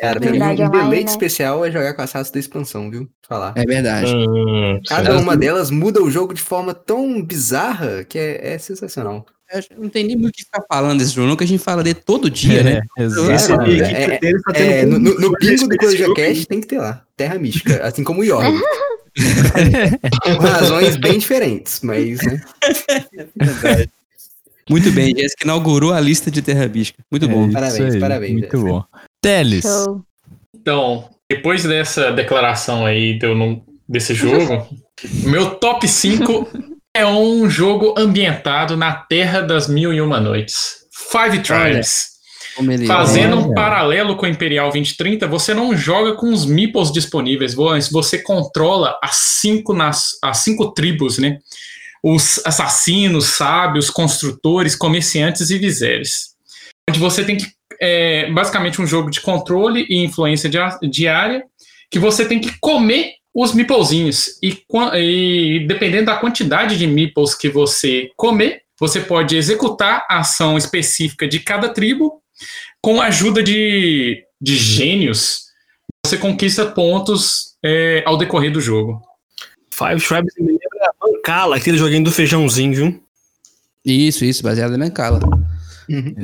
Cara, pra mim, Verdade, um online, deleite né? especial é jogar com as raças da expansão, viu? Falar. É verdade. Hum, Cada certo. uma delas muda o jogo de forma tão bizarra que é, é sensacional. Eu acho que Não tem nem muito o que ficar falando desse jogo, não, que a gente fala dele todo dia, né? É, exato. aqui, é, deles tá É, no, no, no bingo do jogo Cast tem que ter lá. Terra Mística, assim como o York. (laughs) Por razões bem diferentes, mas, né? (laughs) Muito bem, Jéssica inaugurou a lista de Terra Mística. Muito É bom. Parabéns, aí, parabéns, Muito Jéssica. bom. Teles. Show. Então, depois dessa declaração aí do, num- desse jogo, (laughs) meu top 5 é um jogo ambientado na Terra das Mil e Uma Noites. Five Tribes. Fazendo um Olha. paralelo com o Imperial 2030, você não joga com os meeples disponíveis, você você controla as cinco, nas, as cinco tribos, né? Os assassinos, sábios, construtores, comerciantes e viséres. Onde você tem que. É basicamente um jogo de controle e influência diária, que você tem que comer os meeplezinhos. E, e dependendo da quantidade de meeples que você comer, você pode executar a ação específica de cada tribo com a ajuda de, de gênios, você conquista pontos é, ao decorrer do jogo. Five Tribes me lembra Mancala, aquele joguinho do feijãozinho, viu? Isso, isso, baseado na Mancala.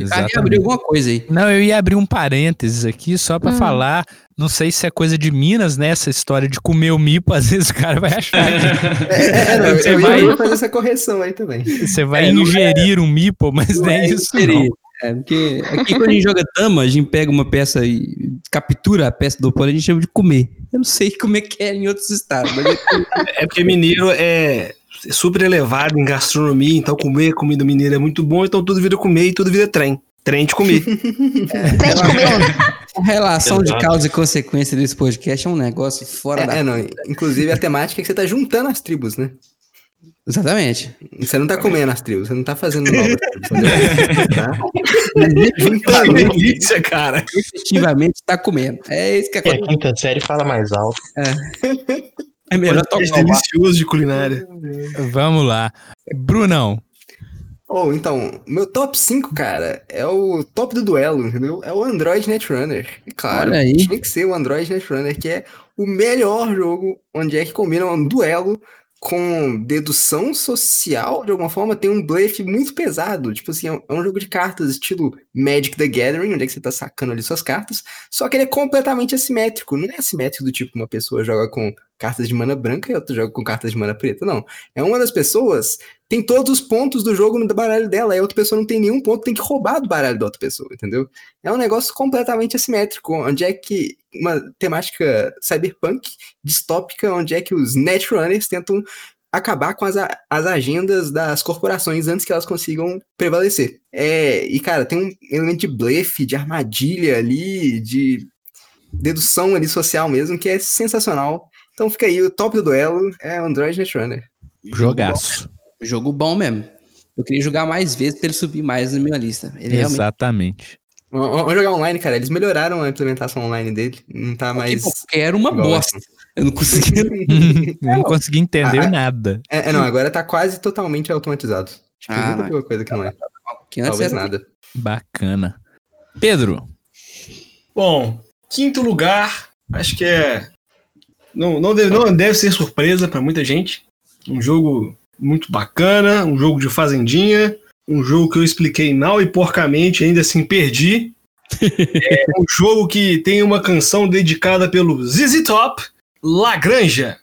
Cara, abriu alguma coisa aí. Não, eu ia abrir um parênteses aqui só pra Hum. falar. Não sei se é coisa de Minas, né? Essa história de comer o mipo, (laughs) às vezes o cara vai achar que (laughs) É, (laughs) não, Você eu, vai- ia fazer essa correção aí também. você vai É, não ingerir um mipo, mas não é isso. Seria. Não. É, porque aqui quando a gente joga dama, a gente pega uma peça e captura a peça do oponente, a gente chama de comer. Eu não sei (laughs) como é que é em outros estados, mas (laughs) É porque mineiro é super elevado em gastronomia, então comer comida mineira é muito bom, então tudo vira comer e tudo vira trem. Trem de comer. (laughs) Trem de comer. a relação de causa e consequência desse podcast é um negócio fora da. É, é, não. Inclusive a temática é que você tá juntando as tribos, né? Exatamente. Você não tá comendo as tribos, você não tá fazendo novas tribos. (laughs) Tá? Delícia, cara. Efetivamente tá comendo. É isso que É, a acontece. quinta série fala mais alto. É melhor É tomar uma delicioso de culinária. Vamos lá. Brunão, Ou então, meu top 5, cara, é o top do duelo, entendeu? É o Android Netrunner. E claro, Olha aí. tinha que ser o Android Netrunner, que é o melhor jogo onde é que combina um duelo com dedução social, de alguma forma, tem um blefe muito pesado. Tipo assim, é um- é um jogo de cartas estilo Magic the Gathering, onde é que você tá sacando ali suas cartas, só que ele é completamente assimétrico. Não é assimétrico do tipo uma pessoa joga com cartas de mana branca e outra joga com cartas de mana preta, não. É uma das pessoas tem todos os pontos do jogo no baralho dela, e a outra pessoa não tem nenhum ponto, tem que roubar do baralho da outra pessoa, entendeu? É um negócio completamente assimétrico, onde é que uma temática cyberpunk distópica, onde é que os netrunners tentam acabar com as, as agendas das corporações antes que elas consigam prevalecer. É, e cara, tem um elemento de blefe, de armadilha ali, de dedução ali social mesmo, que é sensacional. Então fica aí, o top do duelo é Android Netrunner. jogaço. Jogo bom mesmo. Eu queria jogar mais vezes pra ele subir mais na minha lista. Ele realmente Exatamente. Vamos vamos jogar online, cara. Eles melhoraram a implementação online dele. Não tá mais. Tipo, era uma igual bosta. Eu não conseguia. (laughs) (laughs) não consegui entender Ah, nada. É, é, não, agora tá quase totalmente automatizado. Tipo, Ah, muita coisa que não é. que antes Talvez era nada. Bacana. Pedro, Bom, quinto lugar, acho que é. Não, não, deve, não deve ser surpresa para muita gente. Um jogo muito bacana, um jogo de fazendinha, um jogo que eu expliquei mal e porcamente, ainda assim perdi. (laughs) é um jogo que tem uma canção dedicada pelo ZZ Top, Lagranja.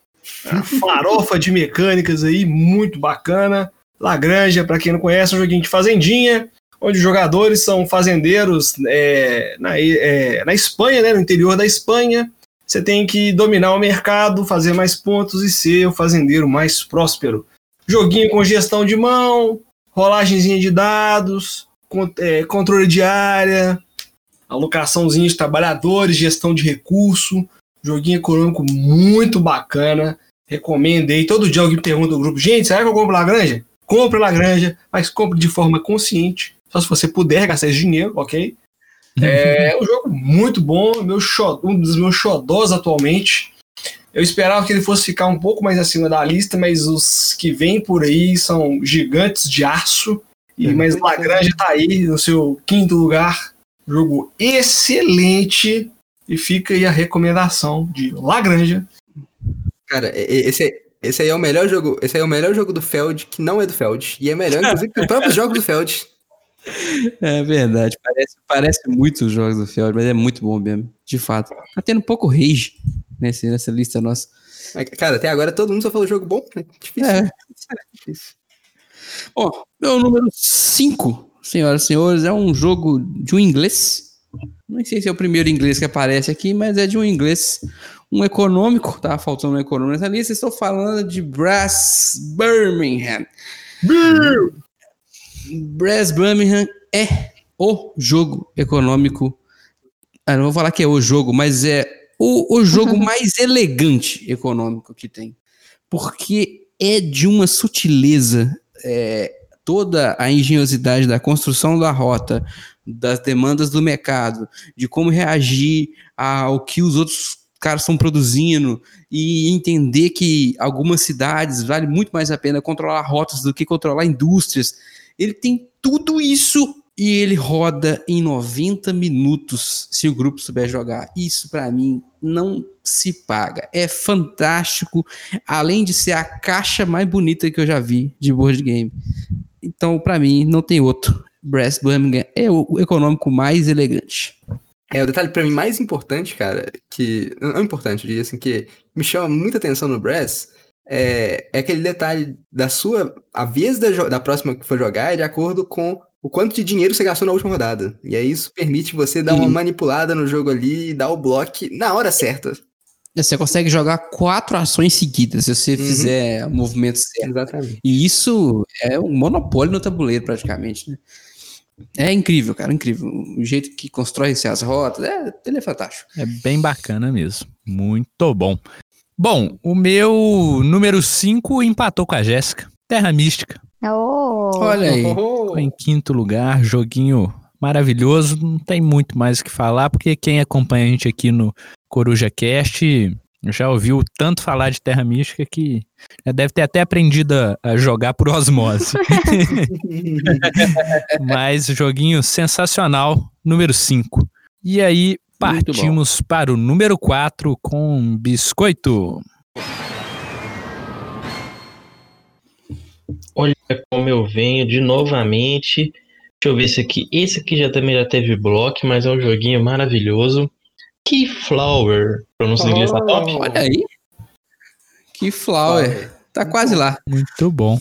Uma farofa de mecânicas aí, muito bacana. Lagranja, para quem não conhece, é um joguinho de fazendinha onde os jogadores são fazendeiros é, na, é, na Espanha, né, no interior da Espanha. Você tem que dominar o mercado, fazer mais pontos e ser o fazendeiro mais próspero. Joguinho com gestão de mão, rolagenzinha de dados, é, controle de área, alocaçãozinha de trabalhadores, gestão de recurso. Joguinho econômico muito bacana. Recomendo. Todo dia alguém pergunta no grupo: gente, será que eu compro Lagranja? Compre Lagranja, mas compre de forma consciente. Só se você puder gastar esse dinheiro, ok? É um jogo muito bom, meu um dos meus xodós atualmente. Eu esperava que ele fosse ficar um pouco mais acima da lista, mas os que vêm por aí são gigantes de aço. E, mas Lagrange tá aí no seu quinto lugar. Jogo excelente. E fica aí a recomendação de Lagrange. Cara, esse, esse aí é o melhor jogo. Esse aí é o melhor jogo do Feld, que não é do Feld. E é melhor, (laughs) inclusive, que os próprios jogos do Feld. É verdade. Parece, parece muito os jogos do Feld, mas é muito bom mesmo. De fato. Tá tendo um pouco rage nesse, nessa lista nossa. Mas, Cara, até agora todo mundo só falou jogo bom. né? Difícil. É. (laughs) difícil. Bom, meu número 5, senhoras e senhores, é um jogo de um inglês. Não sei se é o primeiro inglês que aparece aqui, mas é de um inglês, um econômico, tá faltando um econômico nessa lista. Estou falando de Brass Birmingham. Brass Birmingham é o jogo econômico. Ah, não vou falar que é o jogo, mas é o, o jogo (laughs) mais elegante econômico que tem. Porque é de uma sutileza é, toda a engenhosidade da construção da rota, das demandas do mercado, de como reagir ao que os outros caras estão produzindo e entender que algumas cidades vale muito mais a pena controlar rotas do que controlar indústrias. Ele tem tudo isso e ele roda em 90 minutos se o grupo souber jogar. Isso para mim não se paga. É fantástico, além de ser a caixa mais bonita que eu já vi de board game. Então, para mim, não tem outro. Brass Birmingham é o econômico mais elegante. É, o detalhe pra mim mais importante, cara, que. Não importante, eu diria assim, que me chama muita atenção no Brass é, é aquele detalhe da sua. A vez da, da próxima que for jogar é de acordo com o quanto de dinheiro você gastou na última rodada. E aí isso permite você dar uma manipulada no jogo ali e dar o bloco na hora certa. Você consegue jogar quatro ações seguidas se você Uhum. fizer o movimento certo. Exatamente. E isso é um monopólio no tabuleiro, praticamente, né? É incrível, cara, incrível. O jeito que constrói as rotas, é, ele é fantástico. É bem bacana mesmo. Muito bom. Bom, o meu número 5 empatou com a Jéssica. Terra Mística. Oh, Olha aí. Oh, em quinto lugar, joguinho maravilhoso. Não tem muito mais o que falar, porque quem acompanha a gente aqui no Coruja Cast já ouviu tanto falar de Terra Mística que já deve ter até aprendido a, jogar por osmose. (laughs) (laughs) Mas joguinho sensacional, número 5. E aí partimos para o número 4 com Biscoito. Olha como eu venho de novamente. Deixa eu ver esse aqui. Esse aqui já também já teve bloco, mas é um joguinho maravilhoso. Keyflower. Pronúncia em inglês tá top? Olha aí. Que flower. Tá quase lá. Muito bom.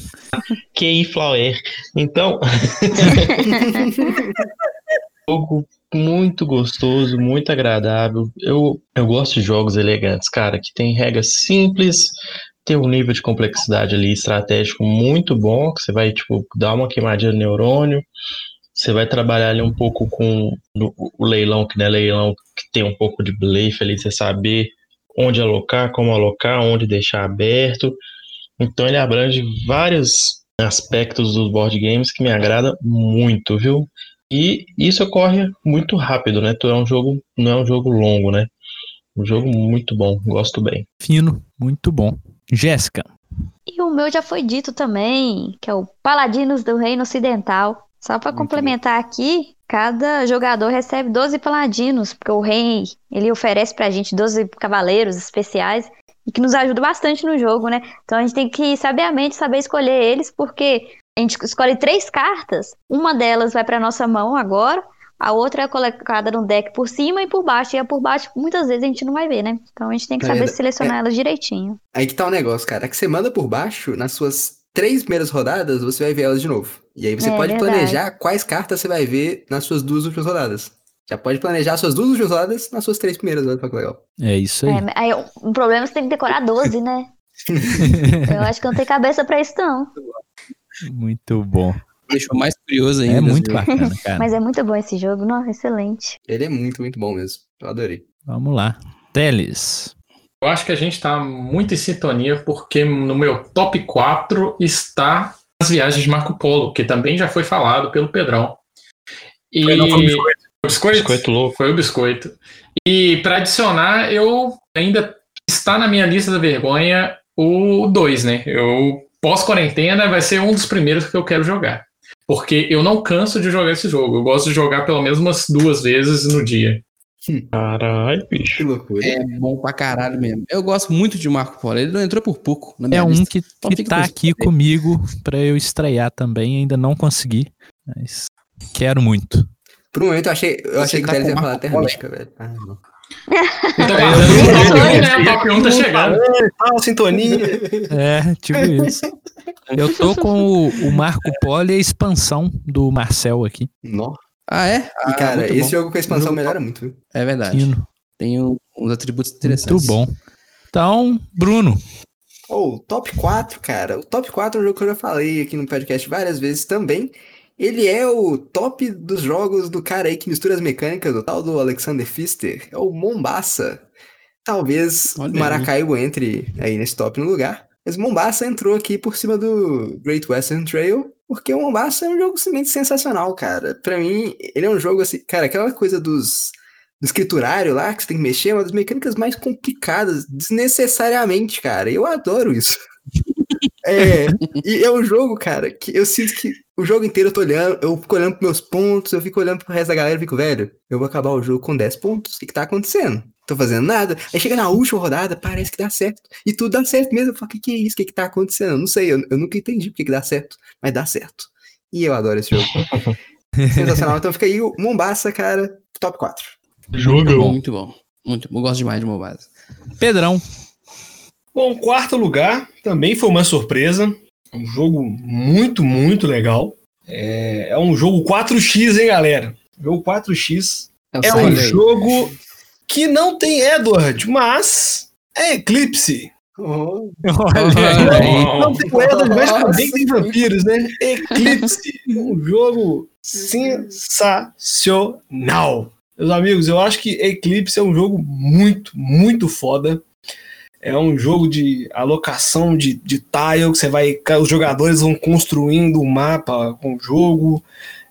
Keyflower. Então, (laughs) (laughs) jogo muito gostoso, muito agradável. Eu, eu gosto de jogos elegantes, cara, que tem regras simples, tem um nível de complexidade ali estratégico muito bom, que você vai, tipo, dar uma queimadinha no neurônio, você vai trabalhar ali um pouco com o leilão, que não é leilão, que tem um pouco de blefe ali, você saber onde alocar, como alocar, onde deixar aberto. Então ele abrange vários aspectos dos board games que me agrada muito, viu? E isso ocorre muito rápido, né? Tu é um jogo, não é um jogo longo, né? Um jogo muito bom, gosto bem. Fino, muito bom. Jéssica. E o meu já foi dito também, que é o Paladinos do Reino Ocidental. Só para complementar aqui, cada jogador recebe 12 paladinos, porque o rei, ele oferece pra gente 12 cavaleiros especiais e que nos ajuda bastante no jogo, né? Então a gente tem que sabiamente saber escolher eles, porque a gente escolhe três cartas, uma delas vai pra nossa mão agora, a outra é colocada no deck por cima e por baixo, e a por baixo muitas vezes a gente não vai ver, né? Então a gente tem que É saber verdade. selecionar elas direitinho. Aí que tá o negócio, cara. É que você manda por baixo, nas suas três primeiras rodadas, você vai ver elas de novo. E aí você É pode verdade. planejar quais cartas você vai ver nas suas duas últimas rodadas. Já pode planejar suas duas últimas rodadas nas suas três primeiras, olha só que legal. É isso aí. É, aí, um problema é que você tem que decorar 12, né? (laughs) Eu acho que eu não tenho cabeça pra isso, não. (laughs) Muito bom. Deixou mais curioso ainda. É muito bacana, (laughs) cara. Mas é muito bom esse jogo, nossa, excelente. Ele é muito, muito bom mesmo. Eu adorei. Vamos lá. Teles. Eu acho que a gente tá muito em sintonia, porque no meu top 4 está as viagens de Marco Polo, que também já foi falado pelo Pedrão. E Foi, não, foi o biscoito. O biscoito? Biscoito louco. Foi o biscoito. E para adicionar, eu ainda está na minha lista da vergonha o 2, né? Eu pós-quarentena vai ser um dos primeiros que eu quero jogar. Porque eu não canso de jogar esse jogo. Eu gosto de jogar pelo menos umas duas vezes no dia. Caralho, Que bicho. loucura. É bom pra caralho mesmo. Eu gosto muito de Marco Polo. Ele não entrou por pouco na minha É um lista. que, Então que tá aqui comigo pra eu estrear também. Ainda não consegui, mas quero muito. Por um momento eu achei, eu Você achei que tá o Teles com ia falar Terra Mística, velho. Ah, não. Eu tô guardando o top 1, né? O top 1 tá chegando. É, tal, sintonia. É, tipo isso. Eu tô com o, o Marco Polo e a expansão do Marcel aqui. Nó. Ah, é? E Ah, cara, muito esse bom. jogo com a expansão melhora muito, viu? É verdade. Fino. Tem um- uns atributos interessantes. Muito bom. Então, Bruno. Oh, o top 4, cara. O top 4 é um jogo que eu já falei aqui no podcast várias vezes também. Ele é o top dos jogos do cara aí que mistura as mecânicas, o tal do Alexander Pfister. É o Mombasa. Talvez Olha aí. Maracaibo entre aí nesse top no lugar. Mas Mombasa entrou aqui por cima do Great Western Trail, porque o Mombasa é um jogo simplesmente sensacional, cara. Pra mim, ele é um jogo assim, cara, aquela coisa dos do escriturário lá, que você tem que mexer, é uma das mecânicas mais complicadas, desnecessariamente, cara. Eu adoro isso. (laughs) É, e é um jogo, cara, que eu sinto que o jogo inteiro eu tô olhando, eu fico olhando pros meus pontos, eu fico olhando pro resto da galera e fico, velho, eu vou acabar o jogo com 10 pontos, o que que tá acontecendo? Tô fazendo nada. Aí chega na última rodada, parece que dá certo. E tudo dá certo mesmo. Eu falo, o que, que é isso? O que, que tá acontecendo? Eu não sei, eu, eu nunca entendi por que, que dá certo, mas dá certo. E eu adoro esse jogo. (laughs) Sensacional. então fica aí o Mombasa, cara, top 4. Jogo Muito bom, muito bom. Muito bom. Gosto demais de Mobile. Pedrão. Bom, quarto lugar também foi uma surpresa. Um jogo muito, muito legal. É, é um jogo 4x, hein, galera? Jogo 4x. Eu É um jogo que não tem Edward, mas é Eclipse. Oh, Olha aí. Não tem o Edward, mas também tem vampiros, né? Eclipse. Um jogo sensacional. Meus amigos, eu acho que Eclipse é um jogo muito, muito foda. É um jogo de alocação de, de tile, que você vai. Os jogadores vão construindo o mapa com o jogo.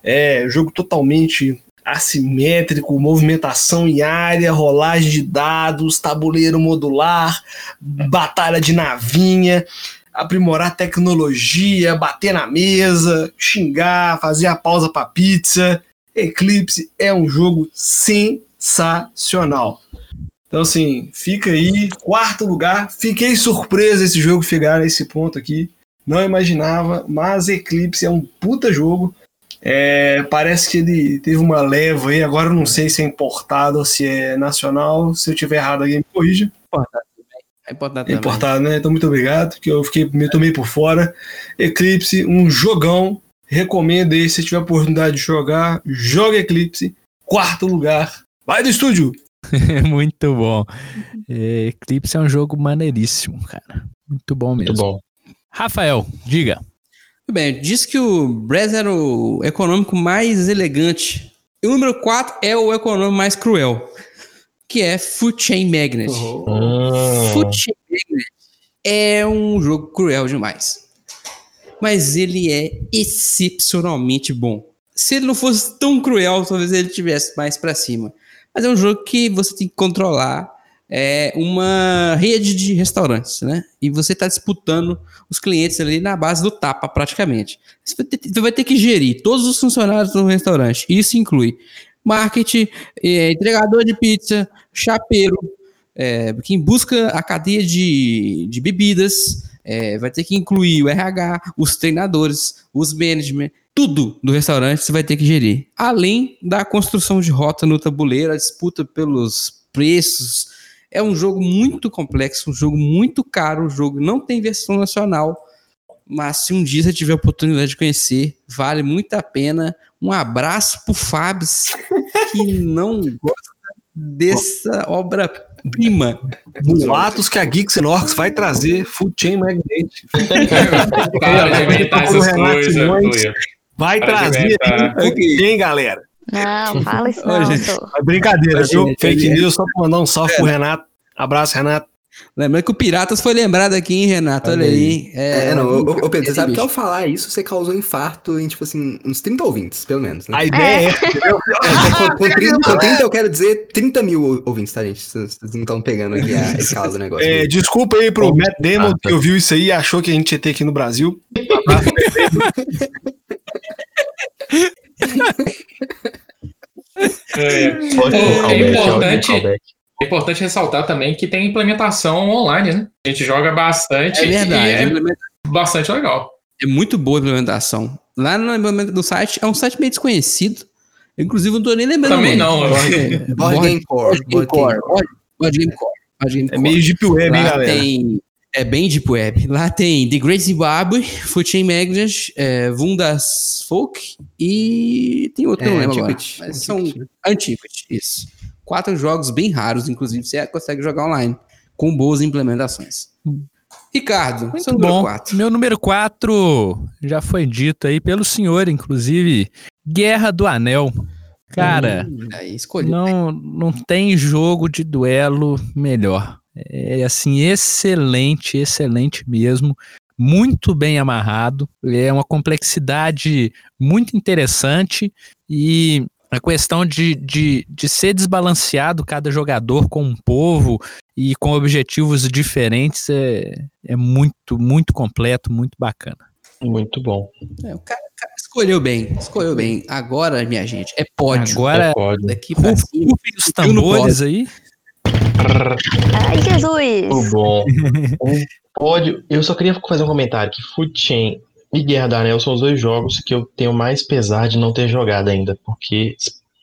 É um jogo totalmente assimétrico, movimentação em área, rolagem de dados, tabuleiro modular, batalha de navinha, aprimorar tecnologia, bater na mesa, xingar, fazer a pausa para pizza. Eclipse é um jogo sensacional. Então, assim, fica aí, quarto lugar. Fiquei surpreso esse jogo chegar nesse ponto aqui. Não imaginava, mas Eclipse é um puta jogo. É, parece que ele teve uma leva aí, agora eu não sei se é importado ou se é nacional. Se eu tiver errado, alguém me corrija. É importante É também. importado, né? Então, muito obrigado, que eu fiquei, me tomei por fora. Eclipse, um jogão. Recomendo aí, se tiver oportunidade de jogar, joga Eclipse. Quarto lugar. Vai do estúdio! (laughs) Muito bom. É, Eclipse é um jogo maneiríssimo, cara. Muito bom mesmo. Muito bom. Rafael, diga. Muito bem, diz que o Brez era o econômico mais elegante. E o número 4 é o econômico mais cruel, que é Food Chain Magnet. Hum, Food Chain Magnet é um jogo cruel demais. Mas ele é excepcionalmente bom. Se ele não fosse tão cruel, talvez ele tivesse mais pra cima. Mas é um jogo que você tem que controlar é, uma rede de restaurantes, né? E você está disputando os clientes ali na base do tapa, praticamente. Você vai ter, que gerir todos os funcionários do restaurante. Isso inclui marketing, eh, entregador de pizza, chapeiro, eh, quem busca a cadeia de, de bebidas, eh, vai ter que incluir o RH, os treinadores, os management, tudo do restaurante você vai ter que gerir. Além da construção de rota no tabuleiro, a disputa pelos preços. É um jogo muito complexo, um jogo muito caro, o jogo não tem versão nacional, mas se um dia você tiver a oportunidade de conhecer, vale muito a pena. Um abraço pro Fabs, que não gosta dessa obra-prima. Boatos que a Geeks and Orcs vai trazer Food Chain Magnet. (laughs) Para de inventar essas coisas. Vai Para trazer. Food Chain, galera. Não, fala isso Ô, não, gente. sou. É brincadeira, viu? gente, Fake news, só pra mandar um salve pro Renato. Abraço, Renato. Lembrando que o Piratas foi lembrado aqui, hein, Renato? Olha Olha aí. É, não, ô, ô, Pedro, você sabe que ao falar isso, você causou infarto em, tipo assim, uns 30 ouvintes, pelo menos, né? A ideia é? É, com, com 30, com 30 eu quero dizer 30 mil ou- ouvintes, tá, gente? Vocês não estão pegando aqui a escala do negócio. É, desculpa aí pro Matt Damon ah, que ouviu isso aí e achou que a gente ia ter aqui no Brasil. (laughs) É. Pode É back, importante-. É importante ressaltar também que tem implementação online, né? A gente joga bastante É verdade. e é bastante legal. É muito boa a implementação. Lá no implementação do site, é um site meio desconhecido. Inclusive, eu não tô nem lembrando. Também não, É, (laughs) Board Game Core. Board Game Core. É meio deep web, hein, Lá galera? tem. É bem deep web. Lá tem The Great Zimbabwe, Food Chain Magnet, é, Vundas Folk e tem outro não É, lembro agora. Mas são Antiquity. Antiquity, isso. Quatro jogos bem raros, inclusive, você consegue jogar online, com boas implementações. Ricardo, Muito seu número bom. 4. Meu número 4 já foi dito aí pelo senhor, inclusive. Guerra do Anel. Cara, escolhi. não, não tem jogo de duelo melhor. É assim, excelente, excelente mesmo. Muito bem amarrado. É uma complexidade muito interessante e a questão de, de, de ser desbalanceado cada jogador com um povo e com objetivos diferentes é, é muito, muito completo, muito bacana. Muito bom. É, o cara, o cara escolheu bem, escolheu bem. Agora, minha gente, é pódio. Agora, É pódio. Daqui pra rufem cima. os tambores aí. Ai, Jesus! Muito bom. (laughs) Um pódio. Eu só queria fazer um comentário que Food Chain e Guerra do Anel são os dois jogos que eu tenho mais pesar de não ter jogado ainda, porque,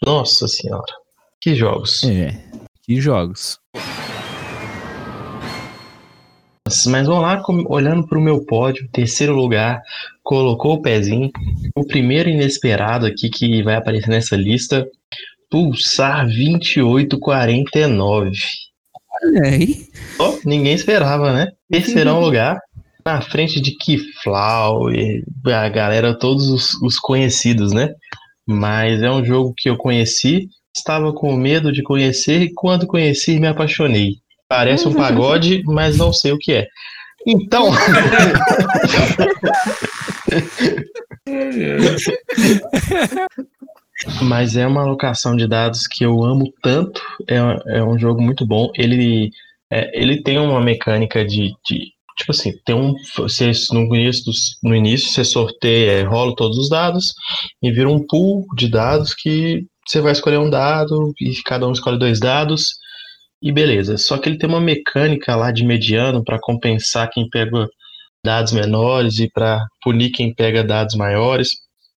nossa senhora, que jogos. É, que jogos. Mas vamos lá, olhando para o meu pódio, terceiro lugar, colocou o pezinho. O primeiro inesperado aqui que vai aparecer nessa lista, Pulsar 2849. Olha aí. Ó, ninguém esperava, né? Terceirão lugar, na frente de Kiflau e a galera, todos os, os conhecidos, né? Mas é um jogo que eu conheci, estava com medo de conhecer e quando conheci me apaixonei. Parece um (laughs) pagode, mas não sei o que é. Então, (laughs) mas é uma alocação de dados que eu amo tanto. É, é um jogo muito bom. Ele, é, ele tem uma mecânica de, de- tipo assim, tem um você, no início no início você sorteia, é, rola todos os dados e vira um pool de dados que você vai escolher um dado e cada um escolhe dois dados e beleza. Só que ele tem uma mecânica lá de mediano para compensar quem pega dados menores e para punir quem pega dados maiores,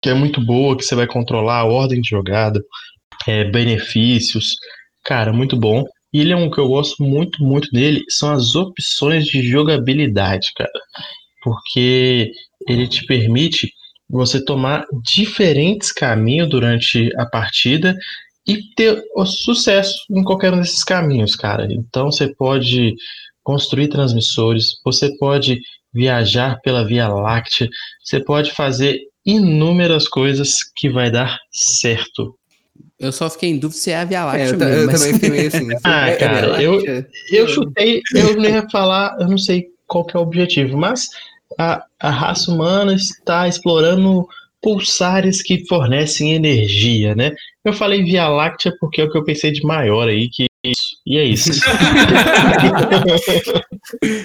que é muito boa, que você vai controlar a ordem de jogada, é, benefícios, cara, muito bom. Ele é um que eu gosto muito, muito dele, são as opções de jogabilidade, cara. Porque ele te permite você tomar diferentes caminhos durante a partida e ter sucesso em qualquer um desses caminhos, cara. Então você pode construir transmissores, você pode viajar pela Via Láctea, você pode fazer inúmeras coisas que vai dar certo. Eu só fiquei em dúvida se é a Via Láctea É, eu, mesmo, eu mas- também fiquei meio assim. (laughs) Ah, É- é cara, eu-? Eu chutei, eu não ia falar, eu não sei qual que é o objetivo, mas a, a raça humana está explorando pulsares que fornecem energia, né? Eu falei Via Láctea porque é o que eu pensei de maior aí, que e é isso. (laughs)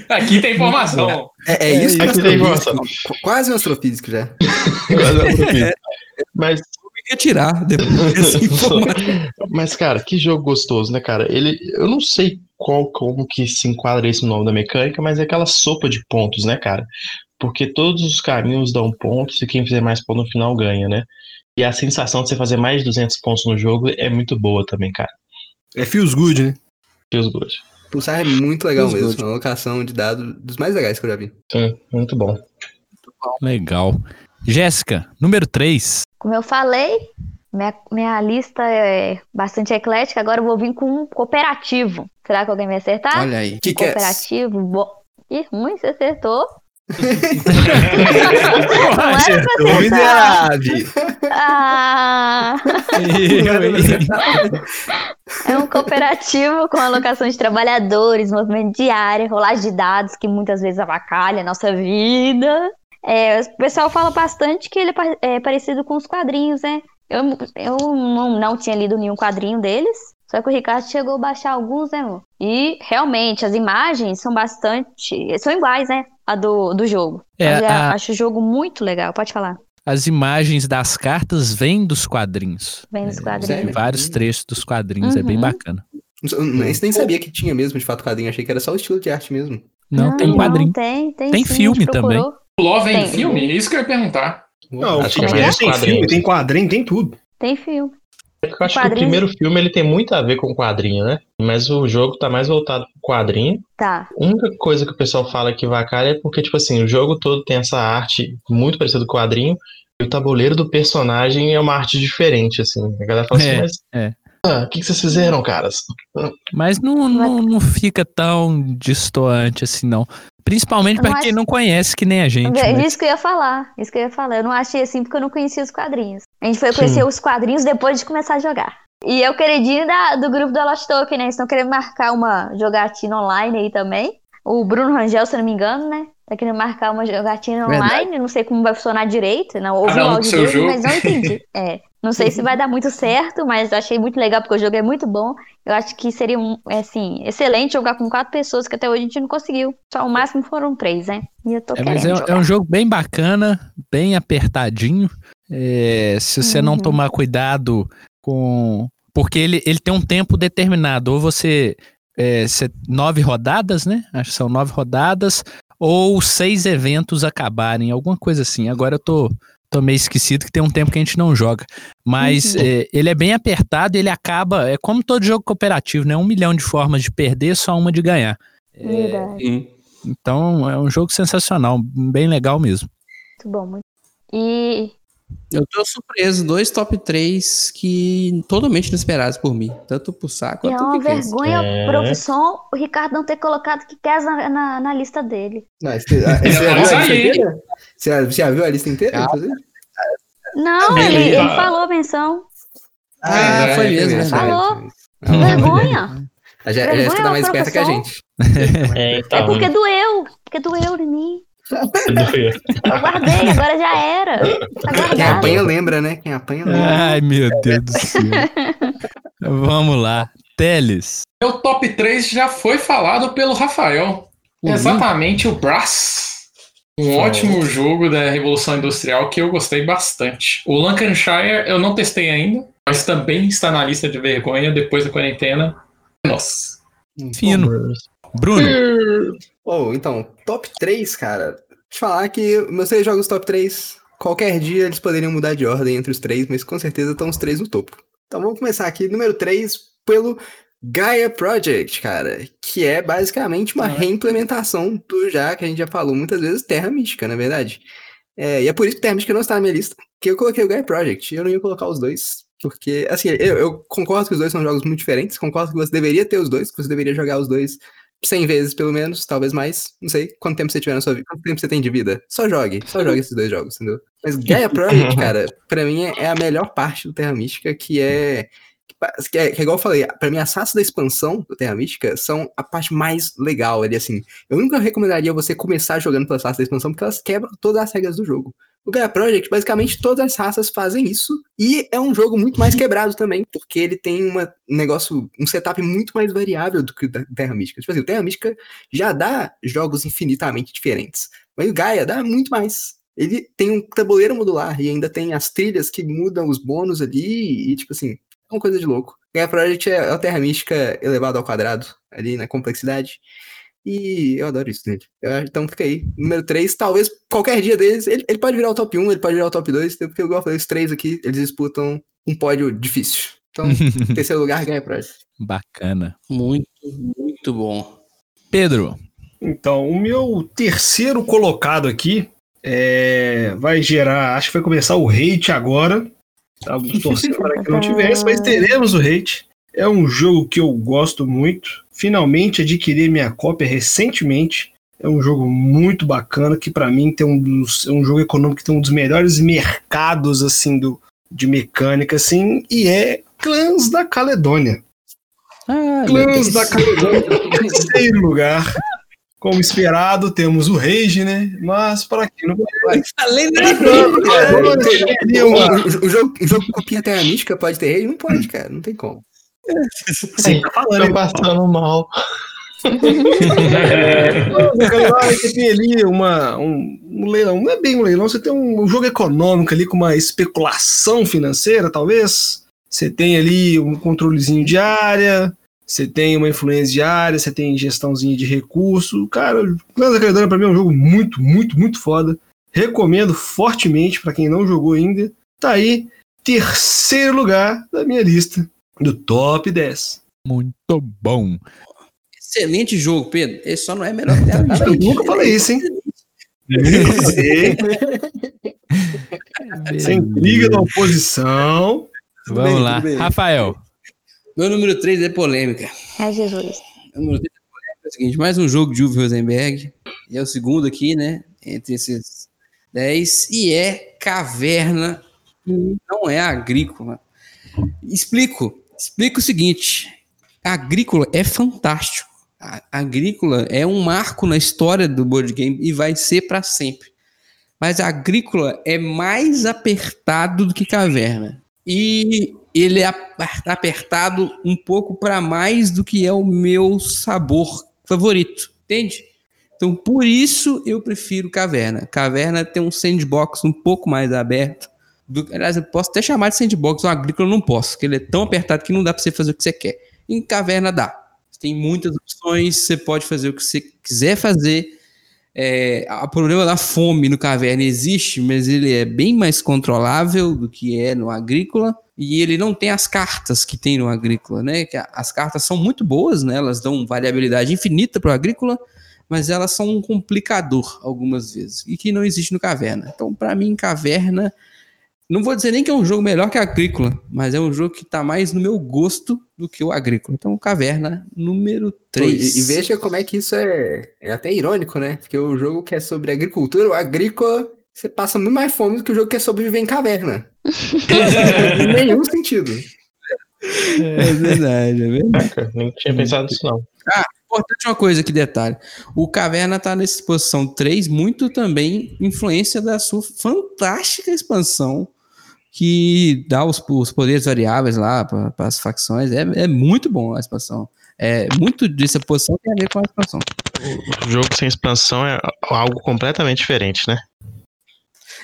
Aqui tem informação. É, é isso que Aqui tem informação. Qu- Quase um astrofísico já. (laughs) Mas ia tirar depois dessa (laughs) informação. Mas, cara, que jogo gostoso, né, cara? Ele, eu não sei qual, como que se enquadra esse no nome da mecânica, mas é aquela sopa de pontos, né, cara? Porque todos os caminhos dão pontos e quem fizer mais pontos no final ganha, né? E a sensação de você fazer mais de 200 pontos no jogo é muito boa também, cara. É feels good, né? Feels good. Pulsar é muito legal Feels mesmo. good. Uma alocação de dados dos mais legais que eu já vi. Sim, muito bom. Legal. Jéssica, número 3. Como eu falei, minha, minha lista é bastante eclética. Agora eu vou vir com um cooperativo. Será que alguém vai acertar? Olha aí. Que que é? cooperativo. Bo... Ih, ruim, você acertou. Acertou, acertar. miserável! Ah! É um cooperativo com alocação de trabalhadores, movimento de área, rolagem de dados que muitas vezes avacalha a nossa vida. É, o pessoal fala bastante que ele é é parecido com os quadrinhos, né? Eu, eu não, não tinha lido nenhum quadrinho deles, só que o Ricardo chegou a baixar alguns, né, amor? E realmente as imagens são bastante. são iguais, né? A do, do jogo. É, eu a- acho o jogo muito legal, pode falar. As imagens das cartas vêm dos quadrinhos. Vem dos Tem quadrinhos. vários trechos dos quadrinhos, é bem Uhum. bacana. Eu nem, nem sabia que tinha mesmo, de fato, quadrinho. Achei que era só o estilo de arte mesmo. Não, tem quadrinho. tem, tem, Tem sim, filme a Love em Tem. filme? Isso que eu ia perguntar. Não, Acho tem, que é mais tem filme, tem quadrinho, tem tudo. Tem filme. Eu acho que o primeiro filme ele tem muito a ver com o quadrinho, né? Mas o jogo tá mais voltado pro quadrinho. Tá. A única coisa que o pessoal fala que vacalha é porque, tipo assim, o jogo todo tem essa arte muito parecida com o quadrinho. E o tabuleiro do personagem é uma arte diferente, assim. A galera fala É, assim, mas. é. ah, o que, que vocês fizeram, caras? Mas não, não, não fica tão distoante assim, não. Principalmente Eu não pra quem acho- não conhece, que nem a gente. É mas- Isso que eu ia falar. Isso que eu ia falar. Eu não achei assim porque eu não conhecia os quadrinhos. A gente foi Sim. conhecer os quadrinhos depois de começar a jogar. E é o queridinho da- do grupo da Lost Token, né? Eles estão querendo marcar uma jogatina online aí também. O Bruno Rangel, se eu não me engano, né? Tá querendo marcar uma jogatina Verdade. online. Não sei como vai funcionar direito. Não ouvi Cada o um áudio dele, jogo. mas não entendi. (laughs) É. Não sei se vai dar muito certo, mas achei muito legal porque o jogo é muito bom. Eu acho que seria um, é, assim, excelente jogar com quatro pessoas, que até hoje a gente não conseguiu. Só o máximo foram três, né? E eu tô É, mas é, é um jogo bem bacana, bem apertadinho. É, se você não Uhum. tomar cuidado com. Porque ele, ele tem um tempo determinado. Ou você. É, cê- nove rodadas, né? Acho que são nove rodadas. ou seis eventos acabarem, alguma coisa assim. Agora eu tô, tô meio esquecido que tem um tempo que a gente não joga. Mas Uhum. é, ele é bem apertado, ele acaba. É como todo jogo cooperativo, né? Um milhão de formas de perder, só uma de ganhar. Verdade. Hum. Então é um jogo sensacional, bem legal mesmo. Muito bom. Muito... E Eu tô surpreso, dois top 3 que totalmente inesperados por mim. Tanto pro saco E é quanto uma pro Kikens. vergonha É. profissão o Ricardo não ter colocado que quer na, na, na lista dele. Não, você, ah, você já viu a Mas lista aí- inteira? Você já, viu a lista inteira? Não, Beleza. ele, ele falou menção. Ah, é, foi é, mesmo, é, né? Falou. é, é. Vergonha. (laughs) Já, já Vergonha, está mais esperta que a gente. É, (laughs) É então. porque doeu. Porque doeu em mim. Eu guardei, agora já era. Tá Quem apanha lembra, né? Quem apanha lembra. Ai, meu Deus do céu. (laughs) Vamos lá. Teles. Meu top 3 já foi falado pelo Rafael. Uhum. Exatamente o Brass. Um ótimo jogo da Revolução Industrial que eu gostei bastante. O Lancashire eu não testei ainda, mas também está na lista de vergonha depois da quarentena. Nossa. Fino. Bruno. Oh, então, top 3, cara. Eu falar que meus três jogos top 3, qualquer dia eles poderiam mudar de ordem entre os três, mas com certeza estão os três no topo. Então vamos começar aqui, número 3, pelo Gaia Project, cara, que é basicamente uma reimplementação do já que a gente já falou muitas vezes, Terra Mística, na verdade. É, e é por isso que Terra Mística não está na minha lista, que eu coloquei o Gaia Project, e eu não ia colocar os dois, porque, assim, eu, eu concordo que os dois são jogos muito diferentes, concordo que você deveria ter os dois, que você deveria jogar os dois 100 vezes pelo menos, talvez mais, não sei quanto tempo você tiver na sua vida, quanto tempo você tem de vida. Só jogue, só jogue esses dois jogos, entendeu? Mas Gaia Project, (laughs) cara, pra mim é, é a melhor parte do Terra Mística, que é que é, que é igual eu falei, pra mim as raças da expansão do Terra Mística são a parte mais legal ali, assim. Eu nunca recomendaria você começar jogando pelas raças da expansão, porque elas quebram todas as regras do jogo. O Gaia Project, basicamente, todas as raças fazem isso, e é um jogo muito mais quebrado também, porque ele tem uma, um negócio, um setup muito mais variável do que o da Terra Mística. Tipo assim, o Terra Mística já dá jogos infinitamente diferentes, mas o Gaia dá muito mais. Ele tem um tabuleiro modular e ainda tem as trilhas que mudam os bônus ali, e tipo assim, é uma coisa de louco. Gaia Project é, é o Terra Mística elevado ao quadrado, ali na complexidade. E eu adoro isso acho- Então fica aí. Número 3, talvez qualquer dia deles. Ele, ele pode virar o top 1, ele pode virar o top 2, porque igual eu falei, os três aqui, eles disputam um pódio difícil. Então, (laughs) terceiro lugar ganha Project. Bacana. Muito, muito bom. Pedro. Então, o meu terceiro colocado aqui é, vai gerar. Acho que vai começar o hate agora. Estávamos torcendo para que não tivesse, mas teremos o hate. É um jogo que eu gosto muito. Finalmente adquiri minha cópia recentemente. É um jogo muito bacana que para mim tem um dos, é um jogo econômico que tem um dos melhores mercados assim do de mecânica assim e é Clãs da Caledônia. Ah, Clãs da Caledônia em terceiro lugar. Como esperado, temos o Rage, né? Mas para quem não Além da conhece, ali uma- O, o jogo, o jogo que copia a Terra Mística pode ter rei? Não pode, cara. Não tem como. Sim, tá falando, Tô passando mal. Você tem ali uma, um, um leilão, não é bem um leilão, você tem um, um jogo econômico ali com uma especulação financeira, talvez. Você tem ali um controlezinho de área, você tem uma influência de área, você tem gestãozinha de recurso. Cara, Clãs da Caledônia pra mim é um jogo muito, muito, muito foda. Recomendo fortemente pra quem não jogou ainda. Tá aí, terceiro lugar da minha lista do top 10. Muito bom. Excelente jogo, Pedro. Esse só não é melhor que Mística. (laughs) Eu nunca falei isso, hein? (laughs) Sem briga da oposição. Vamos bem, lá. Rafael. Meu número 3 é polêmica. É Jesus. O número 3 é polêmica é o seguinte: mais um jogo de Uwe Rosenberg. E é o segundo aqui, né? Entre esses 10. E é Caverna. Não é agrícola. Explico. Explico o seguinte: agrícola é fantástico. A agrícola é um marco na história do board game e vai ser para sempre. Mas a agrícola é mais apertado do que caverna. E ele é aper- apertado um pouco para mais do que é o meu sabor favorito, entende? Então, por isso eu prefiro Caverna. Caverna tem um sandbox um pouco mais aberto. Do, aliás, eu posso até chamar de sandbox, o agrícola não posso, porque ele é tão apertado que não dá para você fazer o que você quer. Em Caverna dá. Tem muitas opções, você pode fazer o que você quiser fazer. É, o problema da fome no caverna existe, mas ele é bem mais controlável do que é no agrícola. E ele não tem as cartas que tem no agrícola, né? Que as cartas são muito boas, né? Elas dão variabilidade infinita para o agrícola, mas elas são um complicador algumas vezes e que não existe no caverna. Então, para mim, caverna não vou dizer nem que é um jogo melhor que agrícola, mas é um jogo que tá mais no meu gosto do que o agrícola. Então, caverna número Pô, 3. E, e veja como é que isso é, é até irônico, né? Porque o jogo que é sobre agricultura, o agrícola, você passa muito mais fome do que o jogo que é sobre viver em caverna. (laughs) em nenhum sentido. É verdade, é verdade. Caraca, nem tinha pensado nisso, não. Importante uma coisa aqui, detalhe. O Caverna tá nessa exposição 3, muito também influência da sua fantástica expansão, que dá os, os poderes variáveis lá para as facções. É, é muito bom a expansão. É, muito dessa posição tem a ver com a expansão. O jogo sem expansão é algo completamente diferente, né?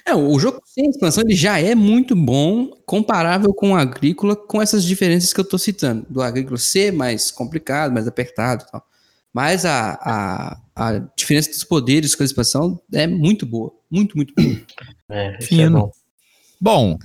É, o jogo sem expansão ele já é muito bom, comparável com o agrícola, com essas diferenças que eu tô citando. Do agrícola ser mais complicado, mais apertado e tal. Mas a, a, a diferença dos poderes com a expansão é muito boa. Muito, muito boa. É, isso é Fino. bom. Bom,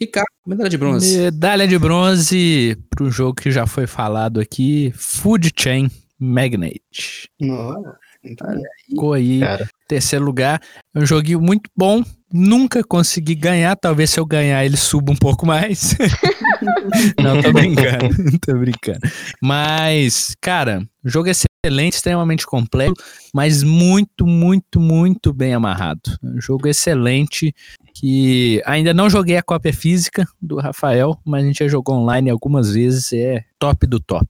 Ricardo, medalha de bronze. medalha de bronze para um jogo que já foi falado aqui, Food Chain Magnate. Nossa, muito bom. Ficou aí, Cara, terceiro lugar. É um joguinho muito bom. Nunca consegui ganhar. Talvez se eu ganhar ele suba um pouco mais. (laughs) Não, tô brincando. (laughs) tô brincando. Mas, cara, o jogo é excelente, extremamente complexo, mas muito, muito, muito bem amarrado. É um jogo excelente que ainda não joguei a cópia física do Rafael, mas a gente já jogou online algumas vezes. É top do top.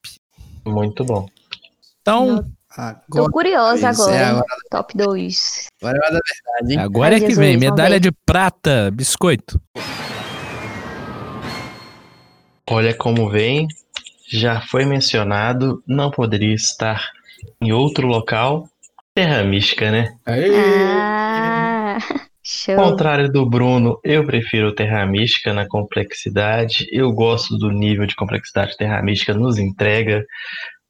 muito bom. Então, Tô Agora, curiosa Isso, agora, é, agora- Top 2. agora é da verdade, hein? agora é Ai, que vem. Jesus, vamos Medalha de prata, biscoito. Olha como vem, já foi mencionado, não poderia estar em outro local. Terra Mística, né? Aê! Ah, (laughs) show. Ao contrário do Bruno, eu prefiro Terra Mística na complexidade. Eu gosto do nível de complexidade que Terra Mística nos entrega.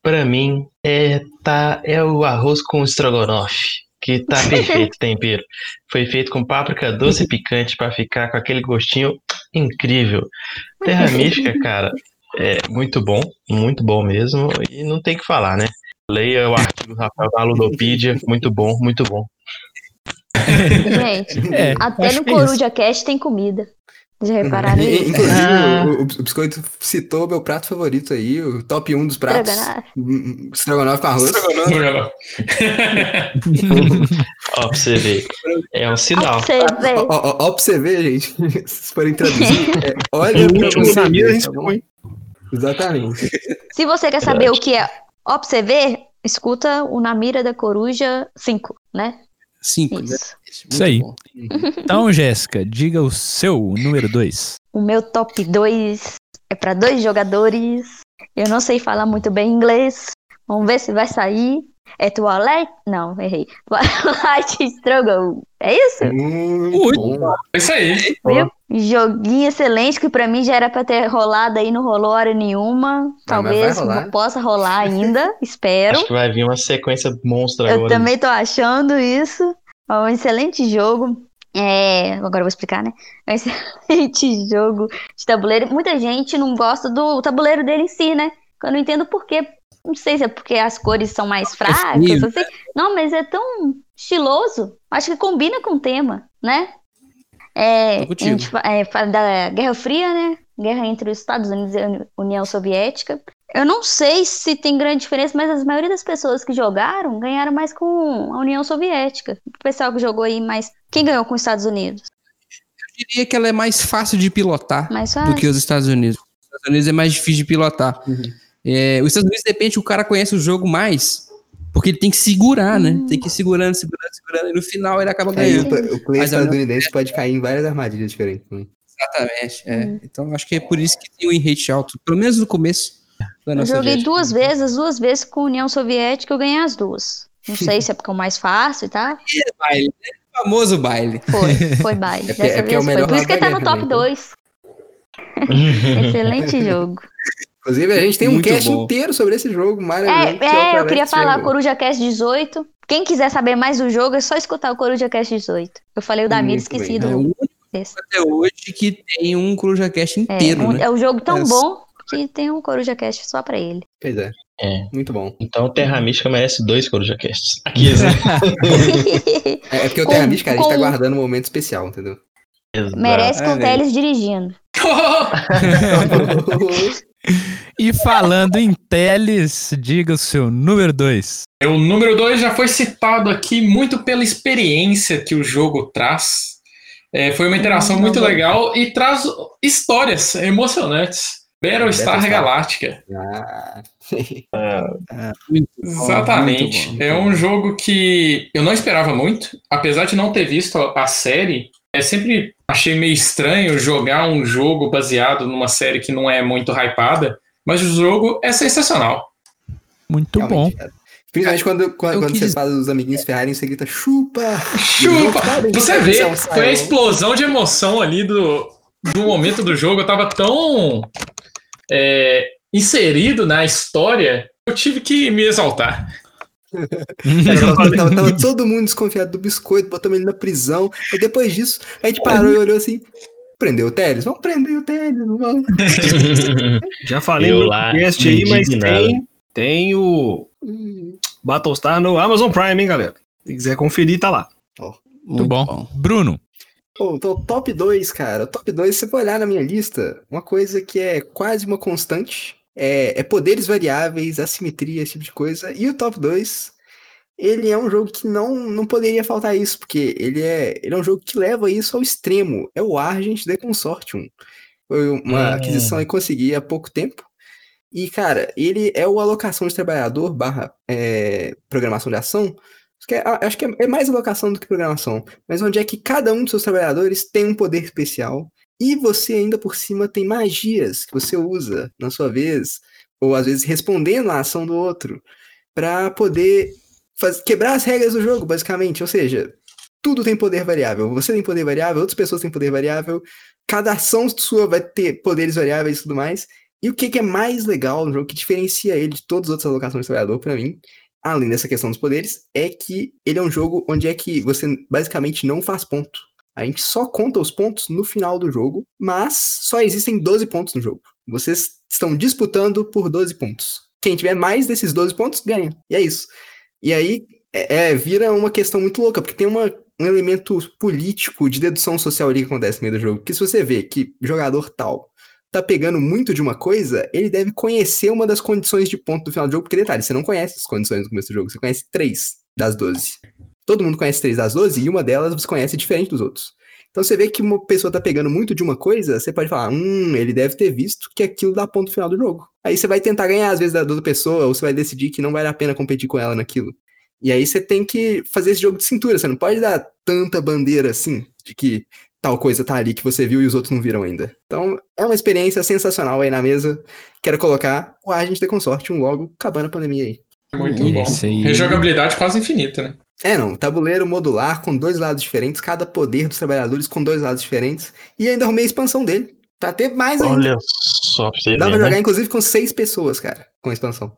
Pra mim, é, tá, é o arroz com estrogonofe, que tá (laughs) perfeito o tempero. Foi feito com páprica doce e picante pra ficar com aquele gostinho incrível. Terra (laughs) Mística, cara, é muito bom, muito bom mesmo. E não tem o que falar, né? Leia o artigo do Rafael da Ludopedia, muito bom, muito bom. (laughs) Gente, É, até no é. Coruja Cast tem comida. Já repararam E- nisso? Inclusive, Ah. o, o- Biscoito citou meu prato favorito aí, o top 1 dos pratos. Estrogonofe. Hum, Estrogonofe com arroz. (laughs) Ó, pra você ver. É um sinal. Ó, ó, ó, ó pra você ver, gente. (laughs) Se forem traduzir, é, olha O último mesa a gente põe. Exatamente. Se você quer saber o que é ó pra você ver, escuta o Na Mira da Coruja 5, né? Cinco. Isso. Isso aí. bom. (laughs) Então, Jéssica, diga o seu número 2. O meu top 2 é para dois jogadores. Eu não sei falar muito bem inglês. Vamos ver se vai sair. É Toilette? Não, errei. Twilight (laughs) Struggle. É isso? Muito Ui. bom. Isso aí. Viu? Joguinho excelente que pra mim já era pra ter rolado aí, não rolou hora nenhuma. Talvez rolar. possa rolar ainda, (laughs) espero. Acho que vai vir uma sequência monstra Eu agora. também tô achando isso. É um excelente jogo. É, agora eu vou explicar, né? É um (laughs) excelente jogo de tabuleiro. Muita gente não gosta do tabuleiro dele em si, né? Eu não entendo por quê. Não sei se é porque as cores são mais fracas, feio, assim. Não, mas é tão estiloso. Acho que combina com o tema, né? É, a gente é, fala da Guerra Fria, né? Guerra entre os Estados Unidos e a União Soviética. Eu não sei se tem grande diferença, mas a maioria das pessoas que jogaram ganharam mais com a União Soviética. O pessoal que jogou aí mais. Quem ganhou com os Estados Unidos? Eu diria que ela é mais fácil de pilotar Mais do fácil. que os Estados Unidos. Os Estados Unidos é mais difícil de pilotar. Uhum. É, os Estados Unidos, de repente, o cara conhece o jogo mais, porque ele tem que segurar, né? Hum. Tem que ir segurando, segurando, segurando, e no final ele acaba Aí ganhando. pla- o Mas é- estadunidense pode cair em várias armadilhas diferentes. né? Exatamente. é. Hum. Então, acho que é por isso que tem o win rate alto, pelo menos no começo da Eu joguei Soviética. duas vezes, as duas vezes com a União Soviética, eu ganhei as duas. Não sei (laughs) se é porque é o mais fácil, tá? Baile, né? O famoso baile. Foi, (laughs) foi baile. É é é o foi. Por isso que lado tá no top né, então. 2. (laughs) Excelente jogo. Inclusive, a gente tem um Muito cast bom. inteiro sobre esse jogo É, maravilhoso. que é, eu queria falar. Coruja Cast 18, Quem quiser saber mais do jogo, é só escutar o Coruja Cast 18. Eu falei o da Mira, Muito esqueci bem. É o do. único até hoje que tem um Coruja Cast É, inteiro, um- né? é um jogo tão É, bom que tem um Coruja Cast só pra ele. Pois é, É. muito bom. Então Terra Mística merece dois Coruja Casts. Aqui, né? (laughs) É, é porque o Com- Terra Mística, a gente tá com- guardando um momento especial, entendeu? Merece com É, o Teles dirigindo. (laughs) (laughs) E falando em Teles, diga o seu número 2. O número 2 já foi citado aqui muito pela experiência que o jogo traz. É, foi uma interação muito não. legal e traz histórias emocionantes. Battlestar Battlestar. Galactica. Ah, Muito (laughs) bom, Exatamente. muito bom, é um jogo que eu não esperava muito, apesar de não ter visto a série. É sempre achei meio estranho jogar um jogo baseado numa série que não é muito hypada, mas o jogo é sensacional. Muito bom. realmente, cara. Principalmente quando, quando, quando quis- você faz os amiguinhos ferrarem, você grita chupa! Chupa! Você vê, Saiu. foi a explosão de emoção ali do, do momento do jogo. Eu tava tão é, inserido na história, eu tive que me exaltar. (laughs) Tava, tava- tava todo mundo desconfiado do biscoito, botamos ele na prisão. E depois disso, a gente parou e olhou assim: prendeu o Teles? Vamos prender o Teles, vamos. (laughs) Já falei Eu no lá, podcast aí, mas tem, tem o Battlestar no Amazon Prime, hein, galera? Se quiser conferir, tá lá. Muito bom. Bruno. Pô, então, o top 2, cara. O top 2, se você for olhar na minha lista, uma coisa que é quase uma constante é, é poderes variáveis, assimetria, esse tipo de coisa. E o top 2, ele é um jogo que não, não poderia faltar isso, porque ele é, ele é um jogo que leva isso ao extremo. É o Argent The Consortium. Foi uma Hum. aquisição que consegui há pouco tempo. E, cara, ele é o alocação de trabalhador barra é, programação de ação. Acho que, é, acho que é- é mais alocação do que programação. Mas onde é que cada um dos seus trabalhadores tem um poder especial. E você ainda por cima tem magias que você usa na sua vez. Ou às vezes respondendo à ação do outro. Pra poder faz- quebrar as regras do jogo, basicamente. Ou seja, tudo tem poder variável. Você tem poder variável, outras pessoas têm poder variável. Cada ação sua vai ter poderes variáveis e tudo mais. E o que, que é mais legal no jogo, que diferencia ele de todas as outras alocações de trabalhador, pra mim, além dessa questão dos poderes, é que ele é um jogo onde é que você basicamente não faz ponto. A gente só conta os pontos no final do jogo, mas só existem 12 pontos no jogo. Vocês estão disputando por 12 pontos. Quem tiver mais desses 12 pontos, ganha. E é isso. E aí é, é, vira uma questão muito louca, porque tem uma, um elemento político de dedução social ali que acontece no meio do jogo. Que se você vê que jogador tal tá pegando muito de uma coisa, ele deve conhecer uma das condições de ponto do final do jogo, porque detalhe, você não conhece as condições no começo do jogo, você conhece três das 12. Todo mundo conhece três das 12 e uma delas você conhece diferente dos outros. Então você vê que uma pessoa tá pegando muito de uma coisa, você pode falar, hum, ele deve ter visto que aquilo dá ponto final do jogo. Aí você vai tentar ganhar às vezes da outra pessoa, ou você vai decidir que não vale a pena competir com ela naquilo. E aí você tem que fazer esse jogo de cintura, você não pode dar tanta bandeira assim, de que tal coisa tá ali que você viu e os outros não viram ainda. Então, é uma experiência sensacional aí na mesa. Quero colocar o Agente de Consortium logo acabando a pandemia aí. Muito Esse bom. aí- Rejogabilidade quase infinita, né? É, não, tabuleiro modular com dois lados diferentes, cada poder dos trabalhadores com dois lados diferentes. E ainda arrumei a expansão dele. Pra ter mais ainda. Olha só pra você Dá ver, pra né? jogar, inclusive, com seis pessoas, cara, com a expansão.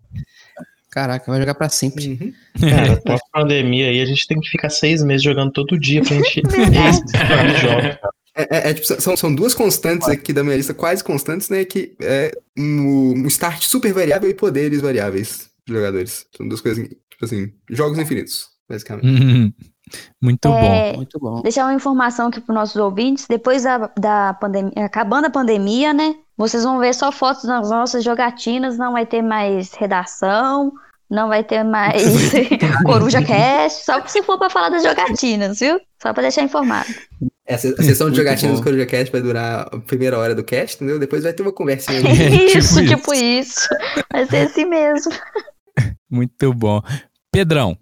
Caraca, vai jogar pra sempre. Uhum. Cara, pós-pandemia aí, a gente tem que ficar seis meses jogando todo dia pra gente. (laughs) É, é- é, tipo, são, são duas constantes aqui da minha lista, quase constantes, né? Que é um, um start super variável e poderes variáveis de jogadores. São duas coisas, tipo assim, jogos infinitos, basicamente. (laughs) Muito bom. É, Muito bom. Deixar uma informação aqui para nossos ouvintes. Depois da, da pandemia, acabando a pandemia, né? Vocês vão ver só fotos das nossas jogatinas. Não vai ter mais redação, não vai ter mais (laughs) Coruja Cast. Só se for para falar das jogatinas, viu? Só para deixar informado. Essa, a sessão de jogatinas bom. do Coruja Cast vai durar a primeira hora do cast, entendeu? Depois vai ter uma conversinha. (laughs) tipo isso, isso. tipo isso. Vai ser assim mesmo. Muito bom. Pedrão.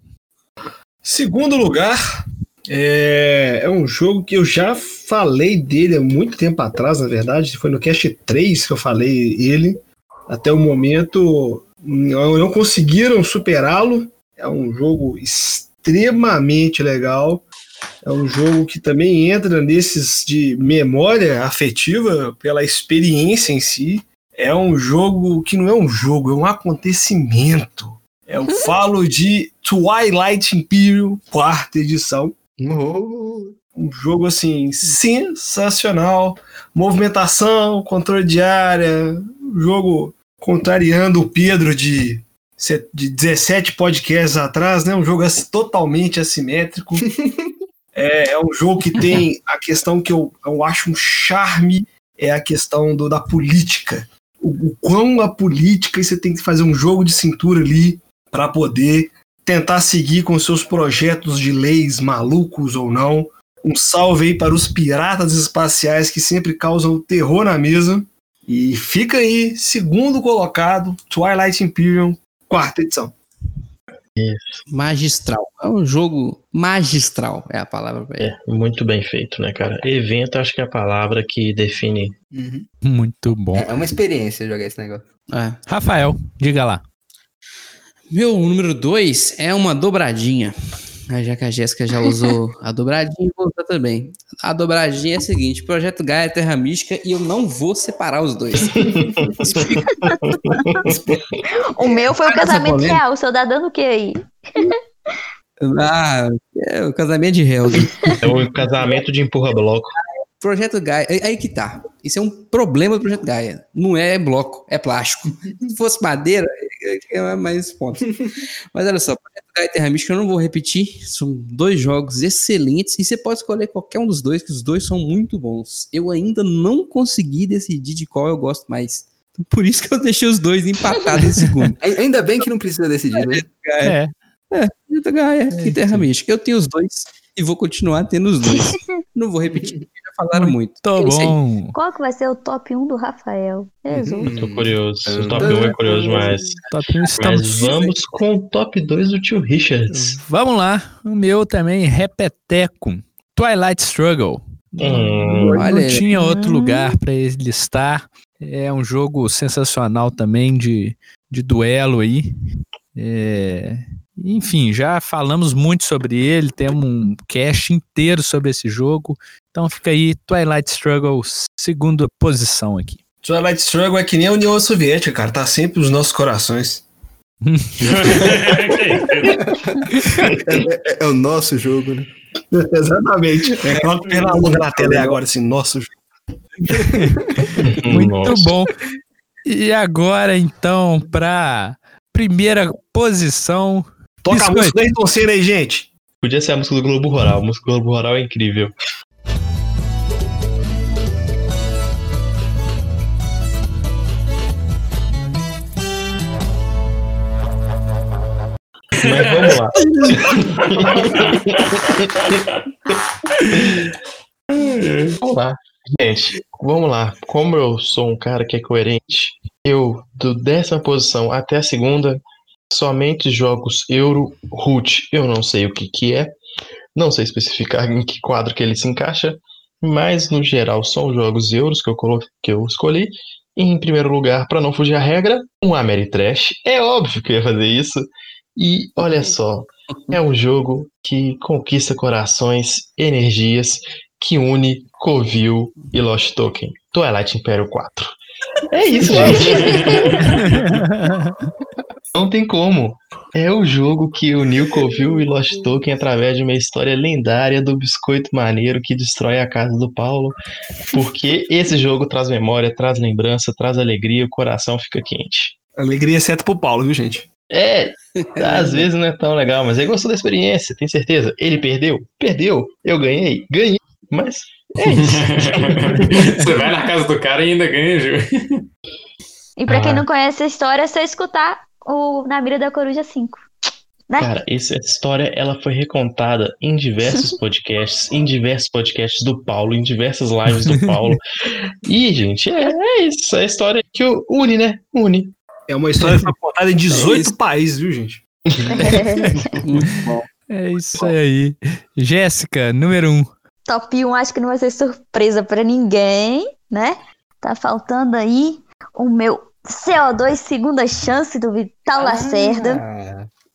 Segundo lugar, é, é um jogo que eu já falei dele há muito tempo atrás, na verdade. Foi no Cast 3 que eu falei ele. Até o momento não, não conseguiram superá-lo. É um jogo extremamente legal. É um jogo que também entra nesses de memória afetiva pela experiência em si. É um jogo que não é um jogo, é um acontecimento. Eu falo de Twilight Imperium, quarta edição. Oh, Um jogo assim sensacional, movimentação, controle de área, jogo contrariando o Pedro de, de 17 podcasts atrás, né? Um jogo assim, totalmente assimétrico. (laughs) é, é um jogo que tem a questão que eu, eu acho um charme é a questão do, da política. O, o quão a política e você tem que fazer um jogo de cintura ali para poder tentar seguir com seus projetos de leis malucos ou não. Um salve aí para os piratas espaciais que sempre causam terror na mesa. E fica aí, segundo colocado, Twilight Imperium, quarta edição. Magistral. É um jogo magistral, é a palavra pra ele. É, muito bem feito, né, cara? Evento, acho que é a palavra que define. uhum. Muito bom. É uma experiência jogar esse negócio. É. Rafael, diga lá. Meu número 2 é uma dobradinha. Já que a Jéssica já usou (laughs) a dobradinha, vou usar também. A dobradinha é a seguinte: Projeto Gaia é Terra Mística e eu não vou separar os dois. O meu foi o casamento real. O seu tá dando o que aí? ah, é o casamento de Helga. É o casamento de empurra-bloco. Projeto Gaia, aí aí que tá. Isso é um problema do Projeto Gaia. Não é bloco, é plástico. (laughs) Se fosse madeira, é mais ponto. Mas olha só, Projeto Gaia e Terra Mística eu não vou repetir. São dois jogos excelentes e você pode escolher qualquer um dos dois, que os dois são muito bons. Eu ainda não consegui decidir de qual eu gosto mais. Por isso que eu deixei os dois empatados em segundo. (laughs) Ai- Ainda bem que não precisa decidir, né? É, Projeto Gaia e Terra Mística. Eu tenho os dois e vou continuar tendo os dois. (laughs) Não vou repetir, falaram muito. É aí. bom. Qual que vai ser o top 1 do Rafael? Jesus. Tô curioso. O top 1 é curioso demais. Top 1 Mas vamos com o top 2 do tio Richards. Vamos lá. O meu também, repeteco. Twilight Struggle. Hum, Não Olha ele. tinha outro lugar para ele estar. É um jogo sensacional também de, de duelo aí. É, enfim, já falamos muito sobre ele, temos um cast inteiro sobre esse jogo. Então fica aí Twilight Struggle, segunda posição aqui. Twilight Struggle é que nem a União Soviética, cara. Tá sempre nos nossos corações. (laughs) É, é o nosso jogo, né? (laughs) Exatamente. Coloca pela longa na tela aí agora, assim, nosso jogo. (laughs) Muito nossa. bom. E agora, então, para primeira posição. Toca a Biscoito. música da aí, gente. Podia ser a música do Globo Rural. A música do Globo Rural é incrível. Mas vamos lá. vamos lá. Gente, vamos lá. Como eu sou um cara que é coerente, eu, do décima posição até a segunda, somente jogos Euro Root. Eu não sei o que que é, não sei especificar em que quadro que ele se encaixa, mas no geral são jogos Euros que eu, colo- que eu escolhi. E, em primeiro lugar, para não fugir à regra, um Ameritrash. É óbvio que eu ia fazer isso. E olha só, é um jogo que conquista corações, energias, que une Covil e Lost Token. Twilight Imperium 4. É isso, gente. (laughs) Não tem como. É o jogo que uniu Covil e Lost Token através de uma história lendária do biscoito maneiro que destrói a casa do Paulo. Porque esse jogo traz memória, traz lembrança, traz alegria, o coração fica quente. Alegria exceto pro Paulo, viu, gente? É, às vezes não é tão legal, mas ele gostou da experiência, tem certeza. Ele perdeu? Perdeu. Eu ganhei? Ganhei. Mas é isso. (laughs) Você vai na casa do cara e ainda ganha jogo. E pra quem Ah. não conhece a história, é só escutar o Na Mira da Coruja 5. Né? Cara, essa história ela foi recontada em diversos (laughs) podcasts, em diversos podcasts do Paulo, em diversas lives do Paulo. (laughs) E, gente, é, é isso. É a história que une, né? Une. É uma história que foi contada em 18 isso. países, viu, gente? Muito (laughs) bom. É isso aí. Jéssica, número 1. Um. Top 1 acho que não vai ser surpresa pra ninguém, né? Tá faltando aí o meu CO2 segunda chance do Vital Lacerda.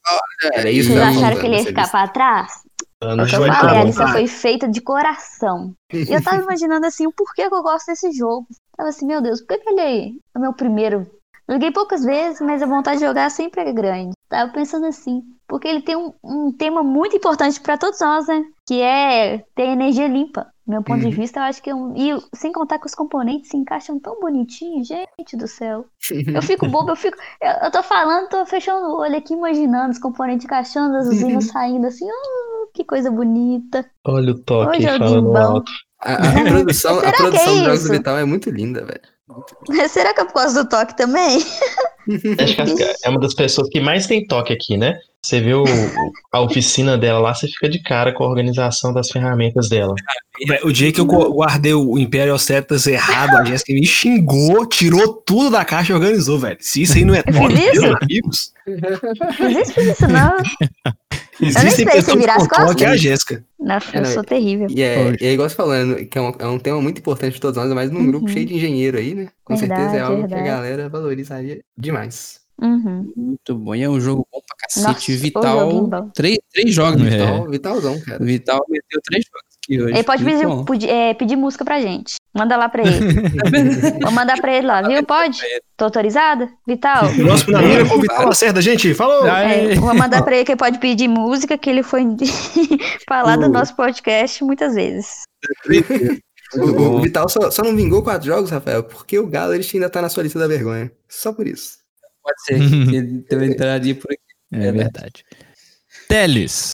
Ah, Era isso Vocês acharam que ele ia ficar pra trás? Anos Eu falei, a lista foi feita de coração. E eu tava (laughs) imaginando assim, o porquê que eu gosto desse jogo. Tava assim, meu Deus, por que, que ele é o meu primeiro? Joguei poucas vezes, mas a vontade de jogar sempre é grande. tava pensando assim, porque ele tem um, um tema muito importante pra todos nós, né? Que é ter energia limpa. Do meu ponto de Uhum. vista, eu acho que é um. E sem contar que os componentes se encaixam tão bonitinho, gente do céu. Eu fico boba, eu fico. Eu, eu tô falando, tô fechando o olho aqui, imaginando os componentes encaixando, as usinas (laughs) saindo assim, oh, que coisa bonita. Olha o toque falando bom. alto. A, a produção, a (laughs) que produção é jogos do Vital é muito linda, velho. Será que é por causa do toque também? (laughs) Acho que é uma das pessoas que mais tem toque aqui, né? Você vê o- a oficina dela lá, você fica de cara com a organização das ferramentas dela. O dia que eu gu- guardei o Imperial Setas errado, a Jéssica me xingou, tirou tudo da caixa e organizou, velho. Se isso aí não é Eu toque, meus amigos. Isso, fiz isso, não. (laughs) Existem esperei você pessoas virar com as costas. toque, é a Jéssica. Nossa, É, eu não, sou terrível. E é, e é igual você falando, que é um, é um tema muito importante de todos nós, mas num grupo Uhum. cheio de engenheiro aí, né? Com certeza é Verdade, algo que a verdade. galera valorizaria demais. Uhum. Muito bom. E é um jogo bom pra cacete. Nossa, Vital. bom. Três, três jogos, É. Vital. Vital, Vitalzão, cara. Vital meteu três jogos aqui hoje. Ele pode pedir, pudi- é, pedir música pra gente. Manda lá pra ele. (laughs) Vou mandar pra ele lá, viu? Pode? Tô autorizada? Vital? O nosso finalmente é com o Vital acerta, gente. Falou! É, vou mandar pra ele que ele pode pedir música, que ele foi (laughs) falar do nosso podcast muitas vezes. O, o Vital só, só não vingou quatro jogos, Rafael, porque o Galo ele ainda tá na sua lista da vergonha. Só por isso. Pode ser que ele também entraria por aqui. É verdade. Teles.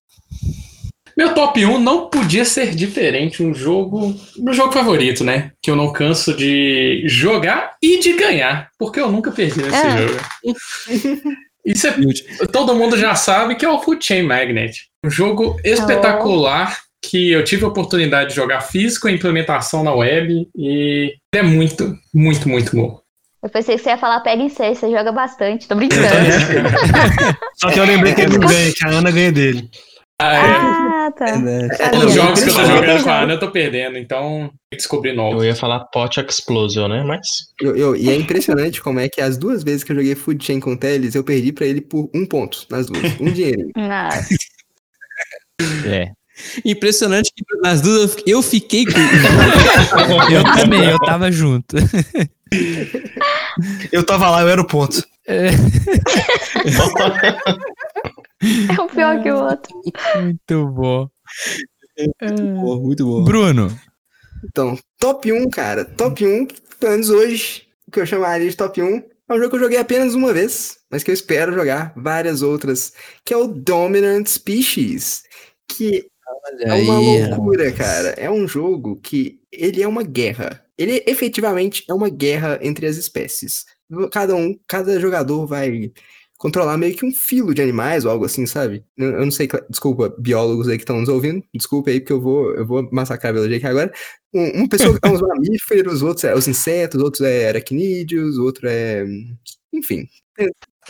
Meu top 1 não podia ser diferente. Um jogo. Meu jogo favorito, né? Que eu não canso de jogar e de ganhar. Porque eu nunca perdi nesse É. jogo. (laughs) Isso é. Todo mundo já sabe que é o Food Chain Magnet. Um jogo espetacular que eu tive a oportunidade de jogar físico e implementação na web. E é muito, muito, muito bom. Eu pensei que você ia falar pega em seis, você joga bastante, tô brincando. (laughs) Só que eu lembrei que ele não (laughs) ganha, que a Ana ganha dele. Ah, é. Ah, tá. É, Os não, jogos que eu tô jogando com a Ana eu tô perdendo, então tem que descobrir Eu ia falar Pot Explosion, né? Mas Eu- eu- e é impressionante como é que as duas vezes que eu joguei Food Chain com o Teles, eu perdi pra ele por um ponto nas duas. Um dinheirinho. Ah, (laughs) É. Impressionante que nas duas eu fi- eu fiquei com. (laughs) Eu também, eu tava junto. (laughs) Eu tava lá, eu era o ponto. é um pior que o outro. Muito bom. Pô, muito bom. Bruno. Então, top 1, cara. Top 1, pelo menos hoje, o que eu chamaria de top 1, é um jogo que eu joguei apenas uma vez, mas que eu espero jogar várias outras, que é o Dominant Species. Que é uma Aí, loucura, cara. É um jogo que ele é uma guerra. Ele efetivamente é uma guerra entre as espécies. Cada um, cada jogador vai controlar meio que um filo de animais ou algo assim, sabe? Eu não sei, desculpa, biólogos aí que estão nos ouvindo, desculpa aí porque eu vou, eu vou massacrar a biologia aqui agora. Um, uma pessoa é os mamíferos, outros é os insetos, outros é aracnídeos, outro é. Enfim.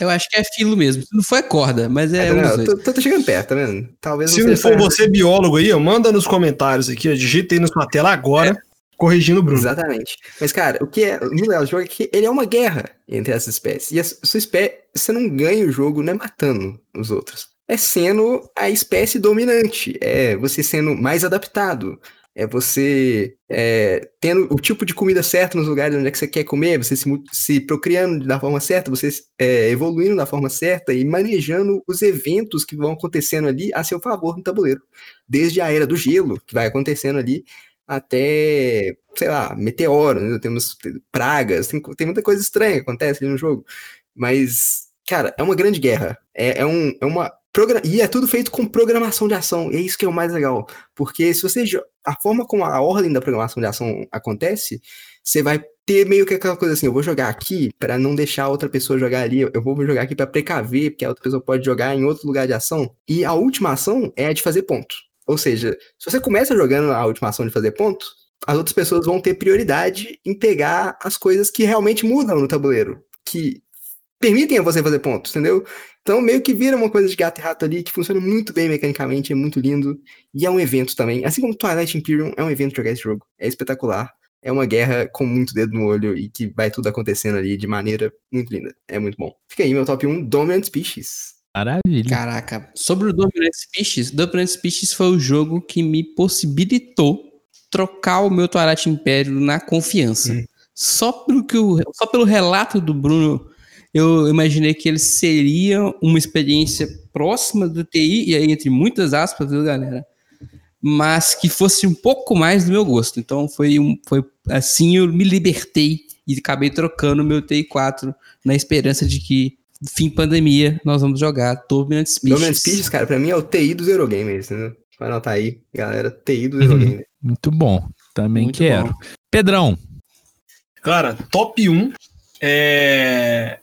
Eu acho que é filo mesmo. Se não for é corda, mas é É, um não, tô, tô- tô chegando perto, tá vendo? Talvez Se não for você biólogo aí, ó, manda nos comentários aqui, ó, digita aí na sua tela agora, corrigindo o Bruno. Exatamente. Mas, cara, o que é no do jogo é que ele é uma guerra entre essas espécies. E a sua espécie, você não ganha o jogo não é matando os outros. É sendo a espécie dominante. É você sendo mais adaptado. É você é, tendo o tipo de comida certa nos lugares onde é que você quer comer, você se, se procriando da forma certa, você é, evoluindo da forma certa e manejando os eventos que vão acontecendo ali a seu favor no tabuleiro. Desde a era do gelo, que vai acontecendo ali, até, sei lá, meteoro, né? temos pragas, tem, tem muita coisa estranha que acontece ali no jogo. Mas, cara, é uma grande guerra. É, é, um, é uma. E é tudo feito com programação de ação. E é isso que é o mais legal. Porque se você. A forma como a ordem da programação de ação acontece, você vai ter meio que aquela coisa assim: eu vou jogar aqui para não deixar outra pessoa jogar ali. Eu vou jogar aqui para precaver, porque a outra pessoa pode jogar em outro lugar de ação. E a última ação é a de fazer ponto. Ou seja, se você começa jogando a última ação de fazer ponto, as outras pessoas vão ter prioridade em pegar as coisas que realmente mudam no tabuleiro, que permitem a você fazer pontos, entendeu? Então meio que vira uma coisa de gato e rato ali que funciona muito bem mecanicamente, é muito lindo e é um evento também. Assim como Twilight Imperium é um evento jogar esse jogo, é espetacular. É uma guerra com muito dedo no olho e que vai tudo acontecendo ali de maneira muito linda. É muito bom. Fica aí meu top 1, Dominant Species. Maravilha. Caraca, sobre o Dominant Species, Dominant Species foi o jogo que me possibilitou trocar o meu Twilight Império na confiança. Só, pelo que o, só pelo relato do Bruno eu imaginei que ele seria uma experiência próxima do TI, e aí entre muitas aspas, viu, galera? Mas que fosse um pouco mais do meu gosto. Então foi, um, foi assim eu me libertei e acabei trocando meu TI 4 na esperança de que, fim pandemia, nós vamos jogar Dominant Species. Dominant Species, cara, pra mim é o TI dos Eurogamers, entendeu? Vai anotar aí, galera, TI dos Uhum. Eurogamers. Muito bom. Também Muito quero. bom. Pedrão, Cara, top 1 é.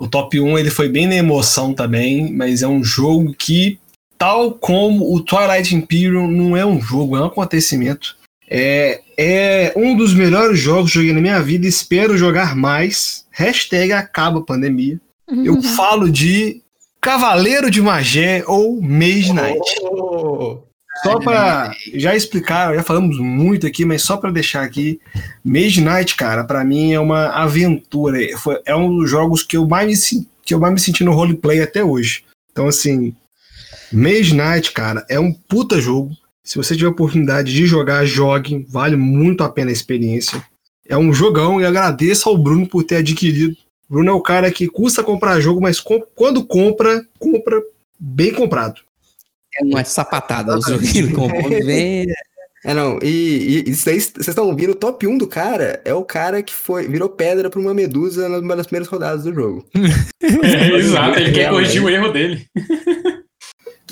O top 1 ele foi bem na emoção também, mas é um jogo que, tal como o Twilight Imperium, não é um jogo, é um acontecimento. É, é um dos melhores jogos que joguei na minha vida, espero jogar mais. Hashtag acaba a pandemia. Eu (laughs) falo de Cavaleiro de Magé ou Mage Knight. Oh, Só pra já explicar, já falamos muito aqui, mas só pra deixar aqui, Mage Knight, cara, pra mim é uma aventura. Foi- É um dos jogos que eu mais me, que eu mais me senti no roleplay até hoje. Então, assim, Mage Knight, cara, é um puta jogo. Se você tiver oportunidade de jogar, jogue. Vale muito a pena a experiência. É um jogão e agradeço ao Bruno por ter adquirido. Bruno é o cara que custa comprar jogo, mas com- quando compra, compra bem comprado. É uma sapatada, o (laughs) vem. É, não, e, e isso vocês estão ouvindo, o top 1 do cara é o cara que foi, virou pedra pra uma medusa numa das primeiras rodadas do jogo. (laughs) É, exato, ele quer corrigir o erro dele. (laughs)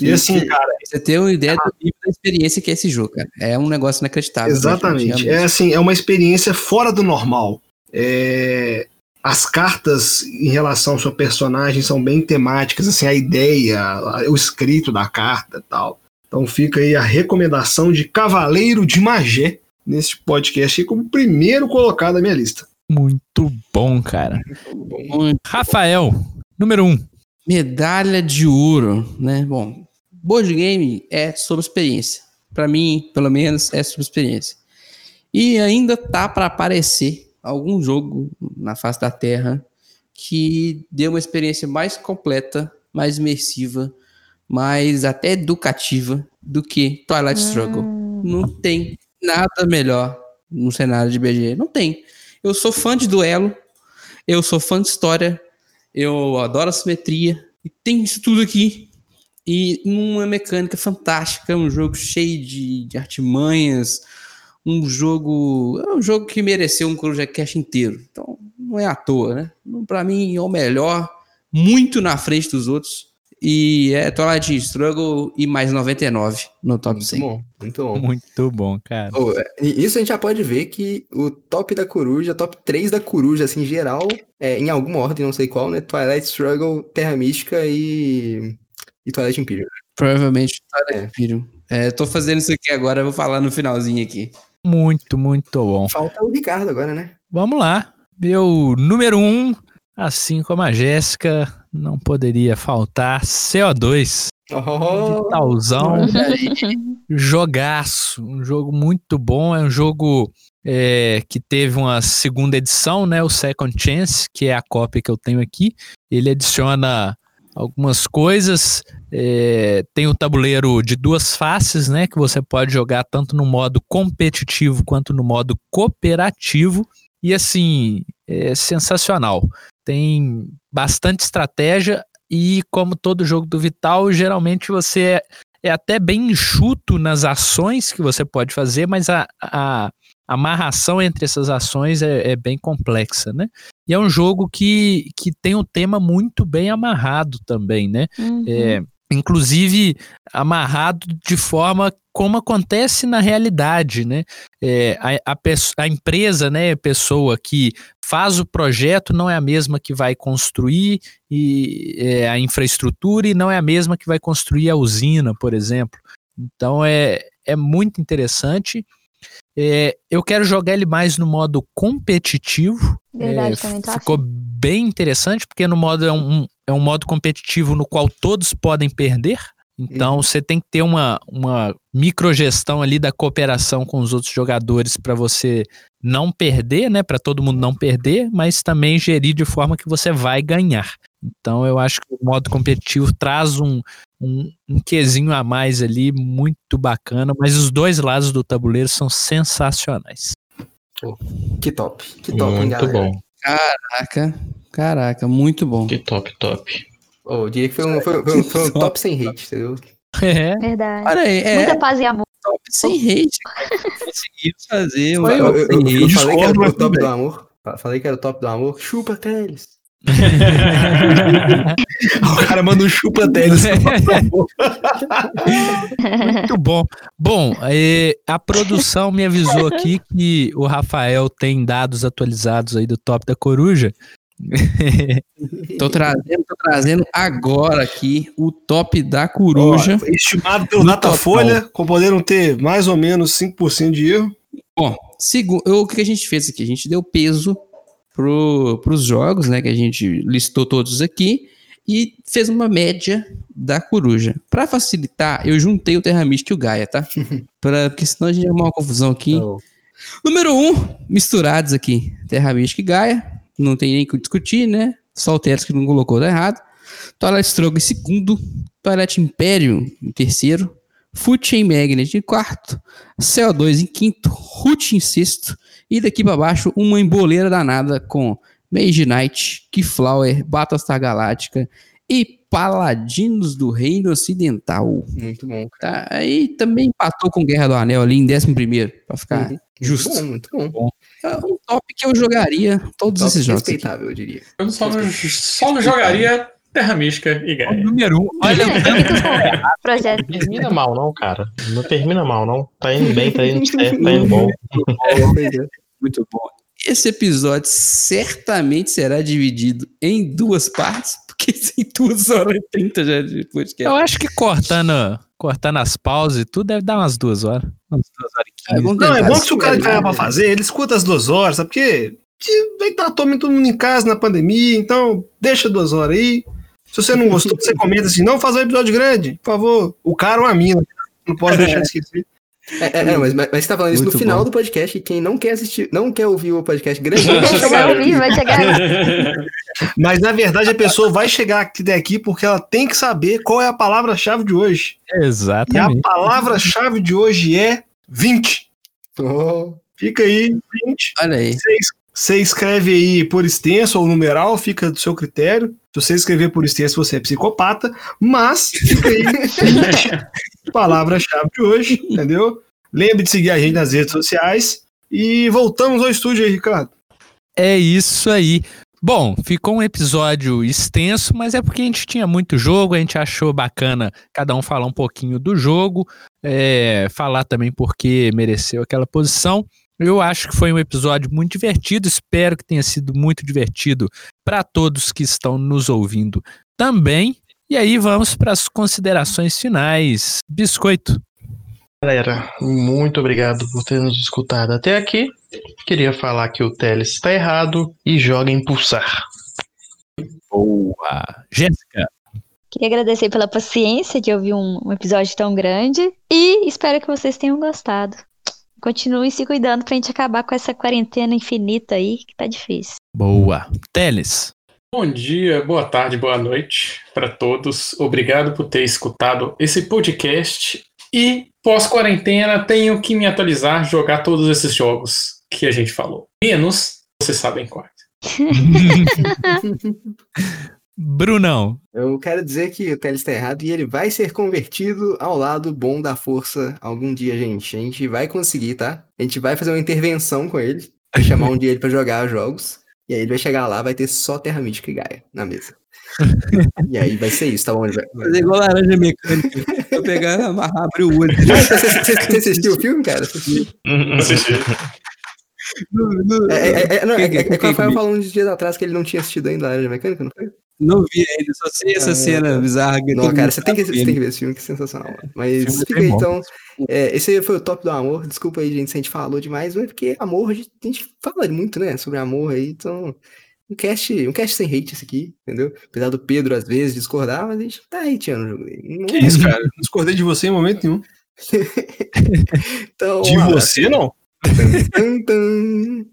E assim, cara, Você tem uma ideia do nível da experiência que é esse jogo, cara. É um negócio inacreditável. Exatamente. É assim, é uma experiência fora do normal. É, As cartas em relação ao seu personagem são bem temáticas, assim, a ideia, o escrito da carta e tal. Então fica aí a recomendação de Cavaleiro de Magé nesse podcast aí como primeiro colocado na minha lista. muito bom, cara. Muito Rafael, número um. Medalha de ouro, né? Bom, board game é sobre experiência. Pra mim, pelo menos, é sobre experiência. E ainda tá pra aparecer algum jogo na face da Terra que dê uma experiência mais completa, mais imersiva, mais até educativa do que Twilight Struggle. Não tem nada melhor no cenário de BG. Não tem. Eu sou fã de duelo, eu sou fã de história, eu adoro a simetria, e tem isso tudo aqui. E uma mecânica fantástica, um jogo cheio de, de artimanhas, um jogo. É um jogo que mereceu um Coruja Cash inteiro. Então, não é à toa, né? Pra mim, é o melhor, muito na frente dos outros. E é Twilight Struggle e mais 99 no top Muito 100. bom, muito bom. Muito bom, cara. Oh, é, isso a gente já pode ver que o top da coruja, top 3 da coruja, assim, geral, é, em alguma ordem, não sei qual, né? Twilight Struggle, Terra Mística e, e Twilight Imperium. Provavelmente Twilight É. Imperium. É, tô fazendo isso aqui agora, eu vou falar no finalzinho aqui. Muito, muito bom. Falta o Ricardo agora, né? Vamos lá. Meu número um, assim como a Jéssica, não poderia faltar CO2. Oh, Vitalzão, (laughs) jogaço. Um jogo muito bom. É um jogo é, que teve uma segunda edição, né? O Second Chance, que é a cópia que eu tenho aqui. Ele adiciona algumas coisas. é, tem o tabuleiro de duas faces, né? Que você pode jogar tanto no modo competitivo quanto no modo cooperativo. E assim, é sensacional. Tem bastante estratégia e como todo jogo do Vital, geralmente você é, é até bem enxuto nas ações que você pode fazer, mas a, a amarração entre essas ações é, é bem complexa, né? E é um jogo que, que tem um tema muito bem amarrado também, né? Uhum. É, inclusive amarrado de forma como acontece na realidade, né? É, a, a, a empresa, né, a pessoa que faz o projeto não é a mesma que vai construir e, é, a infraestrutura e não é a mesma que vai construir a usina, por exemplo. Então é, é muito interessante. É, eu quero jogar ele mais no modo competitivo. Verdade, É, também tô ficou afim. bem interessante, porque no modo é um, é um modo competitivo no qual todos podem perder. Então você tem que ter uma, uma microgestão ali da cooperação com os outros jogadores para você não perder, né? Para todo mundo não perder, mas também gerir de forma que você vai ganhar. Então eu acho que o modo competitivo traz um, um, um quesinho a mais ali, muito bacana, mas os dois lados do tabuleiro são sensacionais. que top, que top, hein, Muito galera? bom. Caraca, caraca, muito bom. Que top, top. Oh, eu diria que foi um, foi, foi um- foi um (laughs) top sem hate, entendeu? É. Verdade. Olha aí, é Muita paz e amor. top sem hate. Conseguimos fazer um Eu, eu- eu- eu hate. falei que era o top do amor. Fa- Falei que era o top do amor. Chupa, Teles. O cara manda um chupa deles. Muito bom. Bom, eh, a produção me avisou aqui que o Rafael tem dados atualizados aí do top da coruja. Tô trazendo, tô trazendo agora aqui o top da coruja. Ó, estimado pelo Datafolha, com poderam ter mais ou menos 5% de erro. Bom, segu- eu- o que a gente fez aqui? A gente deu peso para os jogos, né? Que a gente listou todos aqui e fez uma média da coruja. Para facilitar, eu juntei o Terra Mística e o Gaia, tá? (laughs) Pra, porque senão a gente vai arrumar uma confusão aqui. Então, Número 1, um, misturados aqui. Terra Mística e Gaia. Não tem nem o que discutir, né? Só o Teres que não colocou, tá errado. Twilight Struggle em segundo. Twilight Imperium em terceiro. Chain Magnet em quarto. CO2 em quinto. Root em sexto. E daqui pra baixo, uma emboleira danada com Mage Knight, Keyflower, Battlestar Galáctica e Paladinos do Reino Ocidental. muito bom. Tá? Aí também empatou com Guerra do Anel ali em décimo primeiro, pra ficar Uhum. justo. Muito bom, muito bom. É um top que eu jogaria todos Top esses jogos. aqui. respeitável, eu diria. Eu só não, só não jogaria Terra Mística e Gaia. Número um. Olha, Projeto. Não termina mal, não, cara. Não termina mal, não. Tá indo bem, tá indo certo, tá indo bom. É. (laughs) Muito bom. Esse episódio certamente será dividido em duas partes, porque (laughs) tem duas horas e trinta já de podcast. eu acho que cortando, cortando as pausas e tudo deve dar umas duas horas. Umas duas horas e É, quinze. Não, é bom que se o cara segurar, tiver pra fazer, ele escuta as duas horas, sabe? Porque que vai estar todo mundo em casa na pandemia, então deixa duas horas aí. Se você não gostou, você comenta assim, não faz um episódio grande, por favor. O cara ou a mina, não pode deixar de esquecer. É, é, é, mas, mas, você tá falando isso Muito no final bom. do podcast, e quem não quer assistir, não quer ouvir o podcast grande, vai ouvir, vai chegar. (laughs) Mas na verdade a pessoa vai chegar aqui daqui porque ela tem que saber qual é a palavra-chave de hoje. E a Exatamente. palavra-chave de hoje é 20. Oh, Fica aí, 20. Olha aí. Você escreve aí por extenso ou numeral, fica do seu critério. Se você escrever por extenso, você é psicopata. Mas fica (laughs) aí. Palavra-chave de hoje, entendeu? Lembre de seguir a gente nas redes sociais. E voltamos ao estúdio aí, Ricardo. É isso aí. Bom, ficou um episódio extenso, mas é porque a gente tinha muito jogo, a gente achou bacana cada um falar um pouquinho do jogo, é, falar também porque mereceu aquela posição. Eu acho que foi um episódio muito divertido, espero que tenha sido muito divertido para todos que estão nos ouvindo também. E aí vamos para as considerações finais. Biscoito. Galera, muito obrigado por ter nos escutado até aqui. Queria falar que o Teles está errado e joga em pulsar. Boa. Jéssica. Queria agradecer pela paciência de ouvir um, um episódio tão grande e espero que vocês tenham gostado. Continuem se cuidando pra gente acabar com essa quarentena infinita aí, que tá difícil. Boa. Teles. Bom dia, boa tarde, boa noite para todos. Obrigado por ter escutado esse podcast. E pós-quarentena, tenho que me atualizar, jogar todos esses jogos que a gente falou. Menos, vocês sabem quais. (laughs) Brunão. eu quero dizer que o Teles está errado e ele vai ser convertido ao lado bom da força algum dia, gente. A gente vai conseguir, tá? A gente vai fazer uma intervenção com ele, vai chamar um dia ele pra jogar jogos. E aí ele vai chegar lá, vai ter só Terra Mística e Gaia na mesa. e aí vai ser isso, tá bom? Vai- Fazer igual laranja mecânica. Vou pegar, amarrar, abrir o olho. Você, você- você assistiu o filme, cara? Assistiu? Assisti. No- no- É, é, é, não, é, é, é que o Quem- Rafael falou uns dias atrás que ele não tinha assistido ainda a Laranja Mecânica, não foi? Não vi ainda, só sei essa Ah, cena tá. bizarra. que Não, cara, você tem, que, você tem que ver esse filme, que é sensacional. mano. Mas Filme fica aí, então. é, esse aí foi o top do amor. Desculpa aí, gente, se a gente falou demais, mas é porque amor, a gente, a gente fala muito, né, sobre amor aí. Então, um cast, um cast sem hate esse aqui, entendeu? Apesar do Pedro, às vezes, discordar, mas a gente tá hateando o jogo dele. Não- Que isso, cara? Não discordei de você em momento nenhum. (laughs) Então, De você, não? Tum, tum.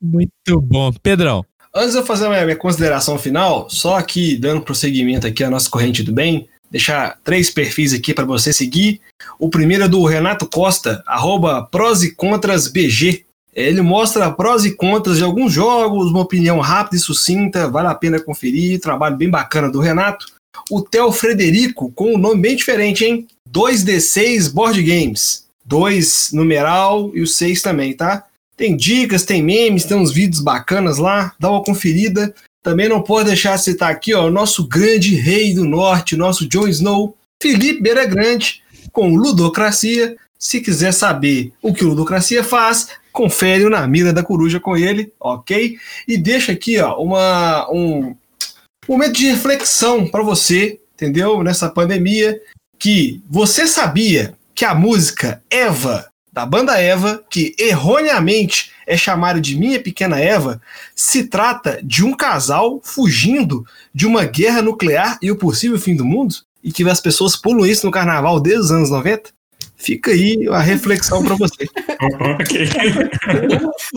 Muito bom. Pedrão. Antes de eu fazer a minha, consideração final, só aqui dando prosseguimento aqui à nossa corrente do bem, deixar três perfis aqui para você seguir. O primeiro é do Renato Costa, arroba Prós e Contras BG. Ele mostra prós e contras de alguns jogos, uma opinião rápida e sucinta, vale a pena conferir. Trabalho bem bacana do Renato. O Theo Frederico, com um nome bem diferente, hein? 2D6 Board Games. 2 numeral e o 6 também, tá? Tem dicas, tem memes, tem uns vídeos bacanas lá, dá uma conferida. Também não pode deixar de citar aqui, ó, o nosso grande rei do norte, nosso Jon Snow, Felipe Beira Grande, com Ludocracia. Se quiser saber o que Ludocracia faz, confere Na Mira da Coruja com ele, ok? E deixa aqui, ó, uma, um momento de reflexão para você, entendeu? Nessa pandemia, que você sabia que a música Eva da banda Eva, que erroneamente é chamada de Minha Pequena Eva, se trata de um casal fugindo de uma guerra nuclear e o possível fim do mundo? E que as pessoas pulam isso no carnaval desde os anos 90? Fica aí a reflexão para você. (laughs) ok.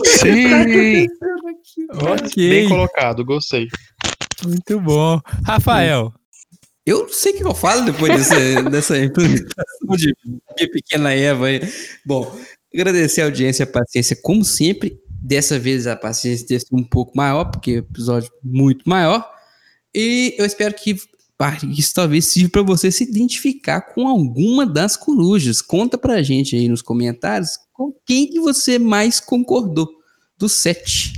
Sim! ok. Bem colocado, gostei. Muito bom. Rafael, Eu não sei o que eu falo depois dessa, (laughs) dessa implementação de minha pequena Eva aí. Bom, agradecer a audiência e a paciência, como sempre. Dessa vez a paciência deve ser um pouco maior, porque é um episódio muito maior. E eu espero que pá, isso talvez sirva para você se identificar com alguma das corujas. Conta pra gente aí nos comentários com quem que você mais concordou dos sete.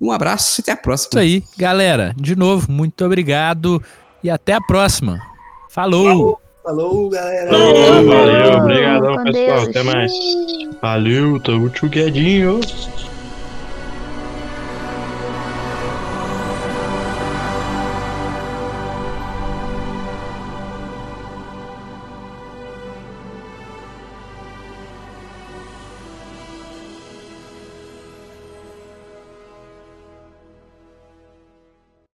Um abraço e até a próxima. isso aí. Galera, de novo, muito obrigado e até a próxima. Falou. Falou, galera. Falou, valeu, obrigadão, pessoal. Deus. Até mais. Valeu, tamo together.